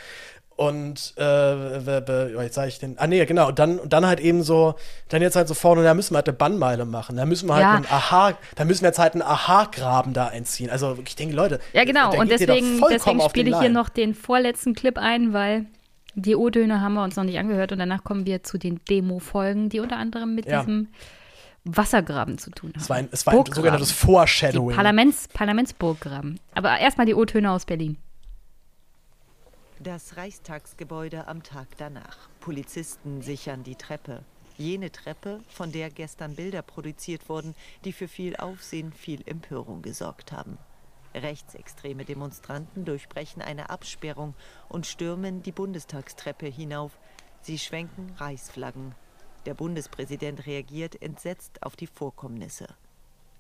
Und äh, jetzt sage ich den. Ah nee, genau. Und dann, und dann halt eben so, dann jetzt halt so vorne, da müssen wir halt eine Bannmeile machen. Da müssen wir halt ja. einen Aha, da müssen wir jetzt halt einen Aha-Graben da einziehen. Also ich denke, Leute. Ja, genau. Und deswegen, deswegen spiele ich hier noch den vorletzten Clip ein, weil die O-Döner haben wir uns noch nicht angehört und danach kommen wir zu den Demo-Folgen, die unter anderem mit ja. diesem Wassergraben zu tun haben. Es war ein, es war ein sogenanntes Foreshadowing. Parlaments, Parlamentsburggraben. Aber erstmal die O-Töne aus Berlin. Das Reichstagsgebäude am Tag danach. Polizisten sichern die Treppe. Jene Treppe, von der gestern Bilder produziert wurden, die für viel Aufsehen, viel Empörung gesorgt haben. Rechtsextreme Demonstranten durchbrechen eine Absperrung und stürmen die Bundestagstreppe hinauf. Sie schwenken Reichsflaggen. Der Bundespräsident reagiert entsetzt auf die Vorkommnisse.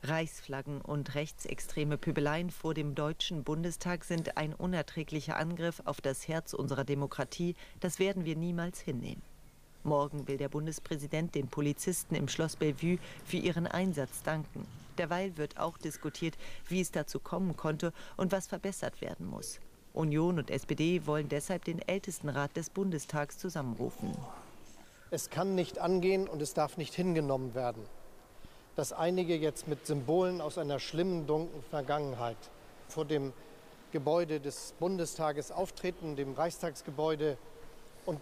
Reichsflaggen und rechtsextreme Pöbeleien vor dem Deutschen Bundestag sind ein unerträglicher Angriff auf das Herz unserer Demokratie. Das werden wir niemals hinnehmen. Morgen will der Bundespräsident den Polizisten im Schloss Bellevue für ihren Einsatz danken. Derweil wird auch diskutiert, wie es dazu kommen konnte und was verbessert werden muss. Union und SPD wollen deshalb den Ältestenrat des Bundestags zusammenrufen. Es kann nicht angehen und es darf nicht hingenommen werden, dass einige jetzt mit Symbolen aus einer schlimmen, dunklen Vergangenheit vor dem Gebäude des Bundestages auftreten, dem Reichstagsgebäude und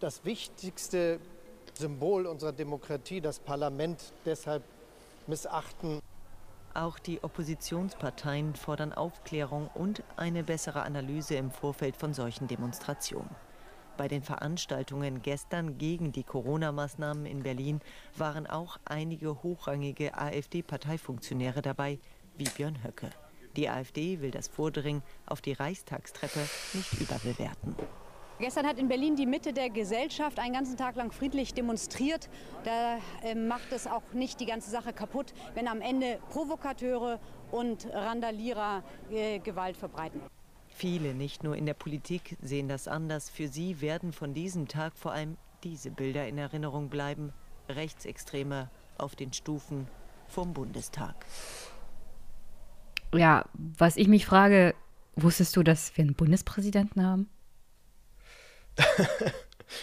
das wichtigste Symbol unserer Demokratie, das Parlament, deshalb missachten. Auch die Oppositionsparteien fordern Aufklärung und eine bessere Analyse im Vorfeld von solchen Demonstrationen. Bei den Veranstaltungen gestern gegen die Corona-Maßnahmen in Berlin waren auch einige hochrangige AfD-Parteifunktionäre dabei, wie Björn Höcke. Die AfD will das Vordringen auf die Reichstagstreppe nicht überbewerten. Gestern hat in Berlin die Mitte der Gesellschaft einen ganzen Tag lang friedlich demonstriert. Da äh, macht es auch nicht die ganze Sache kaputt, wenn am Ende Provokateure und Randalierer äh, Gewalt verbreiten. Viele, nicht nur in der Politik, sehen das anders. Für sie werden von diesem Tag vor allem diese Bilder in Erinnerung bleiben. Rechtsextreme auf den Stufen vom Bundestag. Ja, was ich mich frage, wusstest du, dass wir einen Bundespräsidenten haben? <laughs>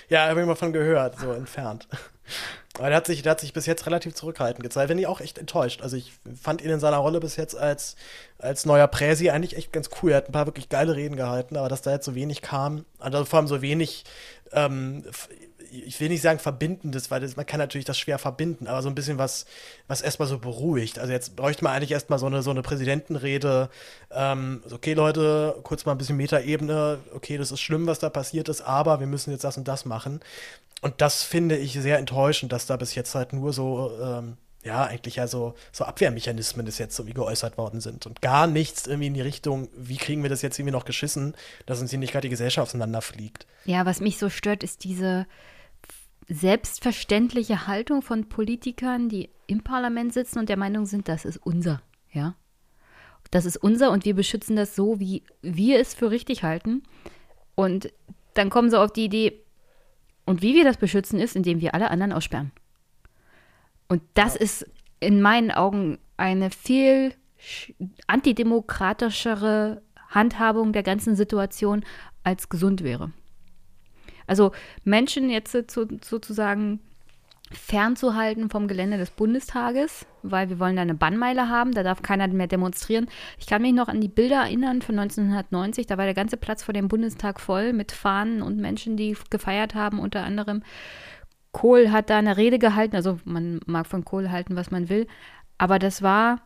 ja, habe ich mal von gehört, so entfernt. Aber der hat, sich, der hat sich bis jetzt relativ zurückhaltend gezeigt. Bin ich auch echt enttäuscht. Also ich fand ihn in seiner Rolle bis jetzt als, als neuer Präsi eigentlich echt ganz cool. Er hat ein paar wirklich geile Reden gehalten, aber dass da jetzt so wenig kam, also vor allem so wenig ähm, ich will nicht sagen Verbindendes, weil das, man kann natürlich das schwer verbinden, aber so ein bisschen was, was erstmal so beruhigt. Also jetzt bräuchte man eigentlich erstmal so eine, so eine Präsidentenrede. Ähm, okay, Leute, kurz mal ein bisschen Metaebene. Okay, das ist schlimm, was da passiert ist, aber wir müssen jetzt das und das machen. Und das finde ich sehr enttäuschend, dass da bis jetzt halt nur so, ähm, ja, eigentlich ja so, so Abwehrmechanismen das jetzt irgendwie geäußert worden sind und gar nichts irgendwie in die Richtung, wie kriegen wir das jetzt irgendwie noch geschissen, dass uns hier nicht gerade die Gesellschaft auseinanderfliegt. Ja, was mich so stört, ist diese, selbstverständliche Haltung von Politikern, die im Parlament sitzen und der Meinung sind, das ist unser, ja. Das ist unser und wir beschützen das so, wie wir es für richtig halten. Und dann kommen sie auf die Idee, und wie wir das beschützen, ist, indem wir alle anderen aussperren. Und das ja. ist in meinen Augen eine viel antidemokratischere Handhabung der ganzen Situation als gesund wäre. Also Menschen jetzt so, sozusagen fernzuhalten vom Gelände des Bundestages, weil wir wollen da eine Bannmeile haben, da darf keiner mehr demonstrieren. Ich kann mich noch an die Bilder erinnern von 1990, da war der ganze Platz vor dem Bundestag voll mit Fahnen und Menschen, die gefeiert haben, unter anderem Kohl hat da eine Rede gehalten, also man mag von Kohl halten, was man will, aber das war,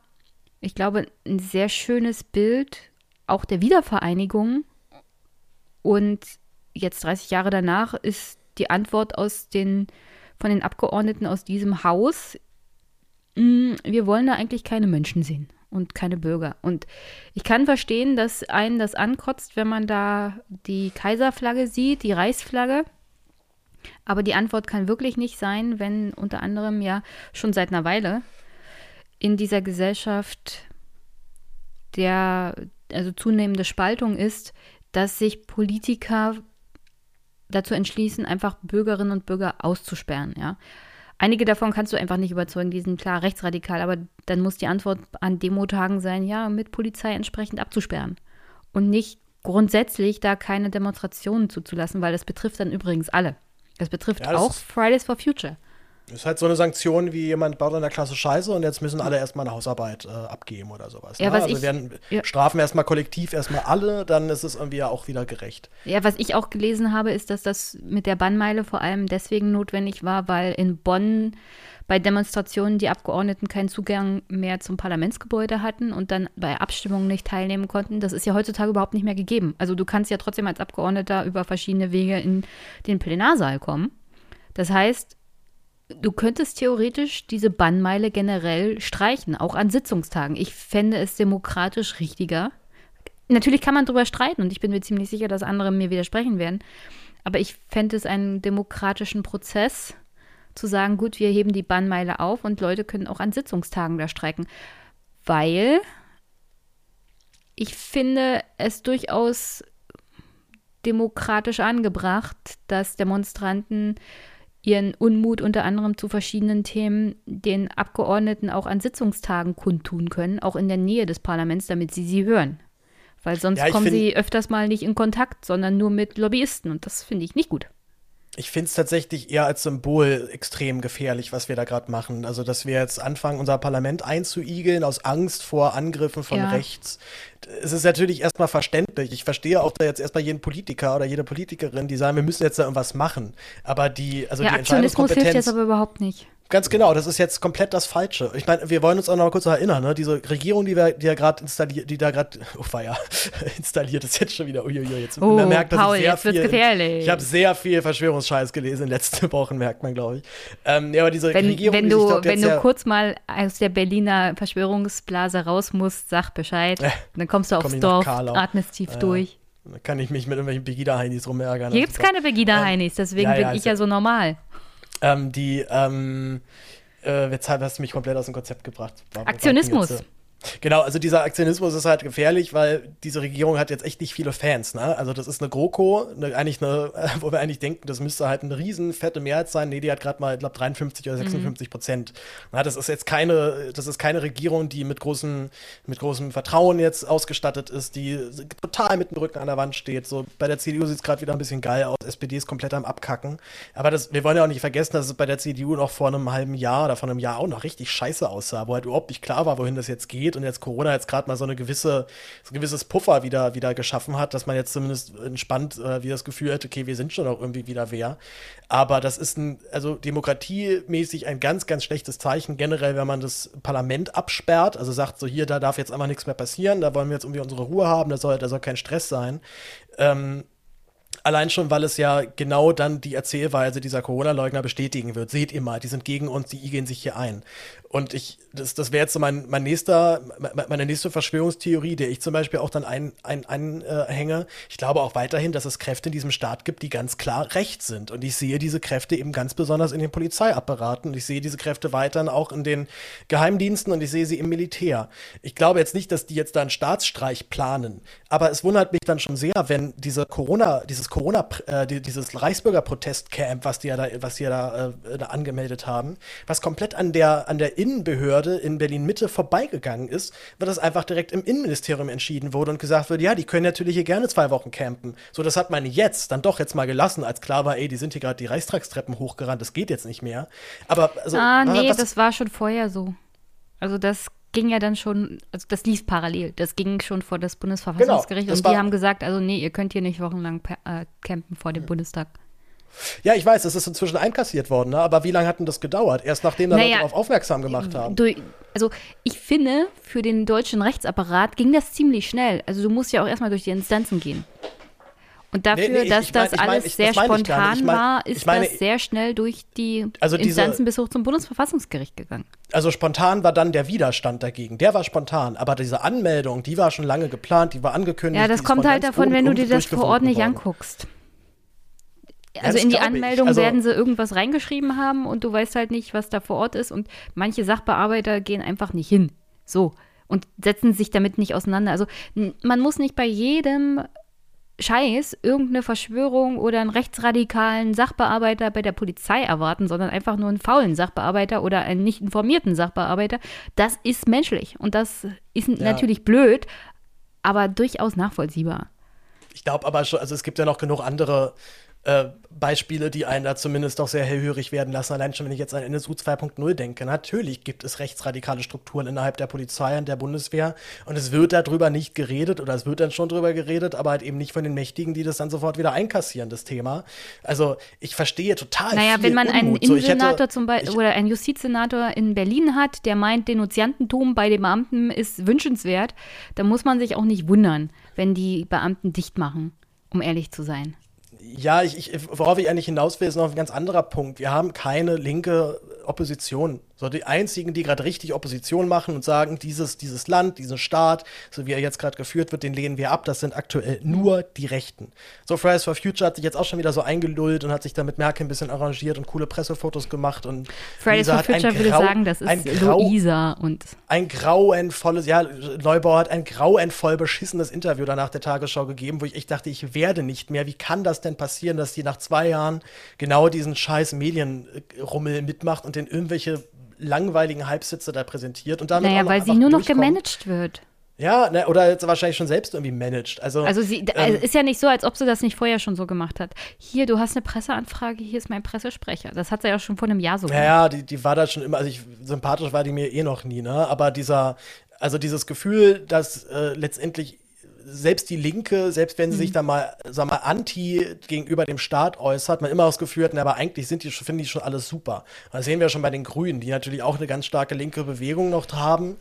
ich glaube, ein sehr schönes Bild auch der Wiedervereinigung und jetzt 30 Jahre danach ist die Antwort aus den, von den Abgeordneten aus diesem Haus, mm, wir wollen da eigentlich keine Menschen sehen und keine Bürger. Und ich kann verstehen, dass einen das ankotzt, wenn man da die Kaiserflagge sieht, die Reichsflagge. Aber die Antwort kann wirklich nicht sein, wenn unter anderem ja schon seit einer Weile in dieser Gesellschaft der also zunehmende Spaltung ist, dass sich Politiker dazu entschließen, einfach Bürgerinnen und Bürger auszusperren, ja. Einige davon kannst du einfach nicht überzeugen, die sind klar rechtsradikal, aber dann muss die Antwort an Demotagen sein, ja, mit Polizei entsprechend abzusperren. Und nicht grundsätzlich da keine Demonstrationen zuzulassen, weil das betrifft dann übrigens alle. Das betrifft ja, das auch Fridays for Future. Das ist halt so eine Sanktion, wie jemand baut in der Klasse Scheiße und jetzt müssen alle erstmal eine Hausarbeit äh, abgeben oder sowas. Ja, ne? was also ich, werden ja. strafen erstmal kollektiv erstmal alle, dann ist es irgendwie ja auch wieder gerecht. Ja, was ich auch gelesen habe, ist, dass das mit der Bannmeile vor allem deswegen notwendig war, weil in Bonn bei Demonstrationen die Abgeordneten keinen Zugang mehr zum Parlamentsgebäude hatten und dann bei Abstimmungen nicht teilnehmen konnten. Das ist ja heutzutage überhaupt nicht mehr gegeben. Also du kannst ja trotzdem als Abgeordneter über verschiedene Wege in den Plenarsaal kommen. Das heißt, du könntest theoretisch diese Bannmeile generell streichen, auch an Sitzungstagen. Ich fände es demokratisch richtiger. Natürlich kann man darüber streiten und ich bin mir ziemlich sicher, dass andere mir widersprechen werden. Aber ich fände es einen demokratischen Prozess, zu sagen, gut, wir heben die Bannmeile auf und Leute können auch an Sitzungstagen da streiken. Weil ich finde es durchaus demokratisch angebracht, dass Demonstranten ihren Unmut unter anderem zu verschiedenen Themen den Abgeordneten auch an Sitzungstagen kundtun können, auch in der Nähe des Parlaments, damit sie sie hören. Weil sonst Ja, kommen find- sie öfters mal nicht in Kontakt, sondern nur mit Lobbyisten und das finde ich nicht gut. Ich finde es tatsächlich eher als Symbol extrem gefährlich, was wir da gerade machen. Also, dass wir jetzt anfangen, unser Parlament einzuigeln aus Angst vor Angriffen von Ja. rechts. Es ist natürlich erstmal verständlich. Ich verstehe auch da jetzt erstmal jeden Politiker oder jede Politikerin, die sagen, wir müssen jetzt da irgendwas machen. Aber die, also ja, die Aktionismus hilft jetzt aber überhaupt nicht. Ganz genau, das ist jetzt komplett das Falsche. Ich meine, wir wollen uns auch noch mal kurz erinnern, ne? diese Regierung, die wir, die ja gerade installiert, die da gerade, <laughs> oh ja, <laughs> installiert ist jetzt schon wieder, uiuiui, jetzt Oh, man merkt, dass Paul, ich sehr viel, gefährlich. ich habe sehr viel Verschwörungsscheiß gelesen in den letzten <laughs> Wochen, merkt man, glaube ich. Ähm, ja, aber diese Wenn, Regierung, wenn du, dort wenn du kurz mal aus der Berliner Verschwörungsblase raus musst, sag Bescheid. Äh, dann kommst du aufs Dorf, atmest tief Äh, durch. da kann ich mich mit irgendwelchen Pegida-Heinis rumärgern. Hier gibt es keine Begida-Heinis, deswegen ja, ja, bin ich ja ja- so normal. Ähm, die, ähm, äh, jetzt hast du mich komplett aus dem Konzept gebracht. Aktionismus. Genau, also dieser Aktionismus ist halt gefährlich, weil diese Regierung hat jetzt echt nicht viele Fans. Ne? Also das ist eine GroKo, eine, eigentlich eine, <laughs> wo wir eigentlich denken, das müsste halt eine riesen fette Mehrheit sein. Nee, die hat gerade mal, ich glaube, 53 oder 56 Prozent. Na, das ist jetzt keine, das ist keine Regierung, die mit großem, mit großem Vertrauen jetzt ausgestattet ist, die total mit dem Rücken an der Wand steht. So bei der CDU sieht es gerade wieder ein bisschen geil aus. SPD ist komplett am Abkacken. Aber das, wir wollen ja auch nicht vergessen, dass es bei der CDU noch vor einem halben Jahr oder vor einem Jahr auch noch richtig scheiße aussah, wo halt überhaupt nicht klar war, wohin das jetzt geht und jetzt Corona jetzt gerade mal so eine gewisse, so ein gewisses Puffer wieder, wieder geschaffen hat, dass man jetzt zumindest entspannt äh, wieder das Gefühl hat, okay, wir sind schon auch irgendwie wieder wer. Aber das ist ein, also demokratiemäßig ein ganz, ganz schlechtes Zeichen generell, wenn man das Parlament absperrt, also sagt so hier, da darf jetzt einfach nichts mehr passieren, da wollen wir jetzt irgendwie unsere Ruhe haben, da soll, da soll kein Stress sein. Ähm, Allein schon, weil es ja genau dann die Erzählweise dieser Corona-Leugner bestätigen wird. Seht ihr mal, die sind gegen uns, die igeln sich hier ein. Und ich, das, das wäre jetzt so mein, mein nächster, me- meine nächste Verschwörungstheorie, der ich zum Beispiel auch dann. Ein, ein, äh, hänge. ich glaube auch weiterhin, dass es Kräfte in diesem Staat gibt, die ganz klar rechts sind. Und ich sehe diese Kräfte eben ganz besonders in den Polizeiapparaten. Und ich sehe diese Kräfte weiterhin auch in den Geheimdiensten und ich sehe sie im Militär. Ich glaube jetzt nicht, dass die jetzt da einen Staatsstreich planen. Aber es wundert mich dann schon sehr, wenn diese Corona, dieses Corona, äh, die, dieses Reichsbürger-Protestcamp, was die ja da, was die ja da, äh, da angemeldet haben, was komplett an der, an der Innenbehörde in Berlin-Mitte vorbeigegangen ist, weil das einfach direkt im Innenministerium entschieden wurde und gesagt wurde, ja, die können natürlich hier gerne zwei Wochen campen. So, das hat man jetzt dann doch jetzt mal gelassen, als klar war, ey, die sind hier gerade die Reichstagstreppen hochgerannt, das geht jetzt nicht mehr. Aber, also, ah, nee, was- das war schon vorher so. Also das ging ja dann schon, also das lief parallel. Das ging schon vor das Bundesverfassungsgericht Genau, das und die haben gesagt, also nee, ihr könnt hier nicht wochenlang äh, campen vor dem Bundestag. Ja, ich weiß, das ist inzwischen einkassiert worden, ne? aber wie lange hat denn das gedauert? Erst nachdem da Naja, darauf aufmerksam gemacht haben. Durch, also ich finde, für den deutschen Rechtsapparat ging das ziemlich schnell. Also du musst ja auch erstmal durch die Instanzen gehen. Und dafür, Nee, nee, dass ich mein- das ich mein- alles ich- sehr das spontan Ich mein- war, ich ist meine- das sehr schnell durch die Also diese- Instanzen bis hoch zum Bundesverfassungsgericht gegangen. Also spontan war dann der Widerstand dagegen. Der war spontan, aber diese Anmeldung, die war schon lange geplant, die war angekündigt. Ja, das kommt halt davon, wenn du dir das vor Ort nicht worden. anguckst. Ja, Also das in die. Anmeldung Also- werden sie irgendwas reingeschrieben haben und du weißt halt nicht, was da vor Ort ist und manche Sachbearbeiter gehen einfach nicht hin. So. Und setzen sich damit nicht auseinander. Also man muss nicht bei jedem Scheiß irgendeine Verschwörung oder einen rechtsradikalen Sachbearbeiter bei der Polizei erwarten, sondern einfach nur einen faulen Sachbearbeiter oder einen nicht informierten Sachbearbeiter. Das ist menschlich und das ist Ja. natürlich blöd, aber durchaus nachvollziehbar. Ich glaube aber schon, also es gibt ja noch genug andere äh, Beispiele, die einen da zumindest doch sehr hellhörig werden lassen. Allein schon, wenn ich jetzt an NSU 2.0 denke. Natürlich gibt es rechtsradikale Strukturen innerhalb der Polizei und der Bundeswehr und es wird darüber nicht geredet oder es wird dann schon drüber geredet, aber halt eben nicht von den Mächtigen, die das dann sofort wieder einkassieren, das Thema. Also ich verstehe total Naja, wenn man einen Unmut. So, hätte- Innensenator zum Beispiel oder einen Justizsenator in Berlin hat, der meint, Denunziantentum bei den Beamten ist wünschenswert, dann muss man sich auch nicht wundern, wenn die Beamten dicht machen, um ehrlich zu sein. Ja, ich, ich, worauf ich eigentlich hinaus will, ist noch ein ganz anderer Punkt. Wir haben keine linke Opposition So die einzigen, die gerade richtig Opposition machen und sagen, dieses, dieses Land, diesen Staat, so wie er jetzt gerade geführt wird, den lehnen wir ab. Das sind aktuell nur die Rechten. So Fridays for Future hat sich jetzt auch schon wieder so eingelullt und hat sich da mit Merkel ein bisschen arrangiert und coole Pressefotos gemacht. Und Fridays Lisa for Future würde Grau- sagen, das ist Grau- Luisa und ein grauenvolles, ja, Neubauer hat ein grauenvoll beschissenes Interview danach der Tagesschau gegeben, wo ich echt dachte, ich werde nicht mehr. Wie kann das denn passieren, dass die nach zwei Jahren genau diesen scheiß Medienrummel mitmacht und den irgendwelche langweiligen Halbsitze da präsentiert und damit naja, auch weil sie nur noch gemanagt wird. Ja, ne, oder jetzt wahrscheinlich schon selbst irgendwie managt. Also, Also sie ähm, ist ja nicht so, als ob sie das nicht vorher schon so gemacht hat. Hier, du hast eine Presseanfrage, hier ist mein Pressesprecher. Das hat sie ja schon vor einem Jahr so gemacht. ja, die, die war da schon immer, also ich, sympathisch war die mir eh noch nie, ne? Aber dieser, also dieses Gefühl, dass äh, letztendlich selbst die Linke, selbst wenn sie sich Mhm. da mal, sag mal, anti gegenüber dem Staat äußert, man immer das Gefühl hat, na, aber eigentlich sind die, schon- finden die schon alles super. Das sehen wir schon bei den Grünen, die natürlich auch eine ganz starke linke Bewegung noch haben,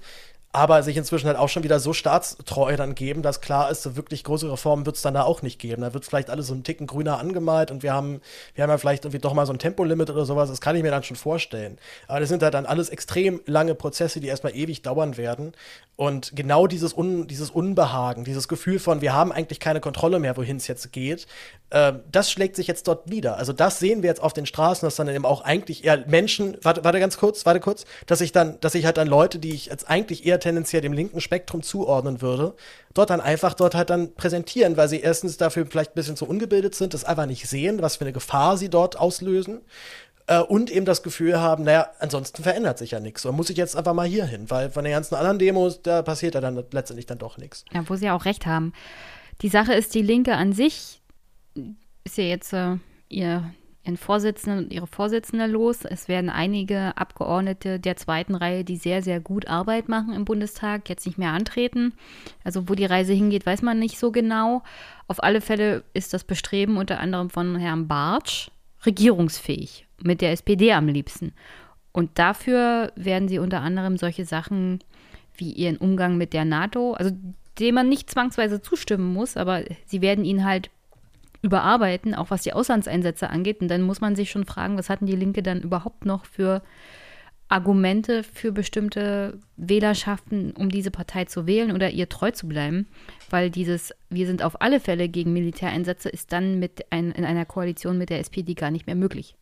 aber sich inzwischen halt auch schon wieder so staatstreu dann geben, dass klar ist, so wirklich große Reformen wird es dann da auch nicht geben. Da wird vielleicht alles so einen Ticken grüner angemalt und wir haben, wir haben ja vielleicht irgendwie doch mal so ein Tempolimit oder sowas, das kann ich mir dann schon vorstellen. Aber das sind halt dann alles extrem lange Prozesse, die erstmal ewig dauern werden. Und genau dieses, Un, dieses Unbehagen, dieses Gefühl von, wir haben eigentlich keine Kontrolle mehr, wohin es jetzt geht, äh, das schlägt sich jetzt dort nieder. Also das sehen wir jetzt auf den Straßen, dass dann eben auch eigentlich eher Menschen, warte, warte ganz kurz, warte kurz, dass ich dann, dass ich halt dann Leute, die ich jetzt eigentlich eher tendenziell dem linken Spektrum zuordnen würde, dort dann einfach dort halt dann präsentieren, weil sie erstens dafür vielleicht ein bisschen zu ungebildet sind, das einfach nicht sehen, was für eine Gefahr sie dort auslösen. Äh, und eben das Gefühl haben, naja, ansonsten verändert sich ja nichts. So muss ich jetzt einfach mal hier hin, weil von den ganzen anderen Demos, da passiert ja dann letztendlich dann doch nichts. Ja, wo sie auch recht haben. Die Sache ist, die Linke an sich ist ja jetzt äh, ihr, ihren Vorsitzenden und ihre Vorsitzende los. Es werden einige Abgeordnete der zweiten Reihe, die sehr, sehr gut Arbeit machen im Bundestag, jetzt nicht mehr antreten. Also wo die Reise hingeht, weiß man nicht so genau. Auf alle Fälle ist das Bestreben unter anderem von Herrn Bartsch regierungsfähig, mit der SPD am liebsten. Und dafür werden sie unter anderem solche Sachen wie ihren Umgang mit der NATO, also dem man nicht zwangsweise zustimmen muss, aber sie werden ihn halt überarbeiten, auch was die Auslandseinsätze angeht. Und dann muss man sich schon fragen, was hatten die Linke dann überhaupt noch für Argumente für bestimmte Wählerschaften, um diese Partei zu wählen oder ihr treu zu bleiben. Weil dieses, wir sind auf alle Fälle gegen Militäreinsätze, ist dann mit ein, in einer Koalition mit der SPD gar nicht mehr möglich.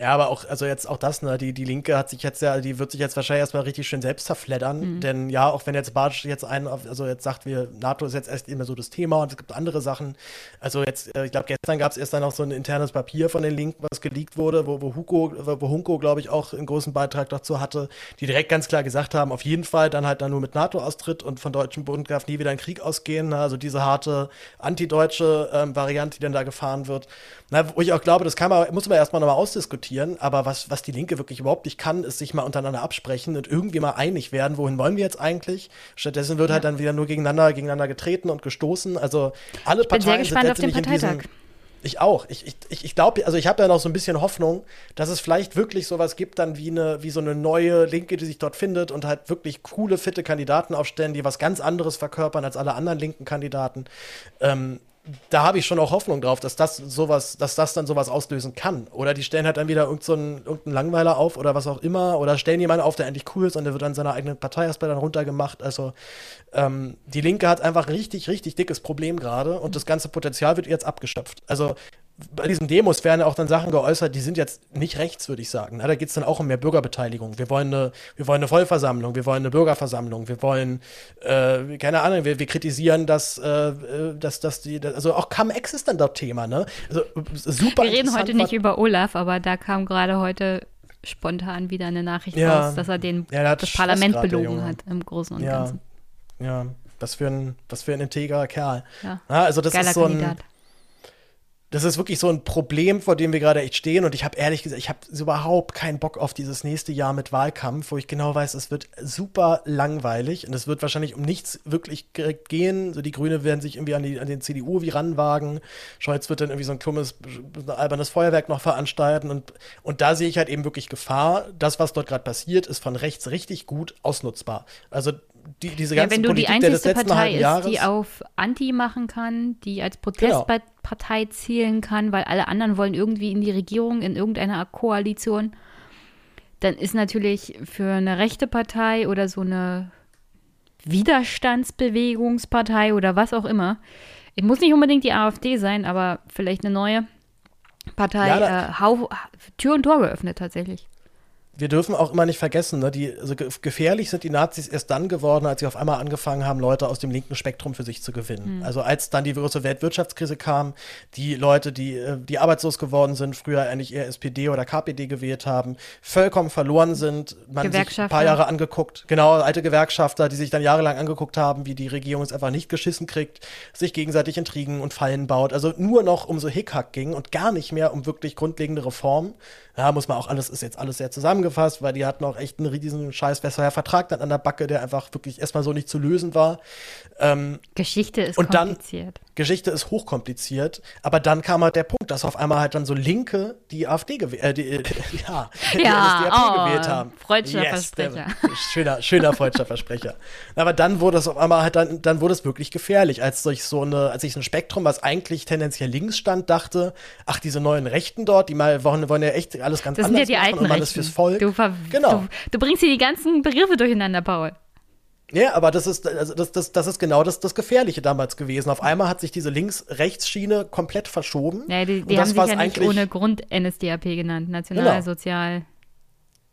Ja, aber auch, also jetzt auch das, ne, die, die Linke hat sich jetzt ja, die wird sich jetzt wahrscheinlich erstmal richtig schön selbst zerfleddern. Mhm. Denn ja, auch wenn jetzt Bartsch jetzt ein, also jetzt sagt, wir, NATO ist jetzt erst immer so das Thema und es gibt andere Sachen. Also jetzt, äh, ich glaube, gestern gab es erst dann noch so ein internes Papier von den Linken, was geleakt wurde, wo, wo Huko, wo Hunko, glaube ich, auch einen großen Beitrag dazu hatte, die direkt ganz klar gesagt haben, auf jeden Fall dann halt dann nur mit NATO-Austritt und von deutschen Bund darf nie wieder ein Krieg ausgehen. Ne? Also diese harte antideutsche ähm, Variante, die dann da gefahren wird. Na, wo ich auch glaube, das kann man, muss man erstmal nochmal ausdiskutieren, aber was, was die Linke wirklich überhaupt nicht kann, ist sich mal untereinander absprechen und irgendwie mal einig werden, wohin wollen wir jetzt eigentlich? Stattdessen wird halt dann wieder nur gegeneinander, gegeneinander getreten und gestoßen. Also alle Ich bin sehr Parteien gespannt sind auf den Parteitag. diesem ich auch. Ich, ich, ich, ich glaube, also ich habe ja noch so ein bisschen Hoffnung, dass es vielleicht wirklich sowas gibt, dann wie eine, wie so eine neue Linke, die sich dort findet und halt wirklich coole, fitte Kandidaten aufstellen, die was ganz anderes verkörpern als alle anderen linken Kandidaten. Ähm, da habe ich schon auch Hoffnung drauf, dass das sowas, dass das dann sowas auslösen kann. Oder die stellen halt dann wieder irgendeinen so irgendeinen Langweiler auf oder was auch immer. Oder stellen jemanden auf, der endlich cool ist und der wird dann seine eigene Partei erstmal dann runtergemacht. Also ähm, die Linke hat einfach ein richtig, richtig dickes Problem gerade und das ganze Potenzial wird jetzt abgeschöpft. Also bei diesen Demos werden auch dann Sachen geäußert, die sind jetzt nicht rechts, würde ich sagen. Na, da geht es dann auch um mehr Bürgerbeteiligung. Wir wollen, eine, wir wollen eine Vollversammlung, wir wollen eine Bürgerversammlung, wir wollen, äh, keine Ahnung, wir, wir kritisieren, dass, äh, äh, dass, dass die, also auch Cum-Ex ist dann dort Thema, ne? Also super Wir reden heute nicht über Olaf, aber da kam gerade heute spontan wieder eine Nachricht Ja. raus, dass er den, Ja, das Stress Parlament belogen hat im Großen und ja, Ganzen. Ja, was für ein, was für ein integrer Kerl. Ja. also das Geiler ist so ein, Kandidat. Das ist wirklich so ein Problem, vor dem wir gerade echt stehen. Und ich habe ehrlich gesagt, ich habe überhaupt keinen Bock auf dieses nächste Jahr mit Wahlkampf, wo ich genau weiß, es wird super langweilig und es wird wahrscheinlich um nichts wirklich direkt gehen. So die Grüne werden sich irgendwie an, die, an den CDU wie ranwagen. Scholz wird dann irgendwie so ein dummes, albernes Feuerwerk noch veranstalten. Und, und da sehe ich halt eben wirklich Gefahr. Das, was dort gerade passiert, ist von rechts richtig gut ausnutzbar. Also die, diese Ja, ganze wenn du die Politik einzigste letzten Partei ist, Jahres. die auf Anti machen kann, die als Genau. Dann ist natürlich für eine rechte Partei oder so eine Widerstandsbewegungspartei oder was auch immer, es muss nicht unbedingt die AfD sein, aber vielleicht eine neue Partei, Ja, äh, Tür und Tor geöffnet tatsächlich. Wir dürfen auch immer nicht vergessen, ne, die, also ge- gefährlich sind die Nazis erst dann geworden, als sie auf einmal angefangen haben, Leute aus dem linken Spektrum für sich zu gewinnen. Mhm. Also als dann die große Weltwirtschaftskrise kam, die Leute, die, äh, die arbeitslos geworden sind, früher eigentlich eher SPD oder KPD gewählt haben, vollkommen verloren sind, man sich ein paar Jahre angeguckt, genau, alte Gewerkschafter, die sich dann jahrelang angeguckt haben, wie die Regierung es einfach nicht geschissen kriegt, sich gegenseitig Intrigen und Fallen baut, also nur noch um so Hickhack ging und gar nicht mehr um wirklich grundlegende Reformen. Ja, muss man auch alles, ist jetzt alles sehr zusammengefasst, weil die hatten auch echt einen riesigen scheiß Vertrag dann an der Backe, der einfach wirklich erstmal so nicht zu lösen war. Ähm, Geschichte ist und dann- kompliziert. Geschichte ist hochkompliziert, aber dann kam halt der Punkt, dass auf einmal halt dann so Linke die AfD gewählt, äh, die, ja, <laughs> die Ja, oh, gewählt haben. freudscher der- Versprecher. schöner, schöner freudscher <laughs> Versprecher. Aber dann wurde es auf einmal halt dann, dann wurde es wirklich gefährlich, als sich so eine, als sich so ein Spektrum, was eigentlich tendenziell links stand, dachte, ach, diese neuen Rechten dort, die mal wollen, wollen ja echt alles ganz Das sind ja anders die machen alten und man fürs Volk. Du, Genau. du, du bringst hier die ganzen Begriffe durcheinander, Paul. Ja, aber das ist, also das, das, das ist genau das, das Gefährliche damals gewesen. Auf einmal hat sich diese Links-Rechts-Schiene komplett verschoben. Ja, die, Und die haben das, sich ja nicht eigentlich- ohne Grund NSDAP genannt. Genau. Nationalsozial,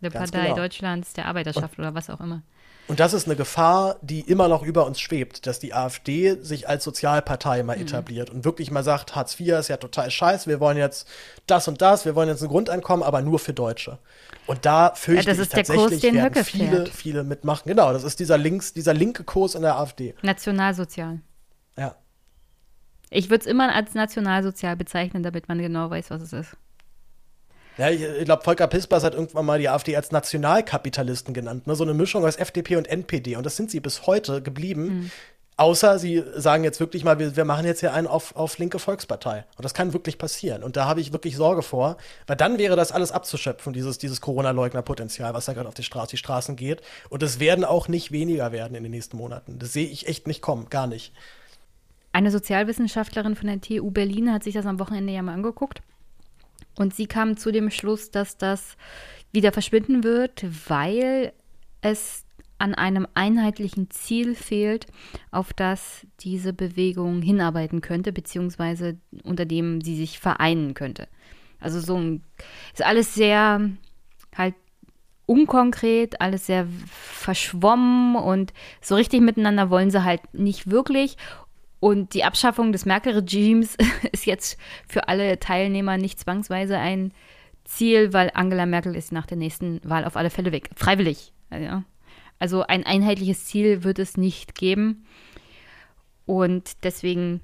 der Ganz Partei genau. Deutschlands, der Arbeiterschaft oder was auch immer. Und das ist eine Gefahr, die immer noch über uns schwebt, dass die AfD sich als Sozialpartei mal Mhm. etabliert und wirklich mal sagt, Hartz IV ist ja total scheiße, wir wollen jetzt das und das, wir wollen jetzt ein Grundeinkommen, aber nur für Deutsche. Und da fürchte das ich Kurs, tatsächlich, den werden viele, fährt. viele mitmachen. Genau, das ist dieser links, dieser linke Kurs in der AfD. Nationalsozial. Ja. Ich würde es immer als nationalsozial bezeichnen, damit man genau weiß, was es ist. Ja, ich, ich glaube, Volker Pispers hat irgendwann mal die AfD als Nationalkapitalisten genannt. Ne? So eine Mischung aus FDP und NPD. Und das sind sie bis heute geblieben. Mhm. Außer sie sagen jetzt wirklich mal, wir, wir machen jetzt hier einen auf, auf linke Volkspartei. Und das kann wirklich passieren. Und da habe ich wirklich Sorge vor, weil dann wäre das alles abzuschöpfen, dieses, dieses Corona-Leugner-Potenzial, was da gerade auf die, Straße, die Straßen geht. Und es werden auch nicht weniger werden in den nächsten Monaten. Das sehe ich echt nicht kommen, gar nicht. Eine Sozialwissenschaftlerin von der TU Berlin hat sich das am Wochenende ja mal angeguckt. Und sie kam zu dem Schluss, dass das wieder verschwinden wird, weil es an einem einheitlichen Ziel fehlt, auf das diese Bewegung hinarbeiten könnte, beziehungsweise unter dem sie sich vereinen könnte. Also so ein, ist alles sehr halt unkonkret, alles sehr verschwommen und so richtig miteinander wollen sie halt nicht wirklich. Und die Abschaffung des Merkel-Regimes <laughs> ist jetzt für alle Teilnehmer nicht zwangsweise ein Ziel, weil Angela Merkel ist nach der nächsten Wahl auf alle Fälle weg. Freiwillig. Ja. Also ein einheitliches Ziel wird es nicht geben. Und deswegen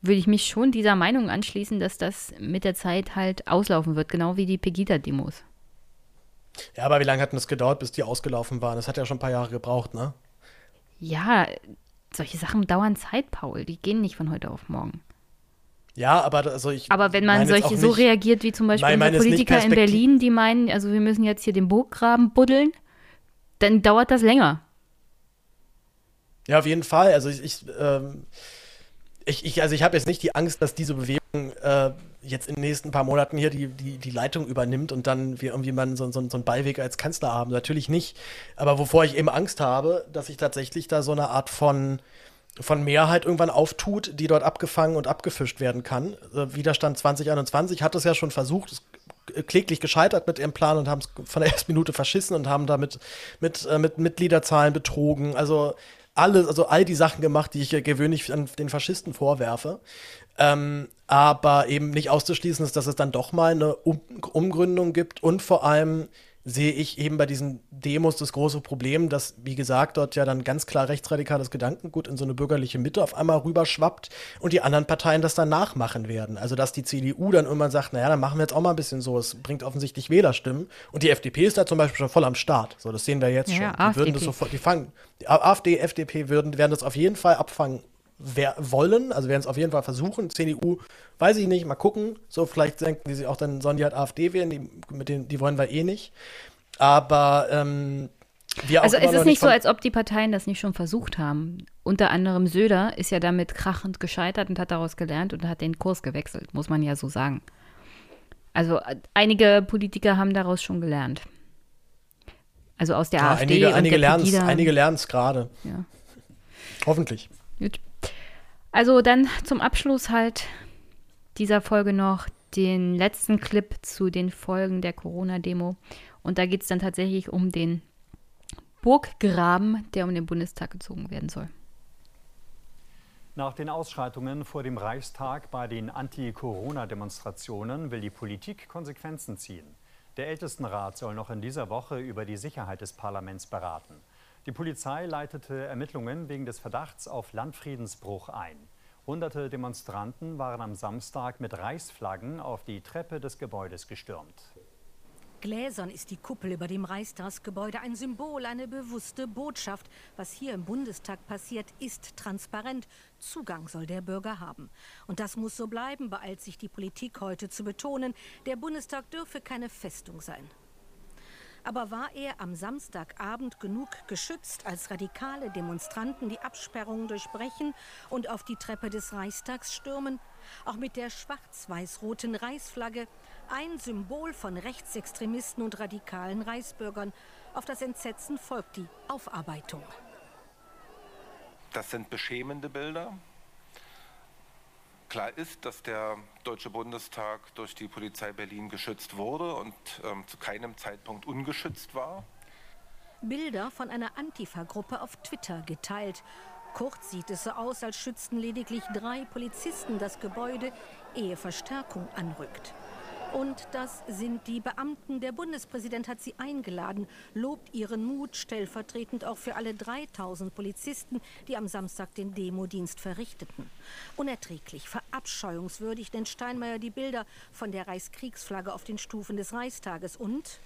würde ich mich schon dieser Meinung anschließen, dass das mit der Zeit halt auslaufen wird, genau wie die Pegida-Demos. Ja, aber wie lange hat denn das gedauert, bis die ausgelaufen waren? Das hat ja schon ein paar Jahre gebraucht, ne? Ja, solche Sachen dauern Zeit, Paul. Die gehen nicht von heute auf morgen. Ja, aber also ich. Aber wenn man solche so nicht- reagiert wie zum Beispiel nicht Politiker in Berlin, die meinen, also wir müssen jetzt hier den Burggraben buddeln, dann dauert das länger. Ja, auf jeden Fall. Also ich, ich, ähm, ich, ich also ich habe jetzt nicht die Angst, dass diese Bewegung äh, jetzt in den nächsten paar Monaten hier die, die, die Leitung übernimmt und dann wir irgendwie mal so, so, so einen Ballweg als Kanzler haben. Natürlich nicht. Aber wovor ich eben Angst habe, dass sich tatsächlich da so eine Art von von Mehrheit irgendwann auftut, die dort abgefangen und abgefischt werden kann. Äh, Widerstand 2021 hat es ja schon versucht, ist kläglich gescheitert mit ihrem Plan und haben es von der <laughs> ersten Minute verschissen und haben damit mit, äh, mit Mitgliederzahlen betrogen. Also alles, also all die Sachen gemacht, die ich äh, gewöhnlich an den Faschisten vorwerfe. Ähm, aber eben nicht auszuschließen ist, dass es dann doch mal eine um Umgründung gibt und vor allem sehe ich eben bei diesen Demos das große Problem, dass, wie gesagt, dort ja dann ganz klar rechtsradikales Gedankengut in so eine bürgerliche Mitte auf einmal rüberschwappt und die anderen Parteien das dann nachmachen werden. Also, dass die CDU dann irgendwann sagt, naja, dann machen wir jetzt auch mal ein bisschen so, es bringt offensichtlich Wählerstimmen. Und die FDP ist da zum Beispiel schon voll am Start. So, das sehen wir jetzt Ja, schon. Die würden das sofort, die fangen, die AfD, FDP würden, werden das auf jeden Fall abfangen wollen, also werden es auf jeden Fall versuchen. CDU, weiß ich nicht, mal gucken. So, vielleicht denken die sich auch, dann sollen die halt AfD wählen, die, mit denen, die wollen wir eh nicht. Aber ähm, wir auch Also immer es ist nicht so, als ob die Parteien das nicht schon versucht haben. Unter anderem Söder ist ja damit krachend gescheitert und hat daraus gelernt und hat den Kurs gewechselt, muss man ja so sagen. Also äh, einige Politiker haben daraus schon gelernt. Also aus der Ja, AfD einige einige lernen es gerade. Ja. Hoffentlich. Gut. Also dann zum Abschluss halt dieser Folge noch den letzten Clip zu den Folgen der Corona-Demo. Und da geht es dann tatsächlich um den Burggraben, der um den Bundestag gezogen werden soll. Nach den Ausschreitungen vor dem Reichstag bei den Anti-Corona-Demonstrationen will die Politik Konsequenzen ziehen. Der Ältestenrat soll noch in dieser Woche über die Sicherheit des Parlaments beraten. Die Polizei leitete Ermittlungen wegen des Verdachts auf Landfriedensbruch ein. Hunderte Demonstranten waren am Samstag mit Reichsflaggen auf die Treppe des Gebäudes gestürmt. Gläsern ist die Kuppel über dem Reichstagsgebäude ein Symbol, eine bewusste Botschaft. Was hier im Bundestag passiert, ist transparent. Zugang soll der Bürger haben. Und das muss so bleiben, beeilt sich die Politik heute zu betonen. Der Bundestag dürfe keine Festung sein. Aber war er am Samstagabend genug geschützt, als radikale Demonstranten die Absperrungen durchbrechen und auf die Treppe des Reichstags stürmen? Auch mit der schwarz-weiß-roten Reichsflagge, ein Symbol von Rechtsextremisten und radikalen Reichsbürgern. Auf das Entsetzen folgt die Aufarbeitung. Das sind beschämende Bilder. Klar ist, dass der Deutsche Bundestag durch die Polizei Berlin geschützt wurde und ähm, zu keinem Zeitpunkt ungeschützt war. Bilder von einer Antifa-Gruppe auf Twitter geteilt. Kurz sieht es so aus, als schützten lediglich drei Polizisten das Gebäude, ehe Verstärkung anrückt. Und das sind die Beamten. Der Bundespräsident hat sie eingeladen, lobt ihren Mut, stellvertretend auch für alle 3000 Polizisten, die am Samstag den Demodienst verrichteten. Unerträglich, verabscheuungswürdig nennt Steinmeier die Bilder von der Reichskriegsflagge auf den Stufen des Reichstages und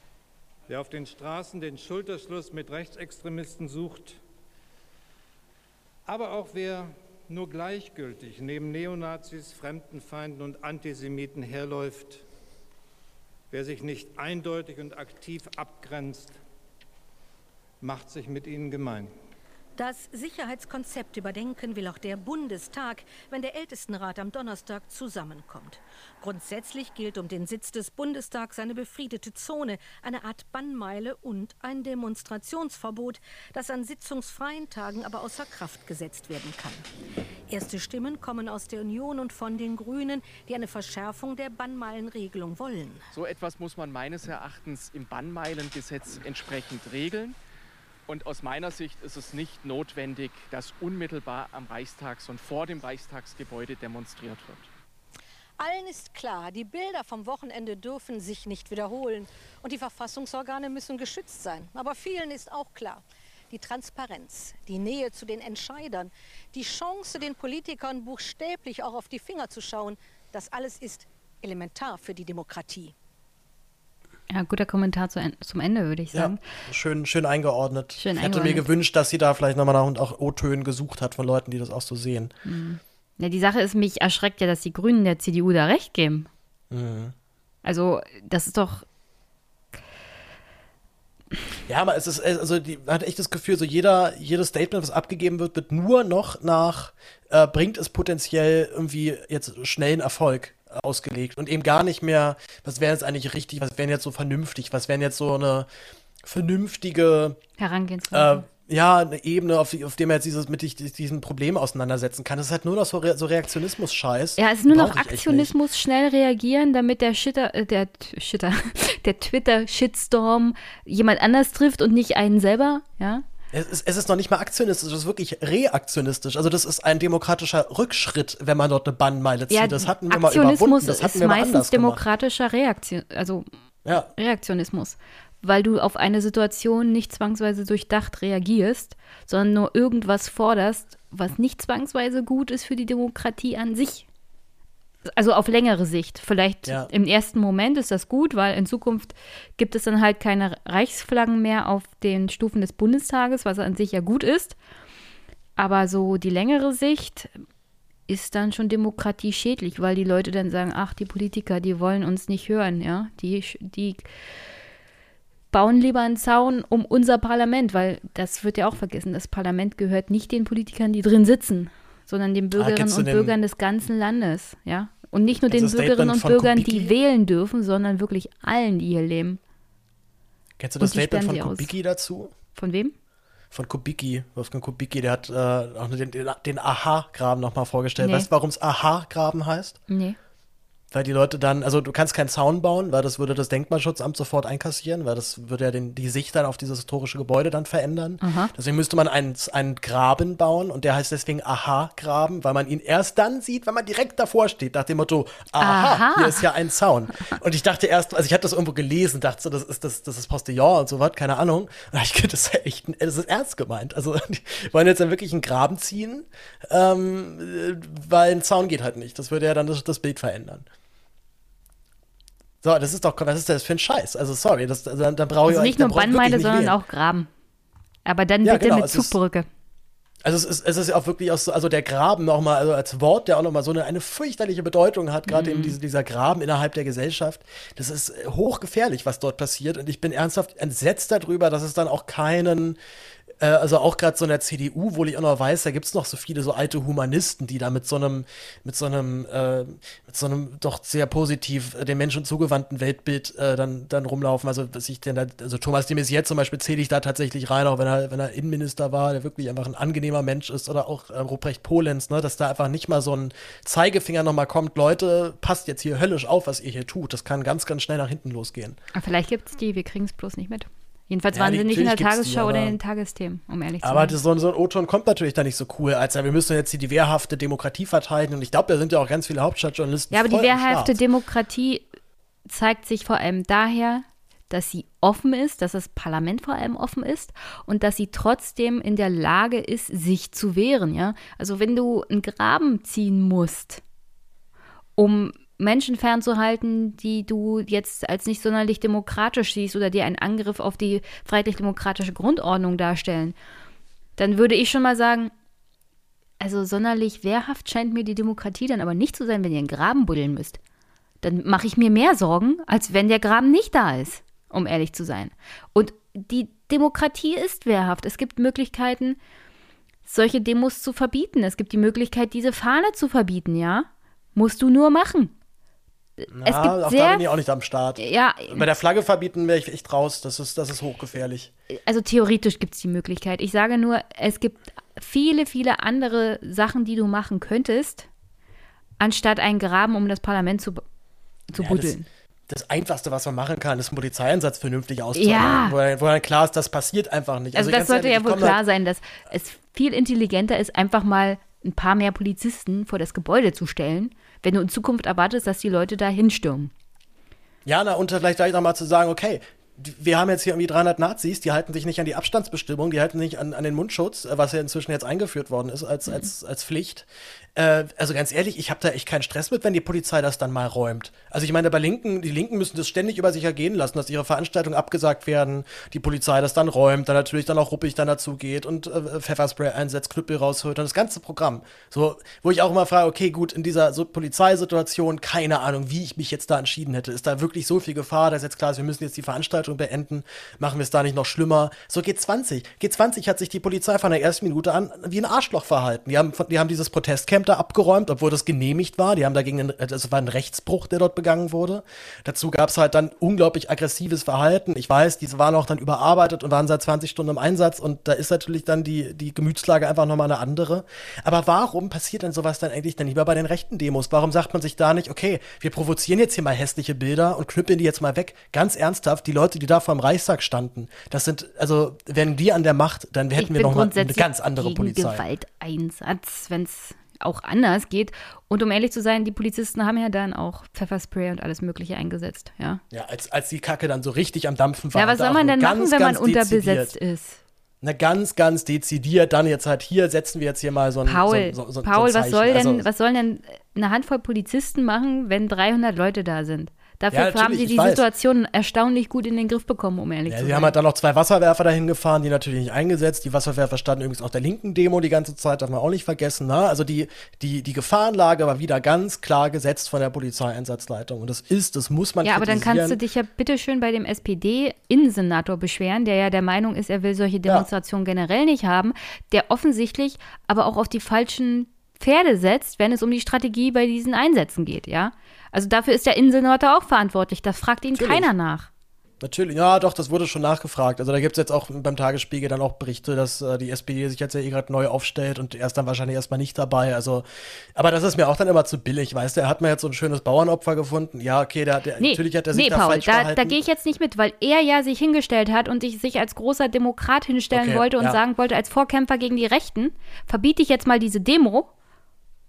Wer auf den Straßen den Schulterschluss mit Rechtsextremisten sucht, aber auch wer nur gleichgültig neben Neonazis, Fremdenfeinden und Antisemiten herläuft, wer sich nicht eindeutig und aktiv abgrenzt, macht sich mit ihnen gemein. Das Sicherheitskonzept überdenken will auch der Bundestag, wenn der Ältestenrat am Donnerstag zusammenkommt. Grundsätzlich gilt um den Sitz des Bundestags eine befriedete Zone, eine Art Bannmeile und ein Demonstrationsverbot, das an sitzungsfreien Tagen aber außer Kraft gesetzt werden kann. Erste Stimmen kommen aus der Union und von den Grünen, die eine Verschärfung der Bannmeilenregelung wollen. So etwas muss man meines Erachtens im Bannmeilengesetz entsprechend regeln. Und aus meiner Sicht ist es nicht notwendig, dass unmittelbar am Reichstags- und vor dem Reichstagsgebäude demonstriert wird. Allen ist klar, die Bilder vom Wochenende dürfen sich nicht wiederholen und die Verfassungsorgane müssen geschützt sein. Aber vielen ist auch klar, die Transparenz, die Nähe zu den Entscheidern, die Chance, den Politikern buchstäblich auch auf die Finger zu schauen, das alles ist elementar für die Demokratie. Ja, guter Kommentar zu, zum Ende, würde ich sagen. Ja, schön, schön eingeordnet. Schön ich hätte mir eingeordnet. gewünscht, dass sie da vielleicht nochmal nach und auch O-Tönen gesucht hat von Leuten, die das auch so sehen. Mhm. Ja, die Sache ist, mich erschreckt ja, dass die Grünen der CDU da recht geben. Mhm. Also, das ist doch. Ja, aber es ist, also die man hat echt das Gefühl, so jeder, jedes Statement, was abgegeben wird, wird nur noch nach, äh, bringt es potenziell irgendwie jetzt schnellen Erfolg ausgelegt und eben gar nicht mehr, was wäre jetzt eigentlich richtig, was wäre jetzt so vernünftig, was wäre jetzt so eine vernünftige Herangehensweise. äh, ja, eine Ebene, auf, die, auf dem er jetzt dieses, mit dich- diesem Problem auseinandersetzen kann. Das ist halt nur noch so, Re so Reaktionismus-Scheiß. Ja, es ist nur noch Brauch. Aktionismus, schnell reagieren, damit der Shitter, äh, der Shitter, <laughs> der Twitter-Shitstorm jemand anders trifft und nicht einen selber, ja? Es ist, es ist noch nicht mal aktionistisch, es ist wirklich reaktionistisch. Also das ist ein demokratischer Rückschritt, wenn man dort eine Bannmeile zieht. Ja, das hatten wir mal überwunden, das hatten ist wir mal meistens demokratischer Reaktion, also Ja. Reaktionismus, weil du auf eine Situation nicht zwangsweise durchdacht reagierst, sondern nur irgendwas forderst, was nicht zwangsweise gut ist für die Demokratie an sich. Also auf längere Sicht. Vielleicht Ja. im ersten Moment ist das gut, weil in Zukunft gibt es dann halt keine Reichsflaggen mehr auf den Stufen des Bundestages, was an sich ja gut ist. Aber so die längere Sicht ist dann schon Demokratie schädlich, weil die Leute dann sagen, ach, die Politiker, die wollen uns nicht hören, ja. Die, die bauen lieber einen Zaun um unser Parlament, weil das wird ja auch vergessen, das Parlament gehört nicht den Politikern, die drin sitzen, sondern den Bürgerinnen kennst du und den- Bürgern des ganzen Landes, ja. Und nicht nur den du das Bürgerinnen und Bürgern, Kubicki? die wählen dürfen, sondern wirklich allen, die hier leben. Kennst du das Statement von sie aus. Kubicki dazu? Von wem? Von Kubicki, Wolfgang Kubicki, der hat äh, auch den, den, den Aha-Graben nochmal vorgestellt. Nee. Weißt du, warum es Aha-Graben heißt? Nee. Weil die Leute dann, also du kannst keinen Zaun bauen, weil das würde das Denkmalschutzamt sofort einkassieren, weil das würde ja den, die Sicht dann auf dieses historische Gebäude dann verändern. Aha. Deswegen müsste man einen, einen Graben bauen und der heißt deswegen Aha-Graben, weil man ihn erst dann sieht, wenn man direkt davor steht, nach dem Motto, aha, Aha. hier ist ja ein Zaun. <laughs> Und ich dachte erst, also ich hatte das irgendwo gelesen, dachte so, das ist das, das ist Postillon und so was, keine Ahnung. Und ich das ist echt, das ist ernst gemeint. Also die wollen jetzt dann wirklich einen Graben ziehen, ähm, äh, weil ein Zaun geht halt nicht. Das würde ja dann das, das Bild verändern. So, das ist doch, was ist das für ein Scheiß? Also sorry, das, also, dann, dann brauche ich Also nicht nur ich wirklich Bannmeile, nicht sondern auch Graben. Aber dann Ja, bitte genau, mit ist- Zugbrücke. Also es ist, es ist ja auch wirklich auch so, also der Graben nochmal, also als Wort, der auch nochmal so eine, eine fürchterliche Bedeutung hat, gerade Mhm. eben diese, dieser Graben innerhalb der Gesellschaft. Das ist äh, hochgefährlich, was dort passiert. Und ich bin ernsthaft entsetzt darüber, dass es dann auch keinen, äh, also auch gerade so in der CDU, wo ich auch noch weiß, da gibt es noch so viele so alte Humanisten, die da mit so einem, mit so einem, äh, mit so einem doch sehr positiv äh, den Menschen zugewandten Weltbild äh, dann, dann rumlaufen. Also was ich denn da, also Thomas de Maizière zum Beispiel zähle ich da tatsächlich rein, auch wenn er, wenn er Innenminister war, der wirklich einfach ein angenehmer Mensch ist, oder auch äh, Ruprecht Polenz, ne, dass da einfach nicht mal so ein Zeigefinger nochmal kommt, Leute, passt jetzt hier höllisch auf, was ihr hier tut. Das kann ganz, ganz schnell nach hinten losgehen. Aber vielleicht gibt es die, wir kriegen es bloß nicht mit. Jedenfalls Ja, waren sie nicht in der die, Tagesschau oder in aber- den Tagesthemen, um ehrlich zu Aber sein. das, so, ein- so ein O-Ton kommt natürlich da nicht so cool, als ja, wir müssen jetzt hier die wehrhafte Demokratie verteidigen. Und ich glaube, da sind ja auch ganz viele Hauptstadtjournalisten. Ja, aber die wehrhafte. Demokratie zeigt sich vor allem daher, dass sie offen ist, dass das Parlament vor allem offen ist und dass sie trotzdem in der Lage ist, sich zu wehren, ja. Also wenn du einen Graben ziehen musst, um Menschen fernzuhalten, die du jetzt als nicht sonderlich demokratisch siehst oder die einen Angriff auf die freiheitlich-demokratische Grundordnung darstellen, dann würde ich schon mal sagen, also sonderlich wehrhaft scheint mir die Demokratie dann aber nicht zu sein, wenn ihr einen Graben buddeln müsst. Dann mache ich mir mehr Sorgen, als wenn der Graben nicht da ist, um ehrlich zu sein. Und die Demokratie ist wehrhaft. Es gibt Möglichkeiten, solche Demos zu verbieten. Es gibt die Möglichkeit, diese Fahne zu verbieten, ja? Musst du nur machen. Na, es gibt auch da sehr bin ich auch nicht am Start. Ja. Bei der Flagge verbieten wäre ich echt raus. Das ist, das ist hochgefährlich. also theoretisch gibt es die Möglichkeit. Ich sage nur, es gibt viele, viele andere Sachen, die du machen könntest, anstatt einen Graben um das Parlament zu, zu Ja, buddeln. Das, das Einfachste, was man machen kann, ist einen Polizeieinsatz vernünftig auszuhalten. Ja. Wo, dann- wo dann klar ist, das passiert einfach nicht. Also, das ganz sollte ehrlich, ja wohl komm da- klar sein, dass es viel intelligenter ist, einfach mal ein paar mehr Polizisten vor das Gebäude zu stellen, wenn du in Zukunft erwartest, dass die Leute da hinstürmen. Ja, na, und vielleicht gleich nochmal zu sagen, okay, wir haben jetzt hier irgendwie 300 Nazis, die halten sich nicht an die Abstandsbestimmung, die halten sich an, an den Mundschutz, äh, was ja inzwischen jetzt eingeführt worden ist als, Mhm. als, als Pflicht. Äh, also ganz ehrlich, ich habe da echt keinen Stress mit, wenn die Polizei das dann mal räumt. Also ich meine, bei Linken, die Linken müssen das ständig über sich ergehen lassen, dass ihre Veranstaltungen abgesagt werden, die Polizei das dann räumt, dann natürlich dann auch ruppig dann dazu geht und äh, Pfefferspray einsetzt, Knüppel rausholt und das ganze Programm. So, wo ich auch immer frage, okay, gut, in dieser so Polizeisituation, keine Ahnung, wie ich mich jetzt da entschieden hätte. Ist da wirklich so viel Gefahr, dass jetzt klar ist, wir müssen jetzt die Veranstaltung beenden, machen wir es da nicht noch schlimmer? So G20. G20 hat sich die Polizei von der ersten Minute an wie ein Arschloch verhalten. Die haben, die haben dieses Protestcamp da abgeräumt, obwohl das genehmigt war. Die haben dagegen, einen, das war ein Rechtsbruch, der dort begangen wurde. Dazu gab es halt dann unglaublich aggressives Verhalten. Ich weiß, diese waren auch dann überarbeitet und waren seit 20 Stunden im Einsatz und da ist natürlich dann die, die Gemütslage einfach nochmal eine andere. Aber warum passiert denn sowas dann eigentlich dann lieber bei den rechten Demos? Warum sagt man sich da nicht, okay, wir provozieren jetzt hier mal hässliche Bilder und knüppeln die jetzt mal weg? Ganz ernsthaft, die Leute, die da vor dem Reichstag standen, das sind, also, wären die an der Macht, dann hätten ich wir noch mal eine ganz andere gegen Polizei. Gewalteinsatz, wenn es auch anders geht. Und um ehrlich zu sein, die Polizisten haben ja dann auch Pfefferspray und alles Mögliche eingesetzt, ja. Ja, als, als die Kacke dann so richtig am Dampfen war. Ja, was soll man denn machen, wenn man unterbesetzt ist? Na, ganz, ganz dezidiert, dann jetzt halt hier setzen wir jetzt hier mal so ein Paul, so, so, so, Paul, was soll denn, Also, was sollen denn eine Handvoll Polizisten machen, wenn 300 Leute da sind? Dafür Ja, haben sie die. Situation erstaunlich gut in den Griff bekommen, um ehrlich Ja, zu sie sein. haben halt dann noch zwei Wasserwerfer dahin gefahren, die natürlich nicht eingesetzt. Die Wasserwerfer standen übrigens auf der linken Demo die ganze Zeit, darf man auch nicht vergessen. Ne? Also die, die, die Gefahrenlage war wieder ganz klar gesetzt von der Polizeieinsatzleitung. Und das ist, das muss man ja, aber dann kannst du dich ja bitteschön bei dem SPD-Innensenator beschweren, der ja der Meinung ist, er will solche Demonstrationen generell nicht haben, der offensichtlich aber auch auf die falschen Pferde setzt, wenn es um die Strategie bei diesen Einsätzen geht, ja. Also dafür ist der Innensenator auch verantwortlich. Da fragt ihn Natürlich. keiner nach. Natürlich, ja, doch, das wurde schon nachgefragt. Also da gibt es jetzt auch beim Tagesspiegel dann auch Berichte, dass äh, die SPD sich jetzt ja eh gerade neu aufstellt und er ist dann wahrscheinlich erstmal nicht dabei. Also, aber das ist mir auch dann immer zu billig, weißt du? Er hat mir jetzt so ein schönes Bauernopfer gefunden. Ja, okay, der, der, Nee, natürlich hat er sich nee da Paul, falsch da, verhalten. da gehe ich jetzt nicht mit, weil er ja sich hingestellt hat und sich- sich als großer Demokrat hinstellen Okay, wollte und ja. sagen wollte, als Vorkämpfer gegen die Rechten, verbiete ich jetzt mal diese Demo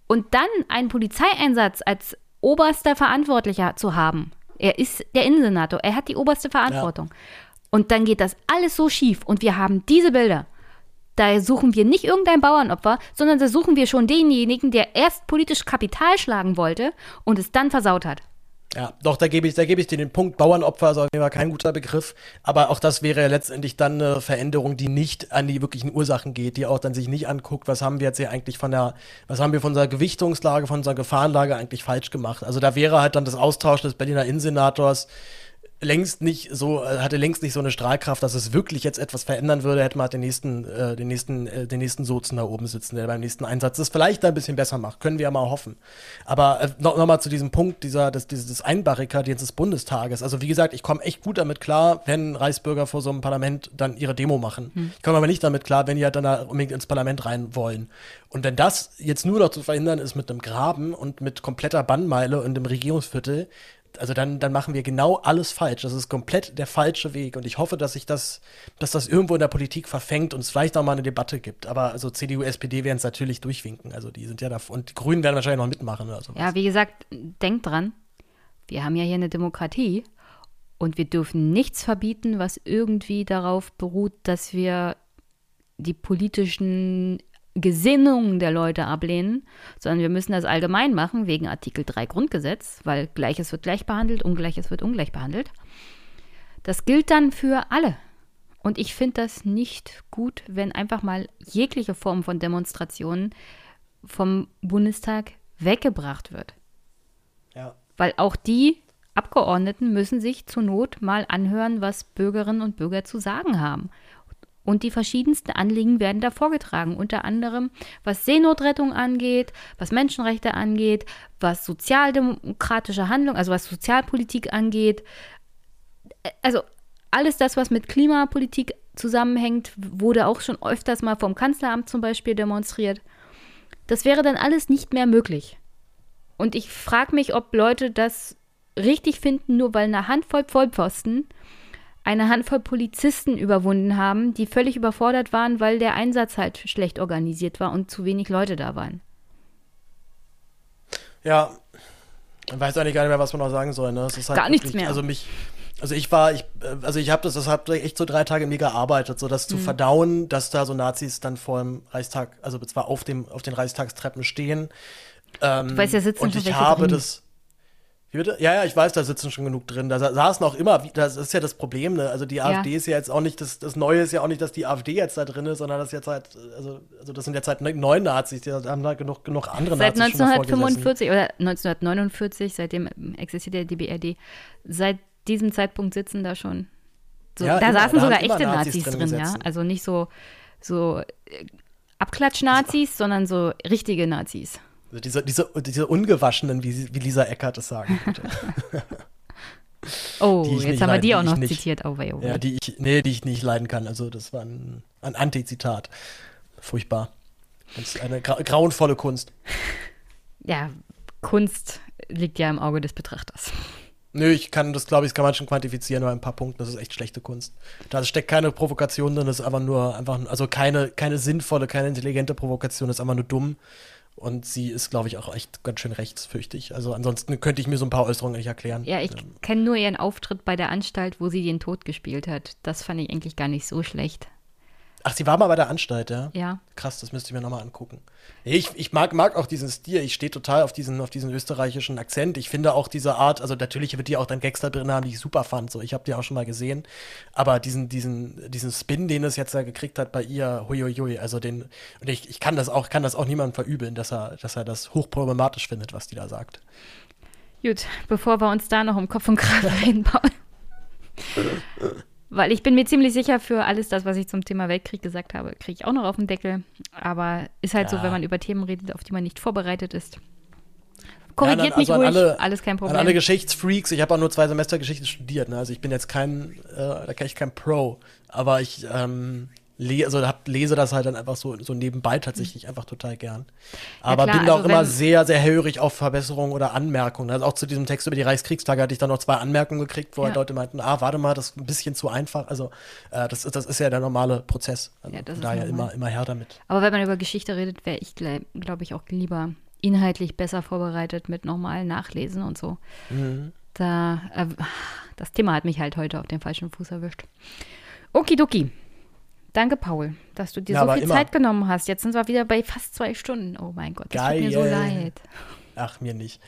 und dann einen Polizeieinsatz als oberster Verantwortlicher zu haben. Er ist der Innensenator, er hat die oberste Verantwortung. Und dann geht das alles so schief und wir haben diese Bilder. Da suchen wir nicht irgendein Bauernopfer, sondern da suchen wir schon denjenigen, der erst politisch Kapital schlagen wollte und es dann versaut hat. Ja, doch, da gebe ich, da gebe ich dir den Punkt. Bauernopfer ist auf jeden Fall kein guter Begriff. Aber auch das wäre ja letztendlich dann eine Veränderung, die nicht an die wirklichen Ursachen geht, die auch dann sich nicht anguckt, was haben wir jetzt hier eigentlich von der, was haben wir von unserer Gewichtungslage, von unserer Gefahrenlage eigentlich falsch gemacht. Also da wäre halt dann das Austauschen des Berliner Innensenators längst nicht so, äh, hatte längst nicht so eine Strahlkraft, dass es wirklich jetzt etwas verändern würde, hätte man halt den nächsten, äh, den nächsten, äh, den nächsten Sozen da oben sitzen, der beim nächsten Einsatz das vielleicht ein bisschen besser macht. Können wir ja mal hoffen. Aber äh, noch, noch mal zu diesem Punkt dieser, des, dieses des Einbarrikadierens des Bundestages. Also wie gesagt, ich komme echt gut damit klar, wenn Reichsbürger vor so einem Parlament dann ihre Demo machen. Hm. Ich komme aber nicht damit klar, wenn die halt dann da unbedingt ins Parlament rein wollen. Und wenn das jetzt nur noch zu verhindern ist mit einem Graben und mit kompletter Bannmeile und dem Regierungsviertel, also dann, dann machen wir genau alles falsch. Das ist komplett der falsche Weg. Und ich hoffe, dass sich das, dass das irgendwo in der Politik verfängt und es vielleicht auch mal eine Debatte gibt. Aber also CDU, SPD werden es natürlich durchwinken. Also die sind ja da und die Grünen werden wahrscheinlich noch mitmachen oder so. Ja, wie gesagt, denkt dran, wir haben ja hier eine Demokratie und wir dürfen nichts verbieten, was irgendwie darauf beruht, dass wir die politischen Gesinnungen der Leute ablehnen, sondern wir müssen das allgemein machen wegen Artikel 3 Grundgesetz, weil Gleiches wird gleich behandelt, Ungleiches wird ungleich behandelt. Das gilt dann für alle. Und ich finde das nicht gut, wenn einfach mal jegliche Form von Demonstrationen vom Bundestag weggebracht wird. Ja. Weil auch die Abgeordneten müssen sich zur Not mal anhören, was Bürgerinnen und Bürger zu sagen haben. Und die verschiedensten Anliegen werden da vorgetragen, unter anderem was Seenotrettung angeht, was Menschenrechte angeht, was sozialdemokratische Handlung, also was Sozialpolitik angeht. Also alles das, was mit Klimapolitik zusammenhängt, wurde auch schon öfters mal vom Kanzleramt zum Beispiel demonstriert. Das wäre dann alles nicht mehr möglich. Und ich frage mich, ob Leute das richtig finden, nur weil eine Handvoll Vollpfosten eine Handvoll Polizisten überwunden haben, die völlig überfordert waren, weil der Einsatz halt schlecht organisiert war und zu wenig Leute da waren. Ja, man weiß eigentlich gar nicht mehr, was man noch sagen soll. Ne? Halt Gar nichts wirklich- mehr. Also mich, also ich war, ich, äh, also ich habe das, das hat echt so drei Tage in mir gearbeitet, so das zu Mhm. verdauen, dass da so Nazis dann vor dem Reichstag, also zwar auf dem, auf den Reichstagstreppen stehen. Ähm, Du weißt, da sitzen und schon ich habe drin. das. Bitte? Ja, ja, ich weiß, da sitzen schon genug drin. Da sa- saßen auch immer, das ist ja das Problem, ne? Also die Ja. AfD ist ja jetzt auch nicht, das, das Neue ist ja auch nicht, dass die AfD jetzt da drin ist, sondern das jetzt halt, also, also das sind jetzt halt neun Nazis, die haben da genug, genug andere Seit Nazis gesessen. 1945 oder 1949, seitdem existiert der DBRD, seit diesem Zeitpunkt sitzen da schon. So, Ja, da immer, saßen da sogar echte Nazis Nazis, drin drin, ja. Also nicht so, so Abklatsch-Nazis, sondern so richtige Nazis. Also diese, diese, diese ungewaschenen, wie, wie Lisa Eckert es sagen würde. Oh, jetzt haben wir leiden- die auch noch nicht- zitiert. Oh, wei, oh, wei. Ja, die ich, nee, die ich nicht leiden kann. Also das war ein, ein Antizitat. Furchtbar. Das ist eine grau grauenvolle Kunst. ja, Kunst liegt ja im Auge des Betrachters. Nö, ich kann, das glaube ich, das kann man schon quantifizieren, nur ein paar Punkten. Das ist echt schlechte Kunst. Da steckt keine Provokation drin, das ist einfach nur, einfach, also keine, keine sinnvolle, keine intelligente Provokation, das ist einfach nur dumm. Und sie ist, glaube ich, auch echt ganz schön rechtsfürchtig. Also ansonsten könnte ich mir so ein paar Äußerungen nicht erklären. Ja, ich kenne nur ihren Auftritt bei der Anstalt, wo sie den Tod gespielt hat. Das fand ich eigentlich gar nicht so schlecht. Ach, sie war mal bei der Anstalt, ja? Ja. Krass, das müsste ich mir nochmal angucken. Ich, ich mag, mag auch diesen Stil. Ich stehe total auf diesen, auf diesen österreichischen Akzent. Ich finde auch diese Art, also natürlich wird die auch dann Gangster drin haben, die ich super fand. So, ich habe die auch schon mal gesehen. Aber diesen, diesen, diesen Spin, den es jetzt da gekriegt hat bei ihr, huiuiui, also den, und ich, ich kann das auch, kann das auch niemandem verübeln, dass er, dass er das hochproblematisch findet, was die da sagt. Gut, bevor wir uns da noch um Kopf und Kragen <laughs> reden, Paul. <laughs> Weil ich bin mir ziemlich sicher, für alles das, was ich zum Thema Weltkrieg gesagt habe, kriege ich auch noch auf den Deckel. Aber ist halt so, Ja. wenn man über Themen redet, auf die man nicht vorbereitet ist. Korrigiert Ja, mich also an ruhig, alle- alles kein Problem. An alle Geschichtsfreaks, ich habe auch nur zwei Semester Geschichte studiert, ne? also ich bin jetzt kein, äh, da kann ich kein Pro, aber ich ähm, le also hab, lese das halt dann einfach so, so nebenbei tatsächlich einfach total gern. Aber klar, bin da auch also immer wenn- sehr, sehr hellhörig auf Verbesserungen oder Anmerkungen. Also auch zu diesem Text über die Reichskriegstage hatte ich dann noch zwei Anmerkungen gekriegt, wo Ja. halt Leute meinten, ah, warte mal, das ist ein bisschen zu einfach. Also äh, das, ist, das ist ja der normale Prozess. Also Ja, das daher normal. immer, immer her damit. Aber wenn man über Geschichte redet, wäre ich, glaube ich, auch lieber inhaltlich besser vorbereitet mit normalen Nachlesen und so. Mhm. Da, äh, das Thema hat mich halt heute auf den falschen Fuß erwischt. Okidoki. Danke, Paul, dass du dir Ja, so viel immer. Zeit genommen hast. Jetzt sind wir wieder bei fast zwei Stunden. Oh mein Gott, das tut mir so Geil. leid. Ach, mir nicht.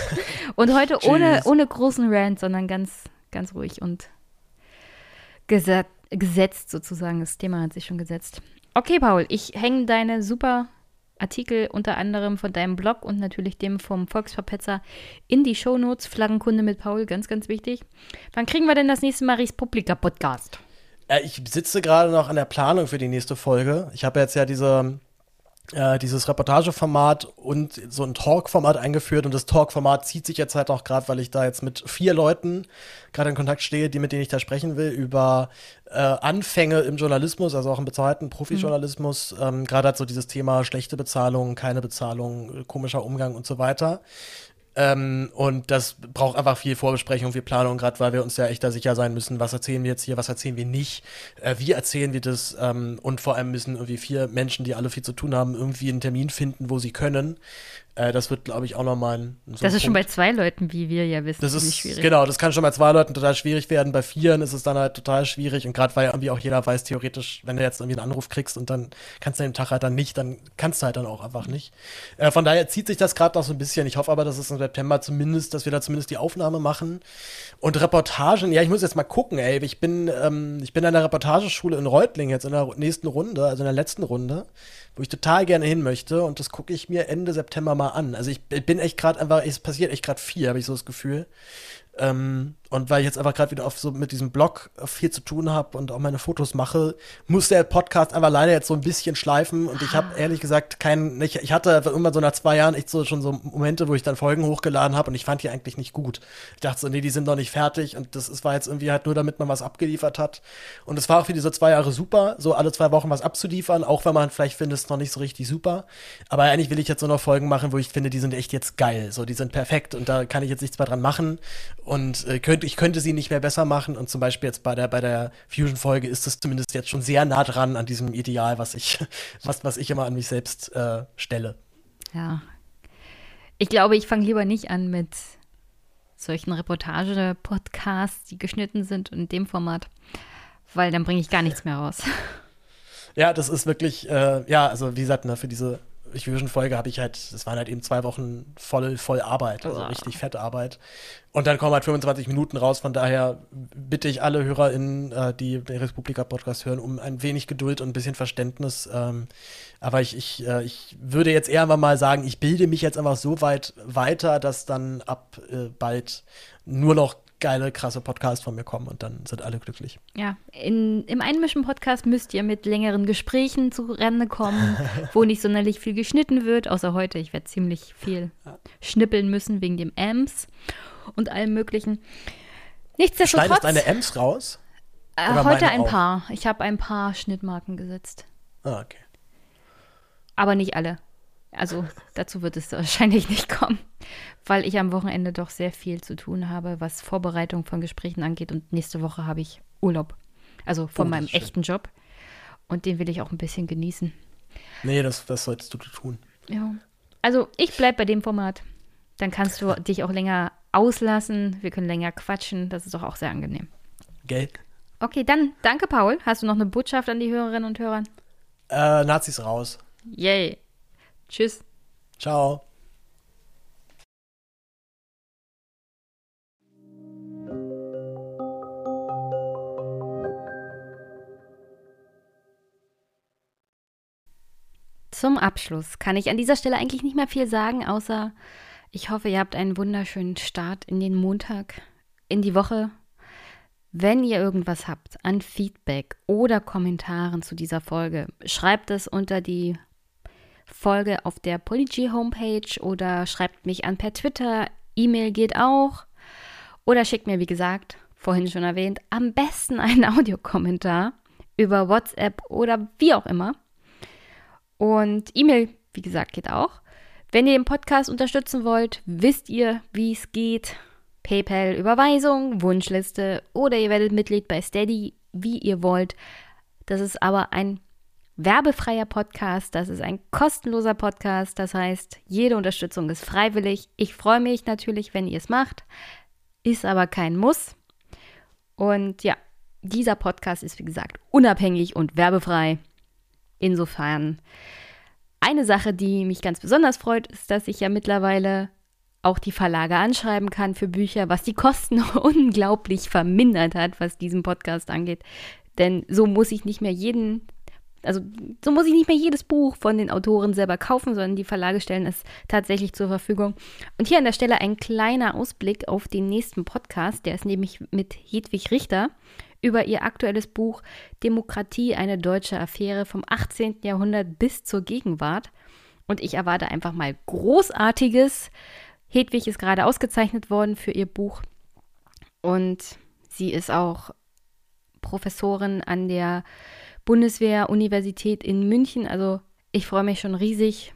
<laughs> Und heute ohne, ohne großen Rant, sondern ganz, ganz ruhig und geset gesetzt sozusagen. Das Thema hat sich schon gesetzt. Okay, Paul, ich hänge deine super Artikel unter anderem von deinem Blog und natürlich dem vom Volksverpetzer in die Shownotes. Flaggenkunde mit Paul, ganz, ganz wichtig. Wann kriegen wir denn das nächste Mal Republika Podcast? Ich sitze gerade noch an der Planung für die nächste Folge. Ich habe jetzt ja diese, äh, dieses Reportageformat und so ein Talk-Format eingeführt und das Talk-Format zieht sich jetzt halt auch gerade, weil ich da jetzt mit vier Leuten gerade in Kontakt stehe, die mit denen ich da sprechen will, über äh, Anfänge im Journalismus, also auch im bezahlten Profijournalismus. Ähm, gerade halt so dieses Thema schlechte Bezahlung, keine Bezahlung, komischer Umgang und so weiter. Ähm, und das braucht einfach viel Vorbesprechung, viel Planung, gerade weil wir uns ja echt da sicher sein müssen, was erzählen wir jetzt hier, was erzählen wir nicht, äh, wie erzählen wir das ähm, und vor allem müssen irgendwie vier Menschen, die alle viel zu tun haben, irgendwie einen Termin finden, wo sie können. Äh, das wird, glaube ich, auch nochmal ein so Das ein ist schon bei Punkt. zwei Leuten, wie wir ja wissen, Das ist, schwierig. genau, das kann schon bei zwei Leuten total schwierig werden. Bei vieren ist es dann halt total schwierig. Und gerade weil irgendwie auch jeder weiß, theoretisch, wenn du jetzt irgendwie einen Anruf kriegst und dann kannst du den Tag halt dann nicht, dann kannst du halt dann auch einfach nicht. Äh, von daher zieht sich das gerade noch so ein bisschen. Ich hoffe aber, dass es im September zumindest, dass wir da zumindest die Aufnahme machen. Und Reportagen, ja, ich muss jetzt mal gucken, ey. Ich bin, ähm, ich bin an der Reportageschule in Reutlingen jetzt in der nächsten Runde, also in der letzten Runde, wo ich total gerne hin möchte. Und das gucke ich mir Ende September mal an. Also ich bin echt gerade einfach, es passiert echt gerade viel, habe ich so das Gefühl. Ähm, und weil ich jetzt einfach gerade wieder auf so mit diesem Blog viel zu tun habe und auch meine Fotos mache, muss der Podcast einfach leider jetzt so ein bisschen schleifen. Und ich habe ehrlich gesagt keinen, ich, ich hatte irgendwann so nach zwei Jahren echt so schon so Momente, wo ich dann Folgen hochgeladen habe und ich fand die eigentlich nicht gut. Ich dachte so, nee, die sind noch nicht fertig und das ist, war jetzt irgendwie halt nur, damit man was abgeliefert hat. Und es war auch für diese zwei Jahre super, so alle zwei Wochen was abzuliefern, auch wenn man vielleicht findet, es noch nicht so richtig super. Aber eigentlich will ich jetzt nur noch Folgen machen, wo ich finde, die sind echt jetzt geil. So, die sind perfekt und da kann ich jetzt nichts mehr dran machen. Und äh, könnte, ich könnte sie nicht mehr besser machen. Und zum Beispiel jetzt bei der, bei der Fusion-Folge ist es zumindest jetzt schon sehr nah dran an diesem Ideal, was ich, <laughs> was, was ich immer an mich selbst äh, stelle. Ja. Ich glaube, ich fange lieber nicht an mit solchen Reportage-Podcasts, die geschnitten sind und in dem Format, weil dann bringe ich gar nichts mehr raus. <laughs> Ja, das ist wirklich, äh, ja, also wie gesagt, ne, für diese Fusion-Folge habe ich halt, das waren halt eben zwei Wochen voll, voll Arbeit, also Uah. richtig fette Arbeit. Und dann kommen halt 25 Minuten raus, von daher bitte ich alle HörerInnen, äh, die den Republika-Podcast hören, um ein wenig Geduld und ein bisschen Verständnis. Ähm, aber ich, ich, äh, ich würde jetzt eher mal sagen, ich bilde mich jetzt einfach so weit weiter, dass dann ab äh, bald nur noch geile, krasse Podcasts von mir kommen und dann sind alle glücklich. Ja, in, im Einmischen-Podcast müsst ihr mit längeren Gesprächen zu Rande kommen, wo nicht sonderlich viel geschnitten wird, außer heute. Ich werde ziemlich viel schnippeln müssen wegen dem Amps und allem Möglichen. Du schneidest Nichtsdestotrotz, deine M's raus? äh, heute ein auch? paar. Ich habe ein paar Schnittmarken gesetzt, Ah, okay. aber nicht alle. Also dazu wird es wahrscheinlich nicht kommen, weil ich am Wochenende doch sehr viel zu tun habe, was Vorbereitung von Gesprächen angeht. Und nächste Woche habe ich Urlaub. Also von Oh, meinem echten Job. Und den will ich auch ein bisschen genießen. Nee, das, das solltest du tun. Ja. Also ich bleib bei dem Format. Dann kannst du dich auch länger auslassen. Wir können länger quatschen. Das ist doch auch sehr angenehm. Gell? Okay, dann danke, Paul. Hast du noch eine Botschaft an die Hörerinnen und Hörer? Äh, Nazis raus. Yay. Tschüss. Ciao. Zum Abschluss kann ich an dieser Stelle eigentlich nicht mehr viel sagen, außer ich hoffe, ihr habt einen wunderschönen Start in den Montag, in die Woche. Wenn ihr irgendwas habt an Feedback oder Kommentaren zu dieser Folge, schreibt es unter die Folge auf der Polygy Homepage oder schreibt mich an per Twitter. E-Mail geht auch. Oder schickt mir, wie gesagt, vorhin schon erwähnt, am besten einen <laughs> Audiokommentar über WhatsApp oder wie auch immer. Und E-Mail, wie gesagt, geht auch. Wenn ihr den Podcast unterstützen wollt, wisst ihr, wie es geht. PayPal, Überweisung, Wunschliste oder ihr werdet Mitglied bei Steady, wie ihr wollt. Das ist aber ein werbefreier Podcast, das ist ein kostenloser Podcast, das heißt, jede Unterstützung ist freiwillig. Ich freue mich natürlich, wenn ihr es macht, ist aber kein Muss. Und ja, dieser Podcast ist wie gesagt unabhängig und werbefrei. Insofern eine Sache, die mich ganz besonders freut, ist, dass ich ja mittlerweile auch die Verlage anschreiben kann für Bücher, was die Kosten <laughs> unglaublich vermindert hat, was diesen Podcast angeht. Denn so muss ich nicht mehr jeden, also so muss ich nicht mehr jedes Buch von den Autoren selber kaufen, sondern die Verlage stellen es tatsächlich zur Verfügung. Und hier an der Stelle ein kleiner Ausblick auf den nächsten Podcast, der ist nämlich mit Hedwig Richter über ihr aktuelles Buch Demokratie, eine deutsche Affäre vom 18. Jahrhundert bis zur Gegenwart. Und ich erwarte einfach mal Großartiges. Hedwig ist gerade ausgezeichnet worden für ihr Buch. Und sie ist auch Professorin an der Bundeswehr-Universität in München. Also ich freue mich schon riesig.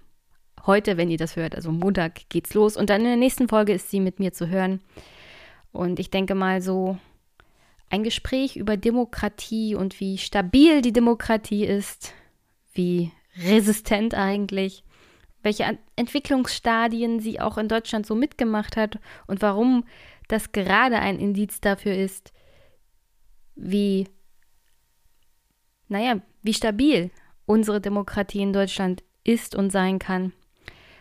Heute, wenn ihr das hört, also Montag geht's los. Und dann in der nächsten Folge ist sie mit mir zu hören. Und ich denke mal so ein Gespräch über Demokratie und wie stabil die Demokratie ist, wie resistent eigentlich, welche Entwicklungsstadien sie auch in Deutschland so mitgemacht hat und warum das gerade ein Indiz dafür ist, wie, naja, wie stabil unsere Demokratie in Deutschland ist und sein kann.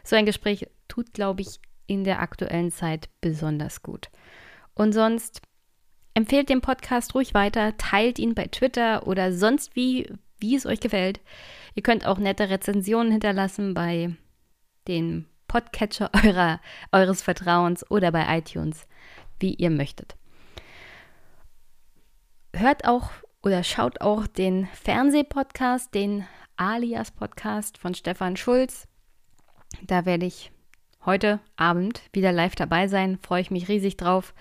So ein Gespräch tut, glaube ich, in der aktuellen Zeit besonders gut. Und sonst Empfehlt den Podcast ruhig weiter, teilt ihn bei Twitter oder sonst wie, wie es euch gefällt. Ihr könnt auch nette Rezensionen hinterlassen bei den Podcatcher <laughs> eurer, eures Vertrauens oder bei iTunes, wie ihr möchtet. Hört auch oder schaut auch den Fernsehpodcast, den Alias Podcast von Stefan Schulz. Da werde ich heute Abend wieder live dabei sein. Freue ich mich riesig drauf.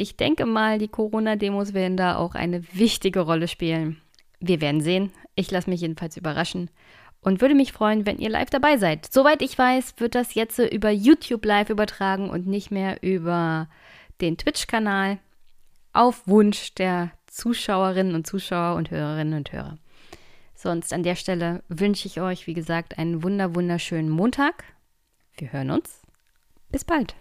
Ich denke mal, die Corona-Demos werden da auch eine wichtige Rolle spielen. Wir werden sehen. Ich lasse mich jedenfalls überraschen und würde mich freuen, wenn ihr live dabei seid. Soweit ich weiß, wird das jetzt über YouTube live übertragen und nicht mehr über den Twitch-Kanal auf Wunsch der Zuschauerinnen und Zuschauer und Hörerinnen und Hörer. Sonst an der Stelle wünsche ich euch, wie gesagt, einen wunder wunderschönen Montag. Wir hören uns. Bis bald.